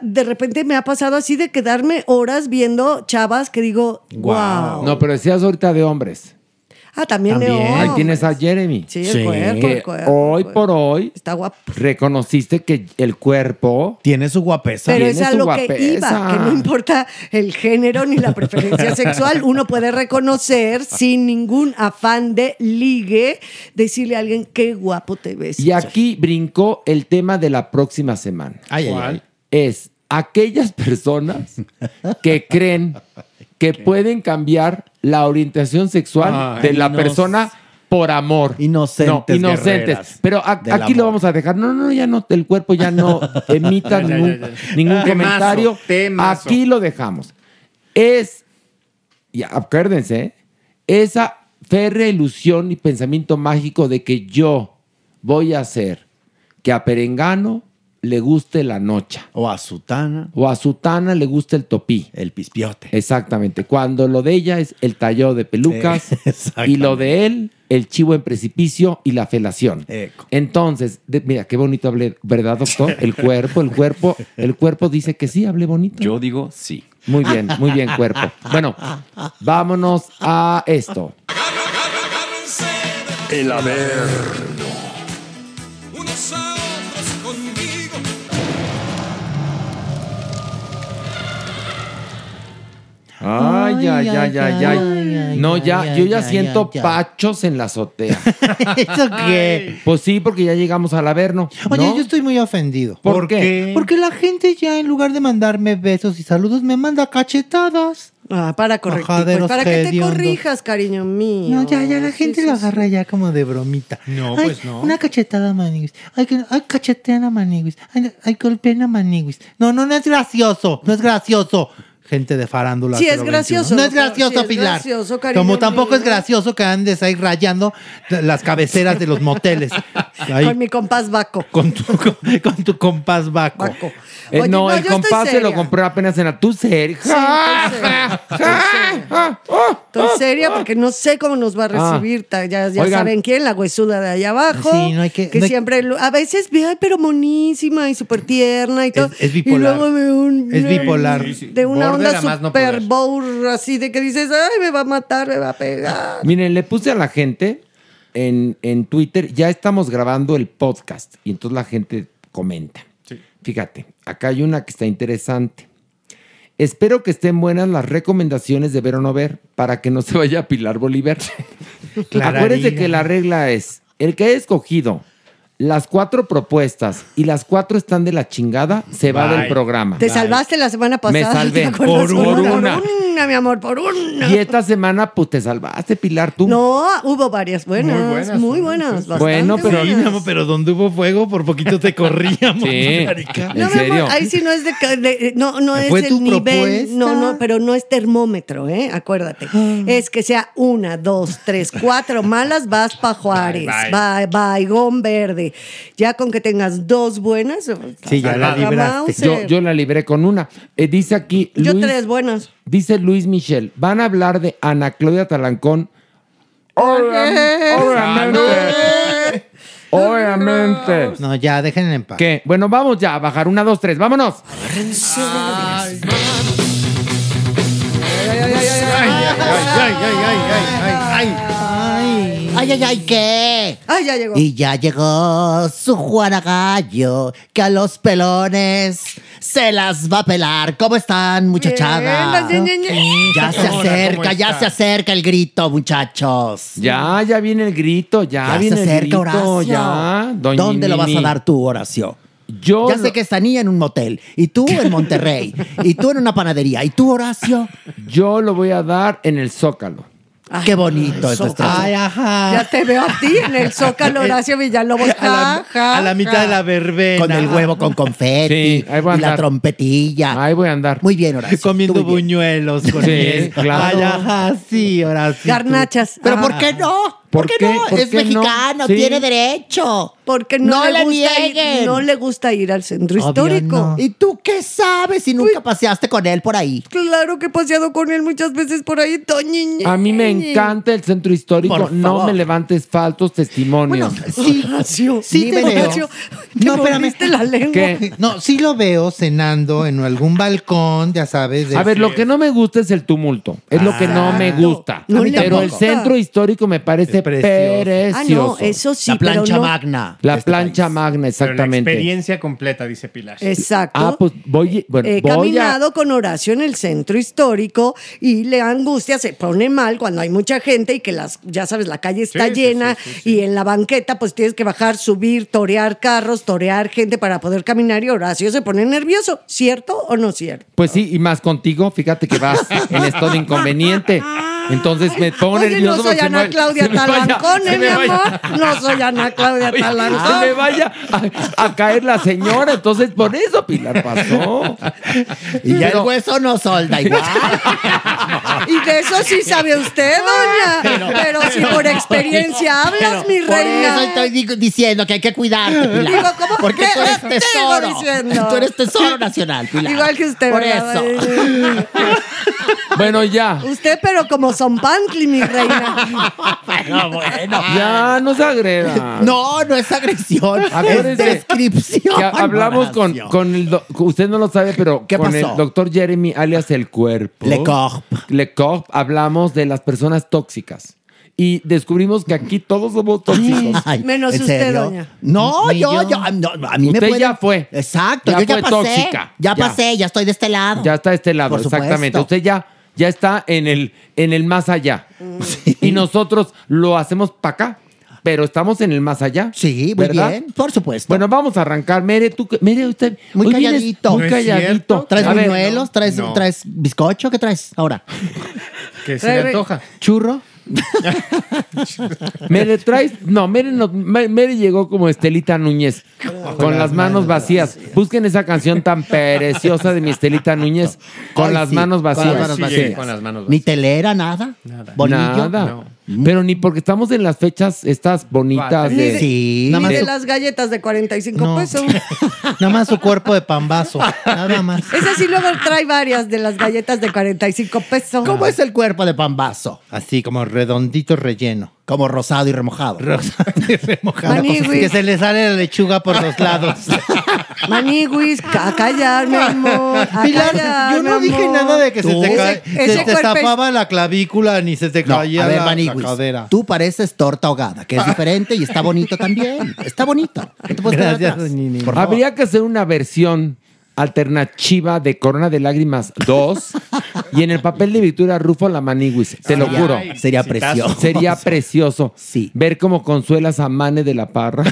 de repente me ha pasado así de quedarme horas viendo chavas que digo, wow. No, pero decías ahorita de hombres. Ah, también, También. Ahí tienes a Jeremy. Sí, el Sí. cuerpo, el cuerpo, hoy el cuerpo. por hoy Está guapo. reconociste que el cuerpo Tiene su guapesa. Pero es a lo que iba, que no importa el género ni la preferencia sexual, uno puede reconocer sin ningún afán de ligue, decirle a alguien qué guapo te ves. Y aquí brincó el tema de la próxima semana. Ay, ay, ay. Es aquellas personas que creen que pueden cambiar la orientación sexual Ay, de la persona por amor. Inocentes No, inocentes. Pero a- aquí lo vamos a dejar. No, no, ya no, el cuerpo ya no emita ningún, ningún Temazo, comentario. temazo. Aquí lo dejamos. Es, y acuérdense, esa férrea ilusión y pensamiento mágico de que yo voy a hacer que a Perengano le guste la nocha O a Sutana, o a Sutana le guste el topí. el pispiote. Exactamente. Cuando lo de ella es el tallado de pelucas Eh, y lo de él, el chivo en precipicio y la felación. Eco. Entonces, de- mira, qué bonito hablé, ¿verdad, doctor? El cuerpo, el cuerpo, el cuerpo dice que sí, hablé bonito. Yo digo sí. Muy bien, muy bien, cuerpo. Bueno, vámonos a esto. El Averno. Ay, ay, ay, ay, ay. No, ya, yo ya siento pachos en la azotea. ¿Eso qué? Pues sí, porque ya llegamos al Averno. Oye, yo estoy muy ofendido. ¿Por qué? Porque la gente ya en lugar de mandarme besos y saludos me manda cachetadas. Ah, para corregir. Majaderos para que te corrijas, cariño mío. No, ya, ya la gente sí, lo sí. agarra ya como de bromita. No, Ay, pues no. Una cachetada a Maniguis. Ay, ay cachetean a Maniguis. Ay, ay, golpean a Maniguis. No, no, no es gracioso. No es gracioso. Gente de farándula. Sí, es gracioso, No es gracioso, sí es Pilar. gracioso, cariño Como tampoco mío. es gracioso que andes ahí rayando las cabeceras de los moteles. Ahí, Con mi compás Baco. con, tu, con, con tu compás vaco. Eh, Oye, no, no, el compás se lo compré apenas en la tu serie. Sí, estoy seria. Porque no sé cómo nos va a recibir. ta- Ya, saben quién, la huesuda de allá abajo. Sí, no hay que- no hay- siempre, lo- a veces, ve, ay, pero monísima y súper tierna y todo. es bipolar. Y luego de un. Es bipolar. De una onda no super bowl, así de que dices, ay, me va a matar, me va a pegar. Miren, le puse a la gente en, en Twitter, ya estamos grabando el podcast y entonces la gente comenta. Fíjate, acá hay una que está interesante. Espero que estén buenas las recomendaciones de ver o no ver para que no se vaya a Pilar Bolívar. Acuérdense que la regla es, el que haya escogido las cuatro propuestas y las cuatro están de la chingada, se va Bye. del programa. Te salvaste la semana Me pasada. salvé. ¿te acuerdas? Por una. Por una, mi amor, por una. Y esta semana, pues te salvaste, Pilar, tú. No, hubo varias buenas, muy buenas. bastante Bueno, pero- Sí, buenas. mi amor, pero donde hubo fuego, por poquito te corríamos. Sí. marica. ¿En No, mi amor, serio? ahí sí no es de, ca- de- no, no es ¿Fue el tu nivel, propuesta? no, no, pero no es termómetro, ¿eh? Acuérdate. Es que sea una, dos, tres, cuatro malas, vas pa' Juárez, Bye, bye, Baigón Verde. Ya con que tengas dos buenas, Sí, ya la libraste. Yo, yo la libré con una. Eh, dice aquí, Yo Luis- tres buenas. dice Luis Michel, van a hablar de Ana Claudia Talancón. Obviamente. Obviamente. No, ya, déjenla en paz. ¿Qué? Bueno, vamos ya a bajar. Una, dos, tres. Vámonos. Ay, Ay, ay, ay, ¿qué? Ay, ya llegó. Y ya llegó su Juana Gallo, que a los pelones se las va a pelar. ¿Cómo están, muchachada? Bien, ñe, ñe, ñe. Ya se Hola, ¿cómo acerca, ya está? se acerca el grito, muchachos. Ya, ya viene el grito. Ya, Ya se viene el acerca grito. Horacio. Ya. Doña ¿Dónde lo vas a dar tú, Horacio? Yo Ya lo- sé que está niña en un motel, y tú en Monterrey, y tú en una panadería, y tú, Horacio. yo lo voy a dar en el Zócalo. Qué bonito es nuestro. ay, ajá. Ya te veo a ti en el Zócalo Horacio Villalobos. a, la, ja, a la mitad de la verbena. Con el huevo con confeti Sí, ahí voy a y la trompetilla. Ahí voy a andar. Muy bien, Horacio. Comiendo buñuelos con Sí, claro. Ay, ajá, sí, sí. Garnachas. Pero Ah. ¿por qué no? ¿Por ¿Por, qué? no? ¿Por es qué no? mexicano, Sí. tiene derecho. Porque no, No le, le gusta ir, no le gusta ir al centro Obvio histórico. no. ¿Y tú qué sabes si nunca paseaste con él por ahí? Claro que he paseado con él muchas veces por ahí, Toñiñe. A mí me encanta el centro histórico. No me levantes falsos testimonios. Sí, Horacio, sí te veo. Horacio, te No, espérame. la lengua. ¿Qué? No, sí lo veo cenando en algún balcón, ya sabes. de- A ver, lo que no me gusta es el tumulto. Es lo que no me gusta. No le Pero el centro histórico me parece Es precioso. Ah, precioso. no, eso sí, la pero plancha no- magna. La este plancha país. magna, Pero la exactamente. experiencia completa, dice Pilar. Exacto. Ah, pues voy, bueno, He voy a... caminado con Horacio en el centro histórico y le angustia, se pone mal cuando hay mucha gente y que las, ya sabes, la calle está Sí, llena sí, sí, sí. y en la banqueta pues tienes que bajar, subir, torear carros, torear gente para poder caminar y Horacio se pone nervioso, ¿cierto o no cierto? Pues sí, y más contigo, fíjate que vas en estado de inconveniente. Entonces me pongo Oye, nervioso. no soy Ana me- Claudia se ¿eh, mi vaya- amor? No soy Ana Claudia Oye, Talancón. Se me vaya a, a caer la señora. Entonces, por eso Pilar pasó. Y ya Pero- el hueso no solda igual. Y de eso sí sabe usted, doña. Pero, si por experiencia hablas, mi Por reina. eso estoy digo- diciendo que hay que cuidarte, Pilar. Digo, ¿cómo Porque qué? tú eres ¿Qué digo tesoro. diciendo? Tú eres tesoro nacional, Pilar. Igual que usted, Por ¿verdad? eso. Bueno, ya. Usted, pero como son Pantli, mi reina. Pero bueno. Ya, no se agreda. No, no es agresión. Es descripción. Que ha- hablamos con, Horacio. con el. do- usted no lo sabe, pero ¿Qué con pasó? el doctor Jeremy, alias El Cuerpo. Le Corp. Le Corp, hablamos de las personas tóxicas. Y descubrimos que aquí todos somos tóxicos. Ay, Menos ¿en usted, serio? doña. No, Ni yo, yo. yo, a, no, a mí me Usted pueden- ya fue. Exacto, Ya yo ya fue pasé. tóxica. Ya Ya. pasé, ya estoy de este lado. Ya está de este lado, Por supuesto. exactamente. Usted ya ya está en el, en el más allá. Y nosotros lo hacemos para acá. Pero estamos en el más allá. Sí, muy bien, por supuesto. Bueno, vamos a arrancar. Mere, tú, que- Mere, usted Muy hoy vienes calladito. Muy calladito. ¿Traes A ver, buñuelos? ¿Traes, No. ¿Traes bizcocho? ¿Qué traes ahora? Que se le antoja. ¿Churro? Mere, traes. No, Mere, no, Me- Mere llegó como Estelita Núñez, con las manos vacías. Busquen esa canción tan preciosa de mi Estelita Núñez, con Ay, las sí, manos con vacías. las manos vacías. con las manos Ni telera, nada. Nada. Bolillo. Nada. Pero ni porque estamos en las fechas estas bonitas Ni de. de- Sí. Ni más de las galletas de 45 No. pesos. Nada más su cuerpo de pambazo. Nada más. Esa sí luego trae varias de las galletas de 45 pesos. ¿Cómo es el cuerpo de pambazo? Así como redondito relleno. Como rosado y remojado. Rosado y remojado. Manigüis. Que se le sale la lechuga por los lados. Maniguis, a callar, mi amor. A Pilar, callar, yo no mi dije amor. nada de que se te, ca- Ese- se te zafaba la clavícula ni se te No, caía a ver, la, la Maniguis, cadera. tú pareces torta ahogada, que es diferente y está bonito también. Está bonito. No te Gracias. Nini. Habría que hacer una versión alternativa de Corona de Lágrimas 2 y en el papel de Victoria Rufo la Maniguis. Te lo juro. Sería precioso. Sería precioso Sí. ver cómo consuelas a Mane de la Parra.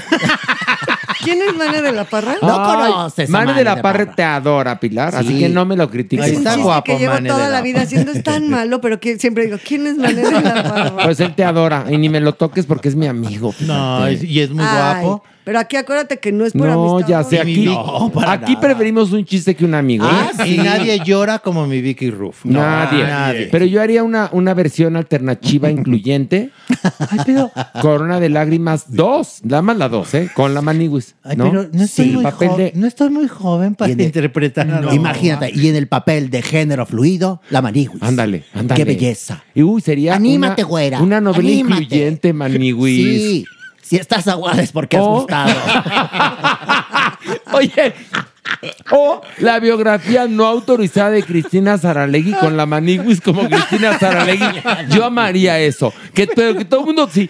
¿Quién es Mane de la Parra? No Ay, conoces a Mane de la de Parra te adora, Pilar, así Sí. que no me lo critiques. Es un chiste guapo, que llevo toda la la vida haciendo. Es tan malo, pero que siempre digo, ¿quién es Mane de la Parra? Pues él te adora y ni me lo toques porque es mi amigo. No, y es muy Ay, guapo. Pero aquí acuérdate que no es por No, amistad. ya sé, aquí, No, para aquí nada. preferimos un chiste que un amigo. Ah, ¿eh? Y nadie llora como mi Vicky Ruff. No, nadie. nadie. Pero yo haría una, una versión alternativa incluyente. Ay, pero Corona de Lágrimas 2. Nada más la 2, ¿eh? Con la Maniguis. Ay, ¿no? pero no estoy, Sí. muy papel jo- de- no estoy muy joven para Y interpretar Imagínate, y en el papel de género fluido, la maniguis. Ándale, ándale. Qué belleza. Y uy, sería Anímate, una, güera. una novela anímate. incluyente, Maniguis. Sí. Si estás aguada es porque has gustado. Oye, o la biografía no autorizada de Cristina Saralegui con la Maniguis como Cristina Saralegui. Yo amaría eso. Que, pero que todo el mundo sí,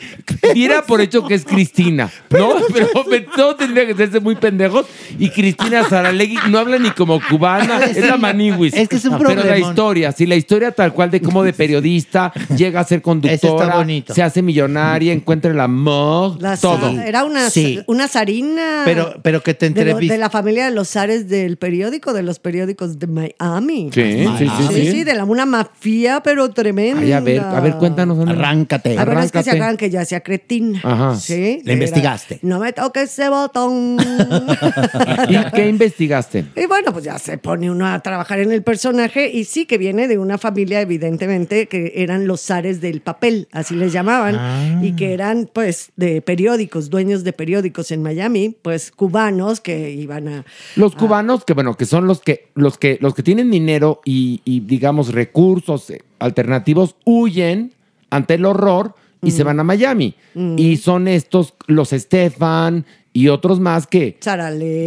diera por hecho que es Cristina, ¿no? Pero, pero todo tendría que serse muy pendejos. Y Cristina Saralegui no habla ni como cubana, es la Maniguis. Es que es un Pero la problemón. historia, sí, la historia tal cual de cómo de periodista llega a ser conductora, bonito. se hace millonaria, encuentra el amor, La todo. Era una, Sí. una zarina. Pero, pero que te de, lo- de la familia de los zares del periódico, de los periódicos de Miami. Sí, sí, sí, Sí, sí. sí, de la, una mafia, pero tremenda. Ay, a ver, a ver, cuéntanos. Ana. Arráncate. A ver, es que se Arráncate. acuerdan que ya hacía cretina. Ajá. Sí. La Era, investigaste. no me toques ese botón. ¿Y qué investigaste? Y bueno, pues ya se pone uno a trabajar en el personaje y sí que viene de una familia, evidentemente, que eran los zares del papel, así les llamaban, Ah. y que eran pues de periódicos, dueños de periódicos en Miami, pues cubanos que iban a... Los cubanos, que bueno, que son los que, los que, los que tienen dinero y, y, digamos, recursos alternativos, huyen ante el horror y se van a Miami. Y son estos, los Stefan y otros más que,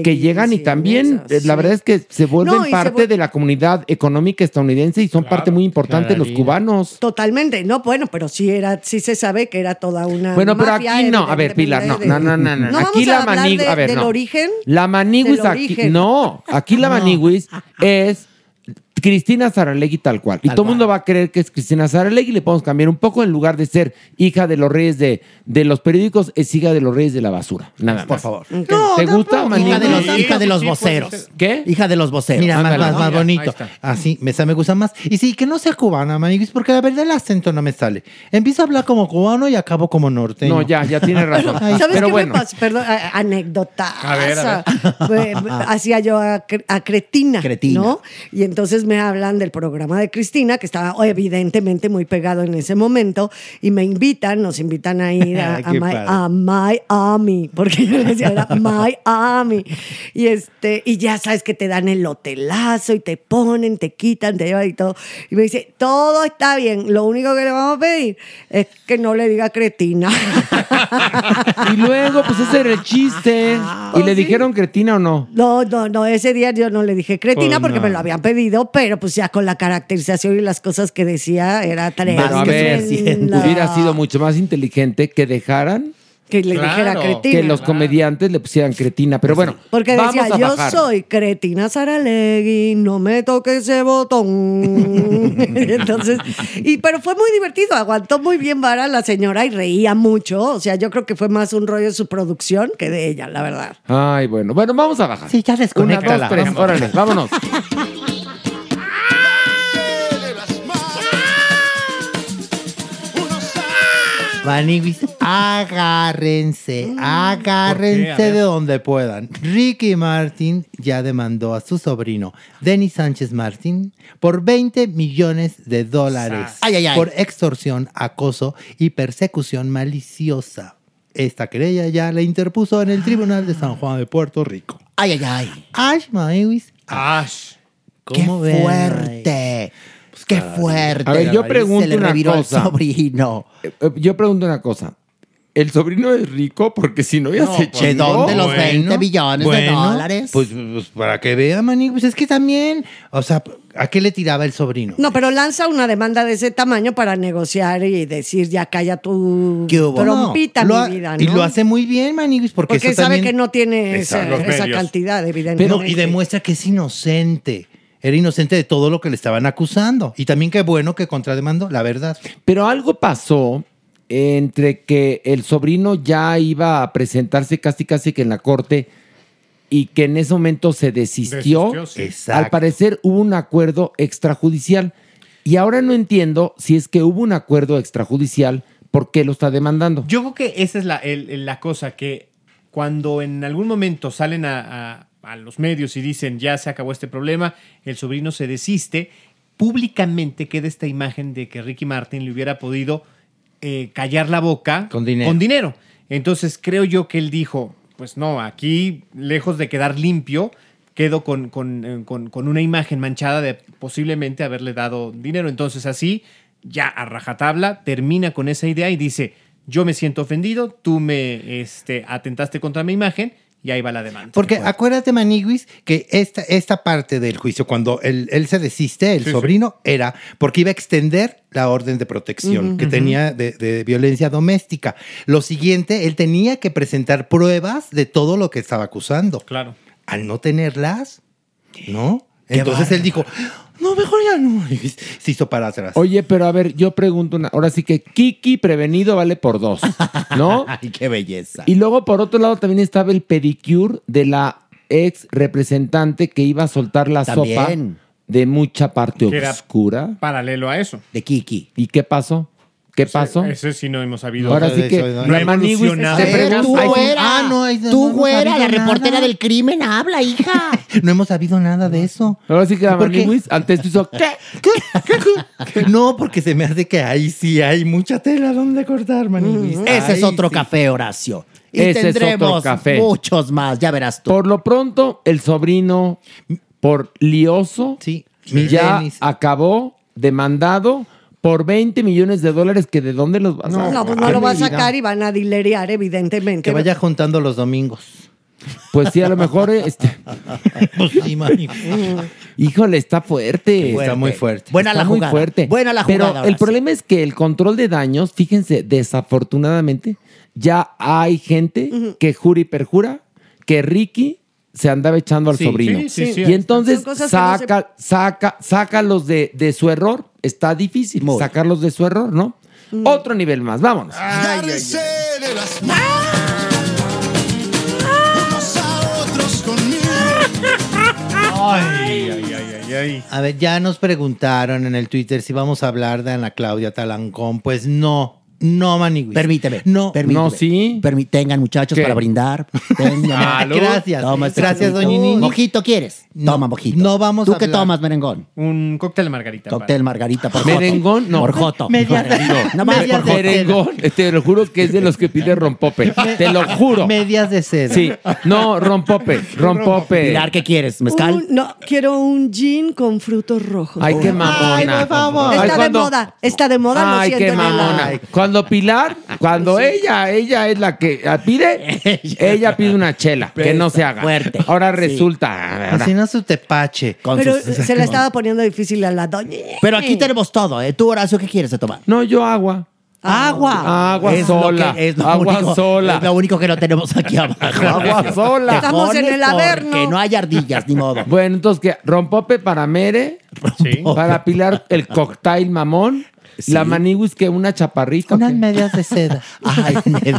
que llegan y también, esas, eh, la sí. verdad es que se vuelven No, y se parte de la comunidad económica estadounidense y son parte muy importante los cubanos. Totalmente, no, bueno, pero sí era, sí se sabe que era toda una. Bueno, pero aquí no. A ver, Pilar, no, no, no, no, no. No Aquí vamos la de- A ver, del no. origen. La manigüis Del aquí. origen. No, aquí la manigüis es Cristina Saralegui tal cual. Y todo el mundo va a creer que es Cristina Saralegui. Le podemos cambiar un poco. En lugar de ser hija de los reyes de, de los periódicos, es hija de los reyes de la basura. Nada más. Por favor. ¿Te gusta, Hija de los, Sí, hija de los voceros. ¿Qué? Hija de los voceros. Mira, más, Ándale. más, más Ya, ahí bonito. Así, me, me gusta más. Y sí, que no sea cubana, Maniguis, porque la verdad el acento no me sale. Empiezo a hablar como cubano y acabo como norteño. No, ya, ya tiene razón. ¿Sabes Pero qué bueno. me pasó? Perdón, a- anécdota. A ver, a Hacía yo a, a Cretina, Cretina. ¿no? Y entonces me hablan del programa de Cristina, que estaba oh, evidentemente muy pegado en ese momento, y me invitan, nos invitan a ir a, a, padre. a Miami, porque yo les decía, era Miami. Y, este, y ya sabes que te dan el hotelazo y te ponen, te quitan, te llevan y todo. Y me dice, todo está bien, lo único que le vamos a pedir es que no le diga Cretina. Y luego, pues ese era el chiste. ¿Y le dijeron cretina o no? No, no, no, ese día yo no le dije cretina Pues porque no. me lo habían pedido, pero pues ya con la caracterización y las cosas que decía era Pero a ver, hubiera sido mucho más inteligente que dejaran Que le dijera cretina. Que los comediantes le pusieran cretina. Pero bueno, Porque vamos decía, a yo bajar. soy Cretina Saralegui, no me toque ese botón. Entonces, y, pero fue muy divertido, aguantó muy bien vara la señora y reía mucho. O sea, yo creo que fue más un rollo de su producción que de ella, la verdad. Ay, bueno. Bueno, vamos a bajar. Sí, ya Una, desconéctala. dos, tres. Órale, vámonos. Maniguis, agárrense, ¿Por qué? agárrense de donde puedan. Ricky Martin ya demandó a su sobrino, Denis Sánchez Martin, por 20 millones de dólares Ay, ay, ay. por extorsión, acoso y persecución maliciosa. Esta querella ya la interpuso en el Tribunal de San Juan de Puerto Rico. Ay, ay, ay. Ash Maniguis, Ash. ¡Qué ¿cómo ven? fuerte! ¡Qué fuerte! A ver, yo Se pregunto le una reviró el cosa. sobrino. Eh, eh, Yo pregunto una cosa. ¿El sobrino es rico? Porque si no, ya No, se pues, chingó. ¿de dónde los 20 billones de bueno, dólares? Pues, pues, para que vea, Maniguis, es que también, o sea, ¿a qué le tiraba el sobrino? No, pero lanza una demanda de ese tamaño para negociar y decir, ya calla tu ¿Qué hubo? trompita, No, mi ha- vida, ¿no? Y lo hace muy bien, Maniguis, porque, Porque eso sabe también- que no tiene esa, esa cantidad, evidentemente. Pero, y demuestra que es inocente. Era inocente de todo lo que le estaban acusando. Y también qué bueno que contrademandó, la verdad. Pero algo pasó entre que el sobrino ya iba a presentarse casi casi que en la corte y que en ese momento se desistió. Desistió, sí. Exacto. Al parecer hubo un acuerdo extrajudicial. Y ahora no entiendo si es que hubo un acuerdo extrajudicial, ¿por qué lo está demandando? Yo creo que esa es la, el- la cosa, que cuando en algún momento salen a, a- a los medios y dicen ya se acabó este problema, el sobrino se desiste, públicamente queda esta imagen de que Ricky Martin le hubiera podido eh, callar la boca Con dinero. Con dinero. Entonces creo yo que él dijo, pues no, aquí lejos de quedar limpio, quedo con, con, eh, con- con una imagen manchada de posiblemente haberle dado dinero. Entonces así, ya a rajatabla, termina con esa idea y dice, yo me siento ofendido, tú me este, atentaste contra mi imagen y ahí va la demanda. Porque acuérdate, Maniguis, que esta, esta parte del juicio, cuando él, él se desiste, el Sí, sí. sobrino, era porque iba a extender la orden de protección que tenía de, de violencia doméstica. Lo siguiente, él tenía que presentar pruebas de todo lo que estaba acusando. Claro. Al no tenerlas, ¿no? Qué Entonces él dijo, no, mejor ya no. Y se hizo para atrás. Oye, pero a ver, yo pregunto una. Ahora sí que Kiki prevenido vale por dos, ¿no? Ay, qué belleza. Y luego, por otro lado, también estaba el pedicure de la ex representante que iba a soltar la sopa También. de mucha parte Que era oscura. Paralelo a eso. De Kiki. ¿Y qué pasó? ¿Qué pasó? Ese sí no hemos sabido. Ahora sí que no la Maniguis te pregunta- tú, güera. ah, no, no, tú, güera, la reportera nada. del crimen, habla, hija. No hemos sabido nada de eso. Ahora sí que la ¿Por qué? Maniguis antes hizo ¿qué? No, porque se me hace que ahí sí hay mucha tela donde cortar, Maniguis. Ese es otro sí. café, Horacio. Y Ese es otro tendremos café. muchos más, ya verás tú. Por lo pronto, el sobrino, por lioso, ya Denis. acabó demandado por 20 millones de dólares que de dónde los vas a No, sacar. pues no lo va a sacar y van a dilerear, evidentemente. Que vaya juntando los domingos. Pues sí, a lo mejor este, Pues sí, Maniguis. Híjole, está fuerte. Está muy fuerte. Buena está la muy jugada. fuerte. Buena la Pero jugada, el Horacio. problema es que el control de daños, fíjense, desafortunadamente, ya hay gente que jura y perjura que Ricky se andaba echando al Sí, sobrino. sí, sí, sí. y entonces que no se- saca, saca, sácalos de, de su error. Está difícil Muy. sacarlos de su error, ¿no? Otro nivel más, vámonos. Agárrense de las manos, unos a otros conmigo. Ay, ay, ay, ay, ay. A ver, ya nos preguntaron en el Twitter si vamos a hablar de Ana Claudia Talancón. Pues no, no, Maniguis. Permíteme. No, permíteme. no, sí. Permi- tengan, muchachos, ¿Qué? para brindar. Tengan. Gracias. Toma este Gracias, mojito. doña Nini. ¿Mojito quieres? No, Toma, mojito. no vamos ¿Tú a qué hablar. tomas, merengón? Un cóctel de margarita. Cóctel margarita por Merengón, no. Por joto. Medias de- No más por joto. Merengón, te lo juro que es de los que pide rompope. Te lo juro. Medias de seda. Sí, no, rompope, rompope. Pilar, ¿qué quieres? ¿Mezcal? Un- no, quiero un gin con frutos rojos. Ay, qué mamona. Ay, por favor. Está de moda, está de moda, Ay, siento qué mamona. Cuando Pilar, cuando ella, ella es la que pide, ella pide una chela, que no se haga. Fuerte. Ahora Sí. resulta. ahora- Así no su tepache. Pero sus- se le estaba poniendo difícil a la doña. Pero aquí tenemos todo, ¿eh? Tú, Horacio, ¿qué quieres de tomar? No, yo agua. Agua. Agua Es lo sola. que- es lo agua único- sola. Es lo único que no tenemos aquí abajo. Agua sola. Estamos en el averno. Que no hay ardillas, ni modo. Bueno, entonces, ¿qué? Rompope para Mere, para Pilar el cocktail mamón, la Maniwis que una chaparrita. ¿o qué? medias de seda. Ay.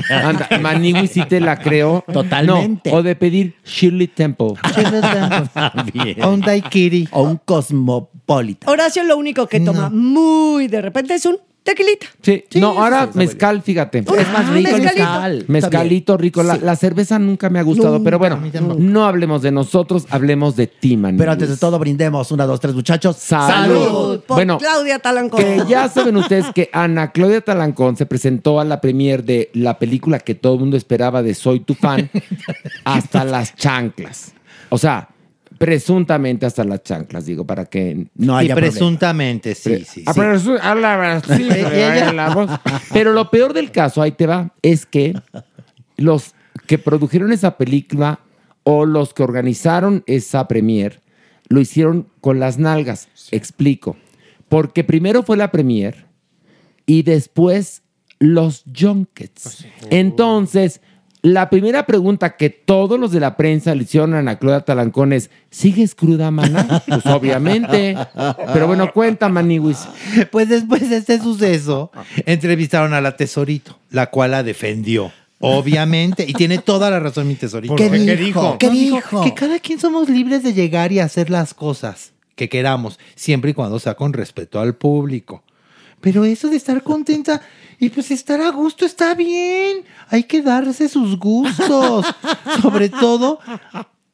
Anda, Maniwis sí te la creo. Totalmente. No, o de pedir Shirley Temple. Bien. O un daiquiri. O un cosmopolita. Horacio lo único que toma muy de repente es un tequilita. Sí, Sí, no, ahora mezcal, fíjate. Es más Ah, rico el mezcalito. mezcal. Mezcalito rico. La, Sí. la cerveza nunca me ha gustado, pero bueno, no hablemos de nosotros, hablemos de ti, Maniwis. Pero antes de todo, brindemos. Una, dos, tres, muchachos. Salud. Por Bueno, Claudia Talancón. Que ya saben ustedes que Ana Claudia Talancón se presentó a la premier de la película que todo el mundo esperaba de Soy tu fan, hasta las chanclas. O sea, presuntamente hasta las chanclas, digo, para que... No haya presuntamente, sí, sí. Sí. pero la voz. Lo peor del caso, ahí te va, es que los que produjeron esa película o los que organizaron esa premier lo hicieron con las nalgas. Explico. Porque primero fue la premier y después los junkets. Entonces, la primera pregunta que todos los de la prensa le hicieron a Ana Claudia Talancón es, ¿sigues cruda, mana? Pues obviamente. Pero bueno, cuenta, Maniwis. Pues después de este suceso, entrevistaron a la Tesorito, la cual la defendió. Obviamente, y tiene toda la razón mi tesorito. ¿Qué ¿Qué dijo? ¿Qué No, dijo? Que cada quien somos libres de llegar y hacer las cosas que queramos, siempre y cuando sea con respeto al público. Pero eso de estar contenta y pues estar a gusto está bien. Hay que darse sus gustos. Sobre todo,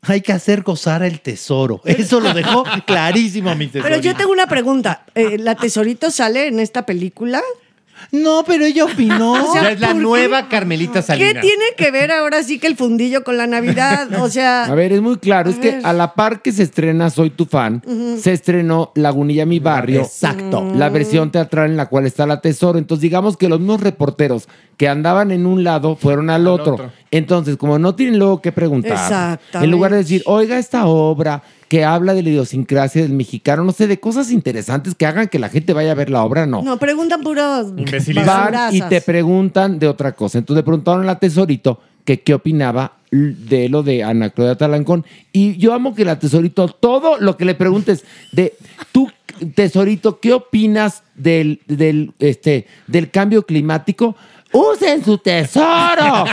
hay que hacer gozar el tesoro. Eso lo dejó clarísimo mi tesorito. Pero yo tengo una pregunta. Eh, ¿La Tesorito sale en esta película? No, pero ella opinó. O sea, es la ¿por qué? nueva Carmelita ¿Qué Salinas. tiene que ver ahora sí que el fundillo con la Navidad? O sea, A ver, es muy claro, es que a la par que se estrena Soy tu fan, se estrenó Lagunilla Mi Barrio. Exacto. La versión teatral en la cual está la tesoro. Entonces, digamos que los mismos reporteros que andaban en un lado fueron al, otro. otro. Entonces, como no tienen luego que preguntar, en lugar de decir, oiga, esta obra que habla de la idiosincrasia del mexicano, no sé, de cosas interesantes que hagan que la gente vaya a ver la obra, no. no, preguntan puros. Van y te preguntan de otra cosa. Entonces le preguntaron a la Tesorito que qué opinaba de lo de Ana Claudia Talancón. Y yo amo que la Tesorito, todo lo que le preguntes de tú, Tesorito, ¿qué opinas del, del, este, del cambio climático? ¡Usen su tesoro!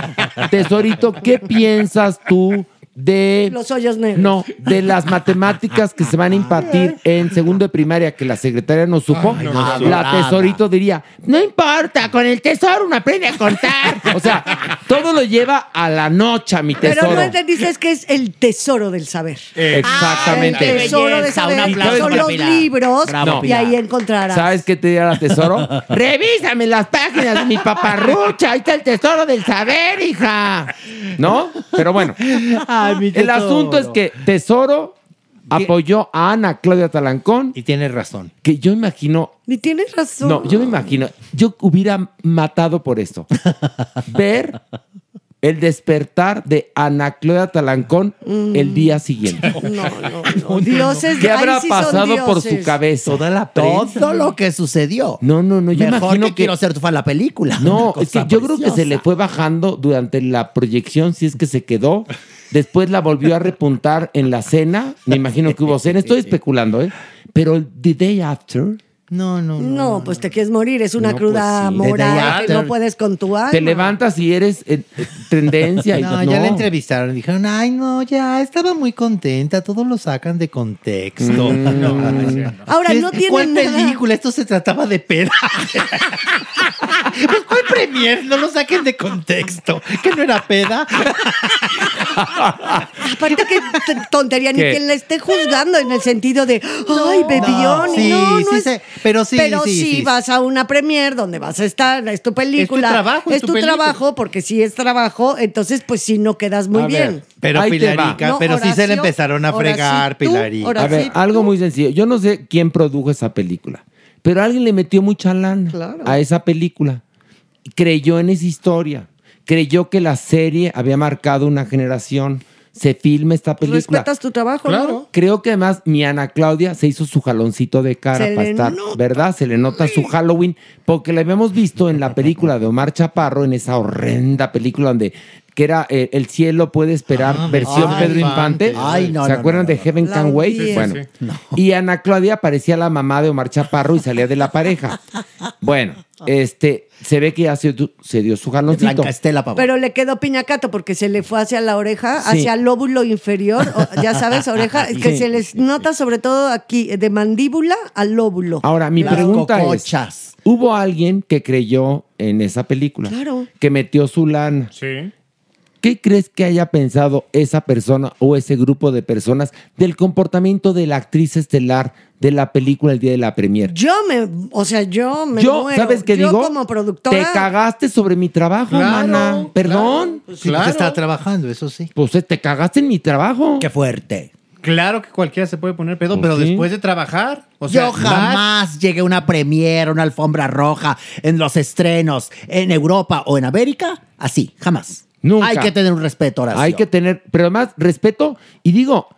Tesorito, ¿qué piensas tú de Los hoyos negros. no, de las matemáticas que se van a impartir en segundo de primaria que la secretaria no supo, no la tesorito diría, no importa, con el tesoro uno aprende a contar. O sea, todo lo lleva a la noche, mi Pero tesoro. no entendiste que es el tesoro del saber. Exactamente. El tesoro de belleza, saber. un aplauso Son los Pilar. libros Bravo, y Pilar. ahí encontrarás. ¿Sabes qué te dirá la tesoro? Revísame las páginas de mi paparrucha. Ahí está el tesoro del saber, hija. ¿No? Pero bueno, Ay, mi el tesoro. asunto es que Tesoro apoyó a Ana Claudia Talancón, Y tienes razón. que yo imagino Ni tienes razón. No, yo me imagino, yo hubiera matado por esto. Ver el despertar de Ana Claudia Talancón el día siguiente. No, no, no. Dioses. ¿Qué ahí habrá sí son pasado por su cabeza? Toda la Todo lo que sucedió. No, no, no, yo Mejor imagino que, que... quiero ser tu fan la película. No, Una es que cosa yo creo que se preciosa. le fue bajando durante la proyección, si es que se quedó. Después la volvió a repuntar en la cena. Me imagino que hubo cena. Estoy especulando, ¿eh? Pero el the day after... No, no, no. No, pues te quieres morir. Es una No, cruda pues sí. moral que no puedes con tu alma. Te levantas y eres eh, tendencia. y No, ya la entrevistaron y dijeron, ay, no, ya, estaba muy contenta, todos lo sacan de contexto. Mm. No, Ahora, ¿Qué- no tiene ¿Cuál nada- película? Esto se trataba de peda. pues, ¿cuál premier? No lo saquen de contexto. ¿Que no era peda? Aparte que tontería, ni quien la esté juzgando en el sentido de, ay, bebió, No, sí, no, no sí es- sé, pero sí, Pero sí, sí, sí. vas a una premier donde vas a estar, es tu película. trabajo, es es tu tu película. trabajo, porque si es trabajo, entonces pues sí no quedas muy A ver, bien. Pero Ahí. Pilarica, No, pero sí se le Horacio, empezaron a fregar, Pilarica. A ver, algo muy sencillo. Yo no sé quién produjo esa película, pero alguien le metió mucha lana Claro. a esa película. Creyó en esa historia. Creyó que la serie había marcado una generación. se filme esta película. Respetas tu trabajo, ¿no? Creo que además mi Ana Claudia se hizo su jaloncito de cara Se para estar, nota. ¿verdad? Se le nota su Halloween, porque la habíamos visto en la película de Omar Chaparro, en esa horrenda película donde que era eh, El cielo puede esperar, Ah, versión ay, Pedro Infante. Ay, no, ¿Se no, acuerdan no, de. Heaven Can Wait? Bueno, Sí, y Ana Claudia parecía la mamá de Omar Chaparro y salía de la pareja. Bueno, este, se ve que ya se, se dio su jaloncito. Estela. Pero le quedó piñacato porque se le fue hacia la oreja, Sí. hacia el lóbulo inferior, o- ya sabes, oreja, que Sí. se les nota sobre todo aquí, de mandíbula al lóbulo. Ahora, mi Las pregunta cocochas. es, ¿hubo alguien que creyó en esa película? Claro. Que metió su lana. Sí. ¿Qué crees que haya pensado esa persona o ese grupo de personas del comportamiento de la actriz estelar de la película el día de la premier? Yo me, o sea, yo me Yo, muero. ¿sabes qué Yo digo? como productora. Te cagaste sobre mi trabajo, Claro, mana. Perdón. Sí, porque estaba trabajando, eso sí. Pues eh, te cagaste en mi trabajo. Qué fuerte. Claro que cualquiera se puede poner pedo, Pues pero sí. después de trabajar. O sea, Yo jamás llegué a una premiere, una alfombra roja, en los estrenos, en Europa o en América. Así, jamás. Nunca. Hay que tener un respeto, Horacio. Hay que tener, pero además, respeto. Y digo,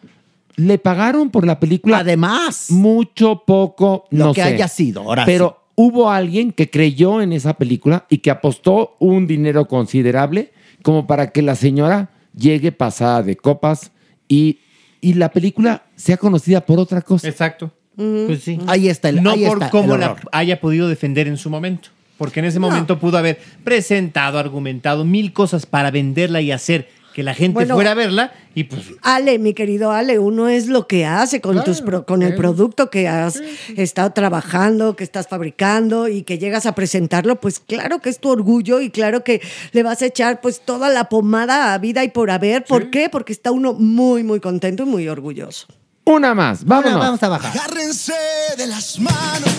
le pagaron por la película. Además. Mucho, poco, Lo no que sé. haya sido, Horacio. Pero hubo alguien que creyó en esa película y que apostó un dinero considerable como para que la señora llegue pasada de copas y, y la película sea conocida por otra cosa. Exacto. Pues sí. Ahí está el no ahí por está cómo el la haya podido defender en su momento. Porque en ese momento pudo haber presentado, argumentado mil cosas para venderla y hacer que la gente Bueno. fuera a verla. Y pues Ale, mi querido Ale, uno es lo que hace con, tus pro- con el producto que has estado trabajando, que estás fabricando y que llegas a presentarlo, pues claro que es tu orgullo y claro que le vas a echar pues toda la pomada a vida y por haber. ¿Por qué? Porque está uno muy, muy contento y muy orgulloso. Una más, vámonos. vamos a bajar. Agárrense de las manos,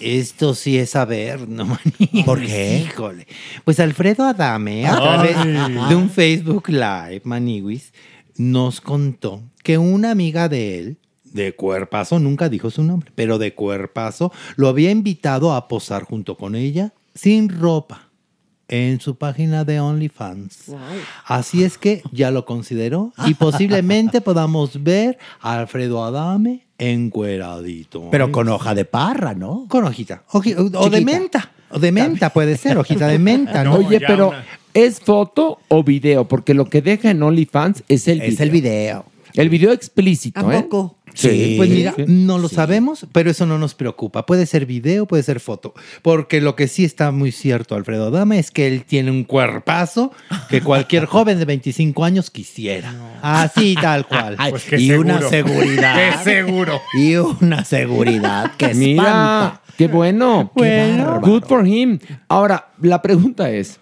Esto sí es saber, no maní. ¿Por qué? Híjole. Pues Alfredo Adame, a Ay. través de un Facebook Live, Maniwis, nos contó que una amiga de él, de cuerpazo, nunca dijo su nombre, pero de cuerpazo, lo había invitado a posar junto con ella sin ropa en su página de OnlyFans. Así es que ya lo consideró y posiblemente podamos ver a Alfredo Adame encueradito. Pero con hoja de parra, ¿no? Con hojita. Oji- o, o de Chiquita. menta. O de menta puede ser, hojita de menta, ¿no? Oye, ya pero una. ¿es foto o video? Porque lo que deja en OnlyFans es el video. Es el video. El video explícito, ¿A ¿eh? poco? Sí. Pues mira, sí. no lo sabemos, pero eso no nos preocupa. Puede ser video, puede ser foto. Porque lo que sí está muy cierto, Alfredo Adame, es que él tiene un cuerpazo que cualquier joven de 25 años quisiera. Así, tal cual. Pues y una seguridad. Qué seguro. Y una seguridad que espanta. Mira, qué bueno. Qué bárbaro. Good for him. Ahora, la pregunta es,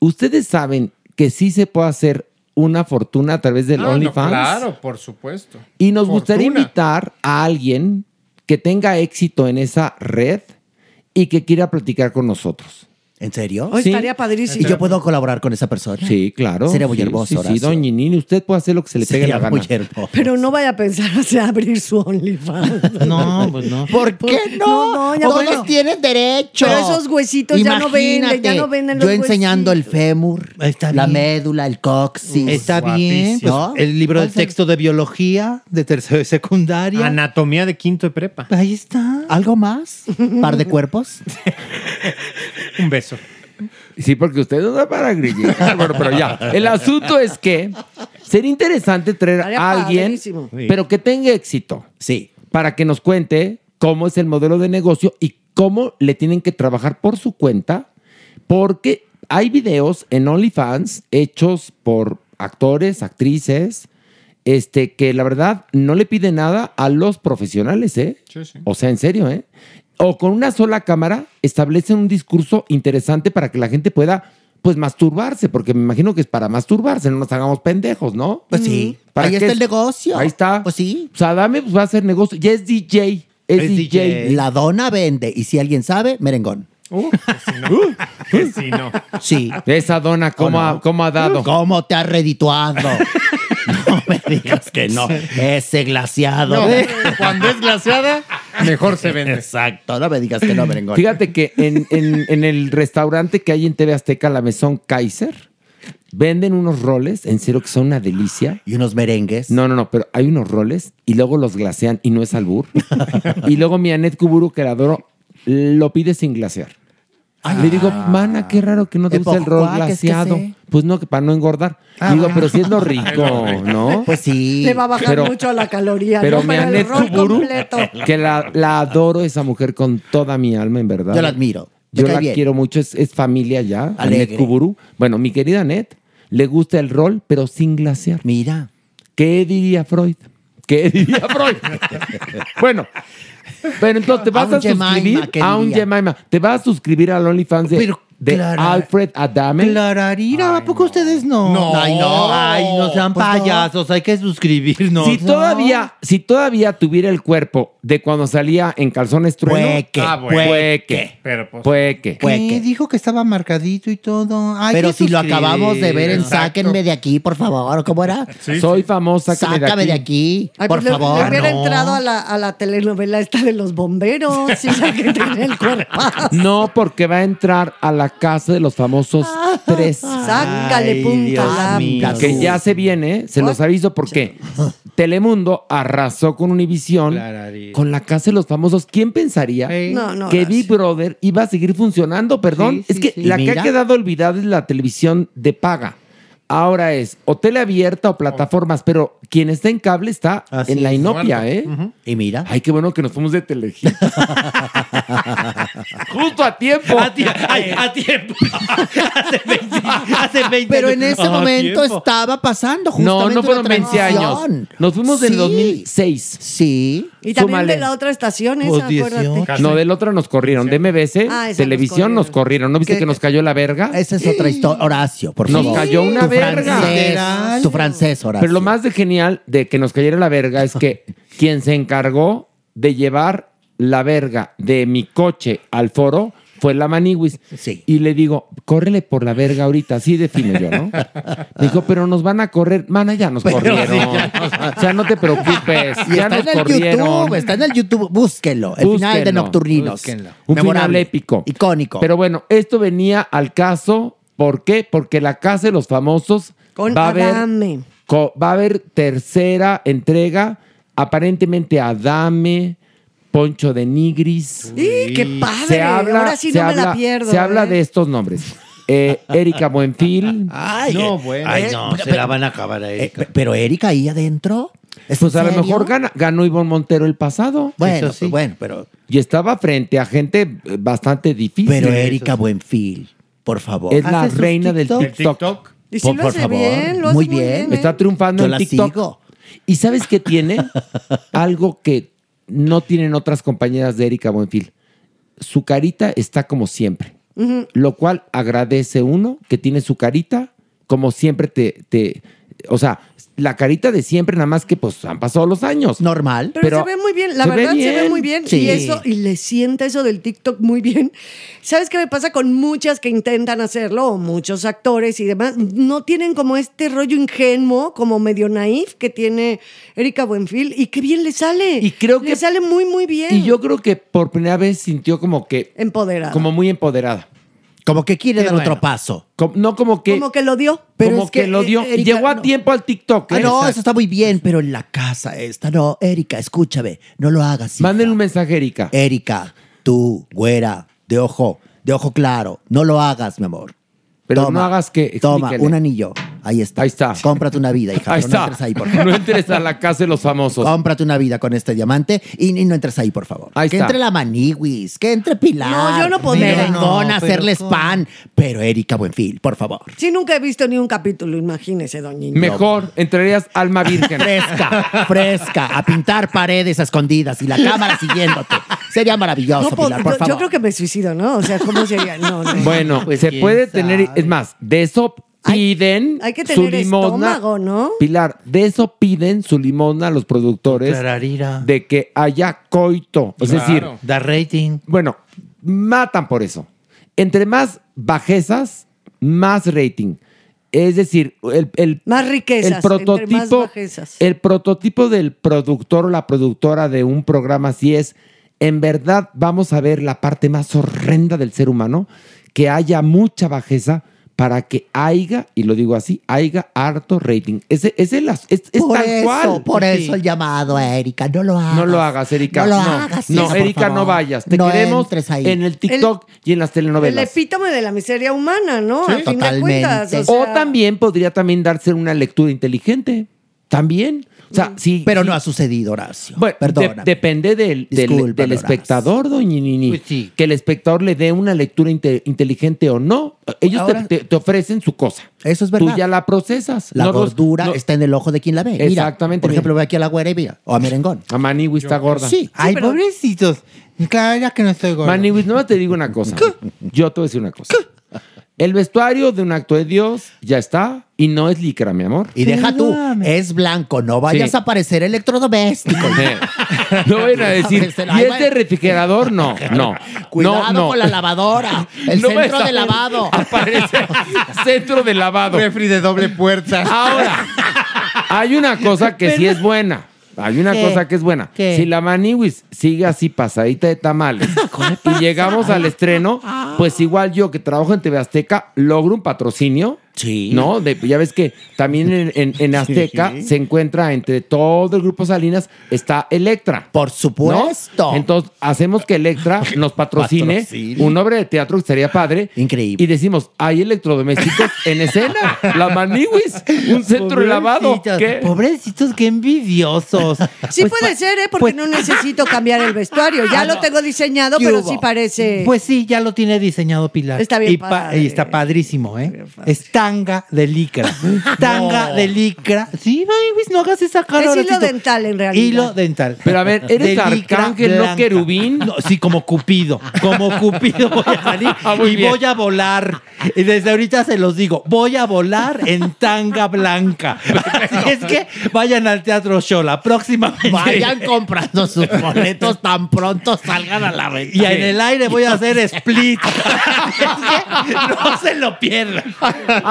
¿ustedes saben que sí se puede hacer una fortuna a través del Ah, no, OnlyFans? claro, por supuesto. Y nos gustaría invitar a alguien que tenga éxito en esa red y que quiera platicar con nosotros. ¿En serio? Oh, Sí. Estaría padrísimo. ¿Y yo puedo colaborar con esa persona? Sí, claro. Sería muy Sí, hermoso, Sí, sí, doña Nini, usted puede hacer lo que se le pegue Sería la gana. muy hermoso. Pero no vaya a pensar hacer abrir su OnlyFans. No, pues no. ¿Por qué no? No, doña, Todos bueno. tienen derecho. Pero esos huesitos ya no venden, ya no venden Yo los enseñando el fémur, Está la bien. médula, el coxis. Está bien. pues, ¿No? el libro de ¿Cuál es el- texto de biología de tercero de secundaria. Anatomía de quinto de prepa. Ahí está. ¿Algo más? ¿Par de cuerpos? Un beso. Sí, porque usted no da para grillar. bueno, pero ya. El asunto es que sería interesante traer a alguien, padrísimo. Sí. pero que tenga éxito, Sí. para que nos cuente cómo es el modelo de negocio y cómo le tienen que trabajar por su cuenta, porque hay videos en OnlyFans hechos por actores, actrices, este, que la verdad no le piden nada a los profesionales, ¿eh? Sí, sí. O sea, en serio, ¿eh? O con una sola cámara establecen un discurso interesante para que la gente pueda, pues, masturbarse, porque me imagino que es para masturbarse, no nos hagamos pendejos, ¿no? Pues sí. ¿Para Ahí está es? el negocio. Ahí está. Pues sí. O sea, Adame pues, va a hacer negocio. Ya es DJ. Es, Es DJ. DJ. La dona vende. Y si alguien sabe, merengón. Uh, que si no. Que si no. Sí. Esa dona, ¿cómo, ¿O no? ha, cómo ha dado? ¿Cómo te ha redituado? no me digas que no. Ese glaciado. No, cuando es glaciada, Mejor se vende. Exacto, no me digas que no, merengón. Fíjate que en, en- en el restaurante que hay en TV Azteca, la Mesón Kaiser, venden unos roles, en serio que son una delicia. Y unos merengues. No, no, no, pero hay unos roles y luego los glasean y no es albur. y luego mi Anet Kuburu, que la adoro, lo pide sin glasear. Le digo, mana, qué raro que no te ¿Eh, gusta el rol sé? Pues no, que para no engordar. Ah, digo, bueno. pero si es lo rico, ¿no? Pues sí. Le va a bajar Pero- mucho la caloría. Pero ¿no? Anet rol Kuburu, completo. que la, la adoro esa mujer con toda mi alma, en verdad. Yo la admiro. Me Yo la bien. quiero mucho, es, es familia ya. Alegre. Anet Kuburu. Bueno, mi querida Anet, le gusta el rol, pero sin glasear. Mira. ¿Qué diría Freud? ¿Qué diría Freud? bueno, pero entonces te vas A a, Jemima, suscribir ¿qué a un? Jemima. Te vas a suscribir al OnlyFans de, Pero, de Clara- Alfred Adame. Clararira, ¿a poco ustedes no? No. Ay, no. Ay, no sean Pues no. payasos, hay que suscribirnos. si No. todavía, si todavía tuviera el cuerpo de cuando salía en calzones trueno, Pueque, Ah, bueno. pueque, Pero pues. pueque. ¿Qué? Pueque. Dijo que estaba marcadito y todo. Pero si lo acabamos de ver en. Sáquenme de aquí, por favor. ¿Cómo era? Soy famosa, sácame de aquí. de aquí, Ay, por pues le- favor. Le hubiera no. entrado a la, a la telenovela esta de los bomberos. Sí, ya que tiene el cuerpo. No, porque va a entrar a la casa de los famosos tres. Sácale punta. Que ya se viene, se los aviso porque Telemundo arrasó con Univisión Clararira. Con la casa de los famosos. ¿Quién pensaría. No, no. que gracias. Big Brother iba a seguir funcionando? Perdón, Sí, es sí, que sí. la que ha quedado olvidada es la televisión de paga. Ahora es o tele abierta o plataformas, pero quien está en cable está Así en la es. inopia, ¿eh? Y mira. Ay, qué bueno que nos fuimos de Telehit. Justo a tiempo. A, tie- ay, a tiempo. hace 20, hace 20 Pero en ese momento tiempo. estaba pasando No, justamente no fueron una 20 años. Nos fuimos en Sí. 2006. Sí. Y también Súmale. de la otra estación Pues esa, acuérdate. 18. No, del otro nos corrieron. De MBC, Ah, esa televisión nos nos corrieron. ¿No viste ¿Qué? que nos cayó la verga? Esa es otra historia. Horacio, por Nos favor. cayó una tu verga. Francés, Literal. tu francés, Horacio. Pero lo más de genial de que nos cayera la verga es que quien se encargó de llevar la verga de mi coche al foro fue la Maniwis. Sí. Y le digo, córrele por la verga ahorita, así defino yo, ¿no? Me dijo, pero nos van a correr. Mana, ya nos corrieron. O sea, no te preocupes, Y ya está nos en el corrieron. YouTube, está en el YouTube, búsquenlo. El final de Nocturninos. búsquenlo. Un Memorable. final épico. Icónico. Pero bueno, esto venía al caso. ¿Por qué? Porque la casa de los famosos Con va a haber va a haber tercera entrega. Aparentemente Adame, Poncho de Nigris. ¡Y qué padre! Se habla, Ahora sí se no me habla- la pierdo. se habla ¿eh? de estos nombres. Eh, Erika Buenfil. Ay, No, eh, bueno. Ay, no, pero- se la van a acabar a eh, Erika. pero Erika ahí adentro. ¿Es Pues a lo mejor gana- ganó Ivonne Montero el pasado. Bueno, Eso sí. pues, bueno, pero, Y estaba frente a gente bastante difícil. pero Erika sí. Buenfil, por favor. es la reina del TikTok. TikTok. TikTok. Y sí Por- lo por hace favor. bien, lo hace Muy muy bien. bien. ¿eh? Está triunfando Yo en la TikTok. sigo. ¿Y sabes qué tiene? Algo que no tienen otras compañeras de Erika Buenfil. Su carita está como siempre. Lo cual agradece uno que tiene su carita como siempre te, te... O sea, la carita de siempre, nada más que pues han pasado los años. Normal. Pero, Pero se ve muy bien, la se ve verdad se ve muy bien. Sí. Y eso, y le sienta eso del TikTok muy bien. ¿Sabes qué me pasa con muchas que intentan hacerlo? O muchos actores y demás. No tienen como este rollo ingenuo, como medio naif que tiene Erika Buenfil. Y qué bien le sale. Y creo le que- sale muy, muy bien. Y yo creo que por primera vez sintió como que... Empoderada. Como muy empoderada. Como que quiere Qué dar otro paso. Com- no como que... como que lo dio. Pero como es que, que, lo dio. eh, y Erika, llegó a no. tiempo al TikTok. Ah, ¿eh? no, Exacto. eso está muy bien, pero en la casa esta, no, Erika, escúchame, no lo hagas. hija. Mándenle un mensaje, Erika. Erika, tú, güera, de ojo, de ojo claro, no lo hagas, mi amor. Pero no hagas que- Toma, explíquele. un anillo. Ahí está. Ahí está. Cómprate una vida, hija. Ahí pero está. No entres ahí, por favor. No entres a la casa de los famosos. Cómprate una vida con este diamante y, y no entres ahí, por favor. Ahí que está. entre la Maniwis, que entre Pilar. No, yo no podría. No, pero hacerles pan. Pero Erika Buenfil, por favor. Sí, nunca he visto ni un capítulo, imagínese, doña. Mejor entrarías alma virgen. Fresca, fresca, a pintar paredes a escondidas y la cámara siguiéndote. Sería maravilloso, No, Pilar, por yo, favor. yo creo que me suicido, ¿no? O sea, ¿cómo sería? No, no. Bueno, Pues, se quién puede sabe. tener, es más, de eso piden hay que su limosna. estómago, ¿no? Pilar, de eso piden su limosna a los productores Clararira. de que haya coito. Es Claro. decir, Da rating. bueno, matan por eso. Entre más bajezas, más rating. Es decir, el, el- Más riquezas, el entre más prototipo, bajezas. el prototipo del productor o la productora de un programa así es en verdad vamos a ver la parte más horrenda del ser humano, que haya mucha bajeza para que haya, y lo digo así, haya harto rating. Ese, ese las- es, es por tal eso, cual. por Sí. eso el llamado a Erika. No lo hagas. No lo hagas, Erika. No lo no, hagas. no, Erika, no vayas. Te No queremos ahí. en el TikTok y en las El telenovelas. epítome de la miseria humana, ¿no? Sí, Al fin de cuentas. O, O, también podría también darse una lectura inteligente. También. O sea, sí. Pero no ha sucedido, Horacio. Bueno, de- depende del, del- espectador, doña Nini. Que el espectador le dé una lectura inte- inteligente o no. Ellos te- Ahora- te, te ofrecen su cosa. Eso es verdad. Tú ya la procesas. La No los- gordura no- está en el ojo de quien la ve. Mira, Exactamente, por ejemplo, ve aquí a la güera y mira. O a Merengón. A Maniwi está gorda. Sí. Ay, pobrecitos. Claro, ya que no estoy gordo. Maniwis, no te digo una cosa. Yo te voy a decir una cosa. El vestuario de un acto de Dios ya está y no es licra, mi amor. Y deja tú, es blanco, no vayas Sí. a parecer electrodoméstico. No vayan a decir, Aparecer- ¿y Ay, este refrigerador? No, no. Cuidado no, no. con la lavadora, el No centro de lavado. Aparece centro de lavado. Refri de doble puerta. Ahora, hay una cosa que sí es buena. Hay una ¿Qué? cosa que es buena. ¿Qué? Si la Maniwis sigue así pasadita de tamales y llegamos al estreno, pues igual yo que trabajo en TV Azteca logro un patrocinio. Sí. ¿No? De- ya ves que también en, en- en Azteca Sí. se encuentra entre todo el grupo Salinas está Electra. Por supuesto. ¿no? Entonces hacemos que Electra nos patrocine Patrocine. un obra de teatro que sería padre. Increíble. Y decimos, hay electrodomésticos en escena. La Maniwis, un centro de lavado. Pobrecitos, ¿Qué? Pobrecitos, qué envidiosos. Sí Pues, puede ser, ¿eh? Porque no necesito cambiar el vestuario. Ya Ah, lo no. tengo diseñado, ¿Qué pero hubo? sí parece... Pues sí, ya lo tiene diseñado Pilar. Está bien y, pa- y está padrísimo, ¿eh? Es tanga de licra. Tanga No. de licra. Sí, no hagas esa cara. es hilo dental, en realidad. Hilo dental. Pero a ver, ¿eres De arcángel, no querubín? No, sí, como Cupido. Como Cupido voy a salir Ah, y bien. voy a volar. Y desde ahorita se los digo, voy a volar en tanga blanca. Así es que vayan al Teatro Shola próximamente. Vayan comprando sus boletos tan pronto salgan a la venta. Y en el aire voy a hacer split. Es que no se lo pierdan.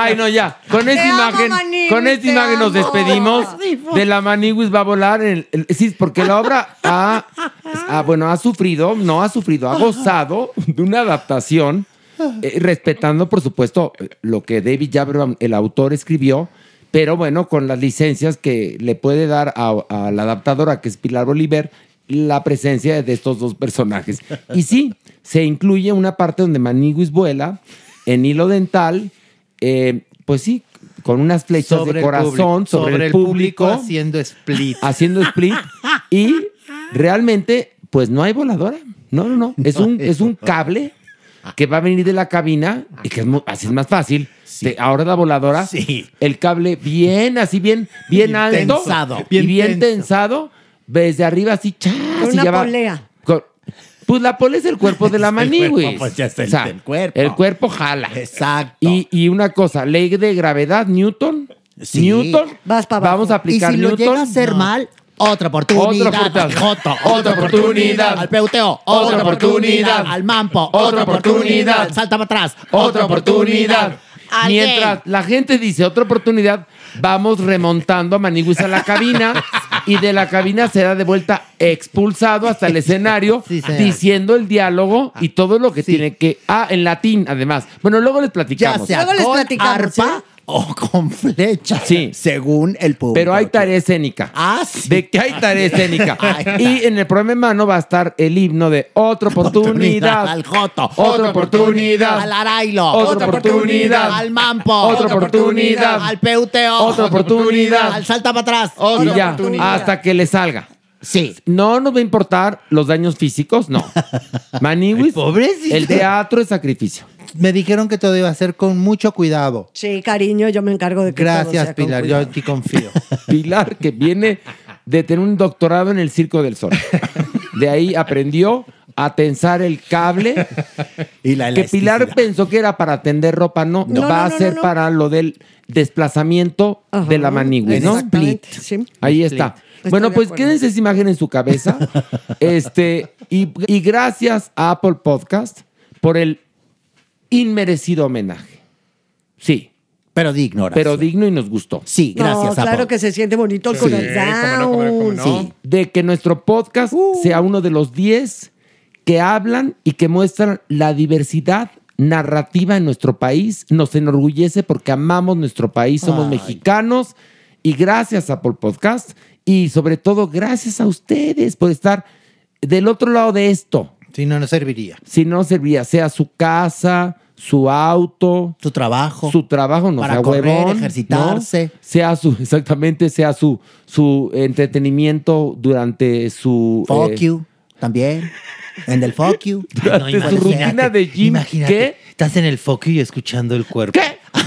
Ay, no, ya. Con esta imagen, Maniwis, con esta imagen nos despedimos de la Maniwis va a volar. El- sí, porque la obra ha, ha, bueno, ha sufrido, no ha sufrido, ha gozado de una adaptación, eh, respetando, por supuesto, lo que David Jaberbaum, el autor, escribió, pero bueno, con las licencias que le puede dar a, a la adaptadora, que es Pilar Oliver, la presencia de estos dos personajes. Y sí, se incluye una parte donde Maniwis vuela en hilo dental, eh, pues sí, con unas flechas Sobre de el corazón público, sobre, el público, haciendo split. haciendo split y realmente pues no hay voladora. No, no, no. Es un, es un cable que va a venir de la cabina y que es así es más fácil. De- ahora la voladora, Sí. el cable bien, así bien, bien, Bien alto tensado. y Bien bien tensado, desde arriba así, chas, Con y una ya va- polea. Pues la polea es el cuerpo de la maní, güey. pues ya es el O sea, del cuerpo. El cuerpo jala. Exacto. Y, y una cosa, ley de gravedad, Newton. Sí. Newton. Vas pa' abajo. Vamos a Y aplicar si lo Newton. llega a hacer mal, otra oportunidad. Otra oportunidad. Al Joto, Otra oportunidad. Al peuteo, Otra oportunidad. Al mampo, Otra oportunidad. Al salta para atrás, Otra oportunidad. Mientras la gente dice otra oportunidad, vamos remontando a Maniguis a la cabina y de la cabina será de vuelta expulsado hasta el escenario Sí, diciendo el diálogo y todo lo que Sí. tiene que... Ah, en latín además. Bueno, luego les Ya platicamos. sea Luego les platicamos, arpa ¿eh? O con flecha. Sí. Según el público. Pero hay tarea escénica. Ah, sí. De que hay tarea escénica. Y en el programa en mano va a estar el himno de otra oportunidad. Al Joto. Otra oportunidad. Al Arailo. Otra oportunidad. Al Mampo. Otra oportunidad. Al Peuteo. Otra oportunidad. Al salta para atrás. y ya, hasta que le salga. Sí. No nos va a importar los daños físicos, no. Maniwis, el teatro es sacrificio. Me dijeron que todo iba a ser con mucho cuidado. Sí, cariño, yo me encargo de que todo Gracias, sea con Pilar. Yo en ti confío. Pilar, que viene de tener un doctorado en el Circo del Sol. De ahí aprendió a tensar el cable. Y la Que Pilar pensó que era para tender ropa, no. No, va no, a ser no, no. para lo del desplazamiento Ajá, de la manigüe, ¿no? Sí. Ahí está. Estoy bueno, pues quédense esa imagen en su cabeza. este, y, y gracias a Apple Podcast por el inmerecido homenaje. Sí, Pero digno, Horacio. pero digno y nos gustó. Sí, gracias, No, claro que se siente bonito el Sí, corazón. Sí, de que nuestro podcast sea uno de los 10 que hablan y que muestran la diversidad narrativa en nuestro país. Nos enorgullece porque amamos nuestro país, somos Ay. mexicanos y gracias a Apple Podcast y sobre todo gracias a ustedes por estar del otro lado de esto. Si no, no serviría. Si no serviría, sea su casa, su auto, su trabajo, su trabajo, no Para sea correr, huevón, ejercitarse. ¿no? sea su exactamente, sea su su entretenimiento durante su Fuck eh, you, también. En el fuck you. Durante su rutina de gym. Imagínate, ¿Qué? estás en el foco y escuchando el cuerpo.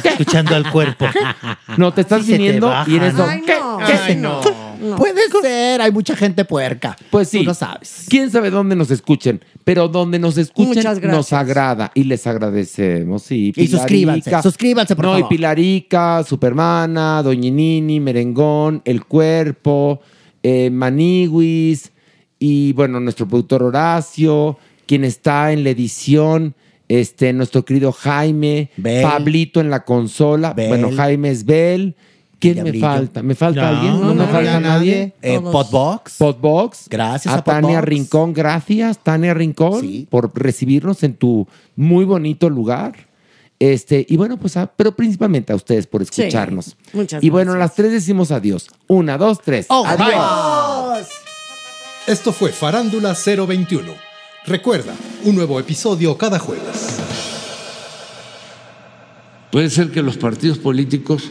Escuchando al cuerpo. No, te estás Sí se te viniendo baja, y en eso. ¿no? Ay, ¿qué? no. No. Puede ser, hay mucha gente puerca. Pues sí. Tú lo sabes. Quién sabe dónde nos escuchen, pero donde nos escuchen nos agrada y les agradecemos. Sí, Y suscríbanse, suscríbanse, por no, favor. y Pilarica, Supermana, Doñinini, Merengón, El Cuerpo, eh, Maniwis y bueno, nuestro productor Horacio, quien está en la edición, este, nuestro querido Jaime. Pablito en la consola, bueno, Jaime es Bel. ¿Quién me falta? ¿Me falta No, alguien? ¿No, no, me no, falta nadie? Eh, Podbox. Podbox. Gracias a, a Tania Podbox. Rincón, gracias Tania Rincón por recibirnos en tu muy bonito lugar. Este, y bueno, pues, a- pero principalmente a ustedes por escucharnos. muchas y bueno, a las tres decimos adiós. Una, dos, tres. adiós. Esto fue Farándula 021. Recuerda, un nuevo episodio cada jueves. Puede ser que los partidos políticos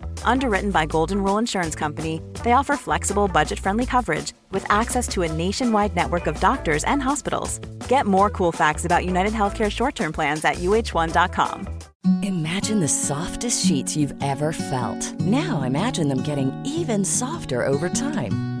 Underwritten by Golden Rule Insurance Company, they offer flexible, budget friendly coverage with access to a nationwide network of doctors and hospitals. Get more cool facts about United Healthcare short term plans at uh1.com. Imagine the softest sheets you've ever felt. Now imagine them getting even softer over time.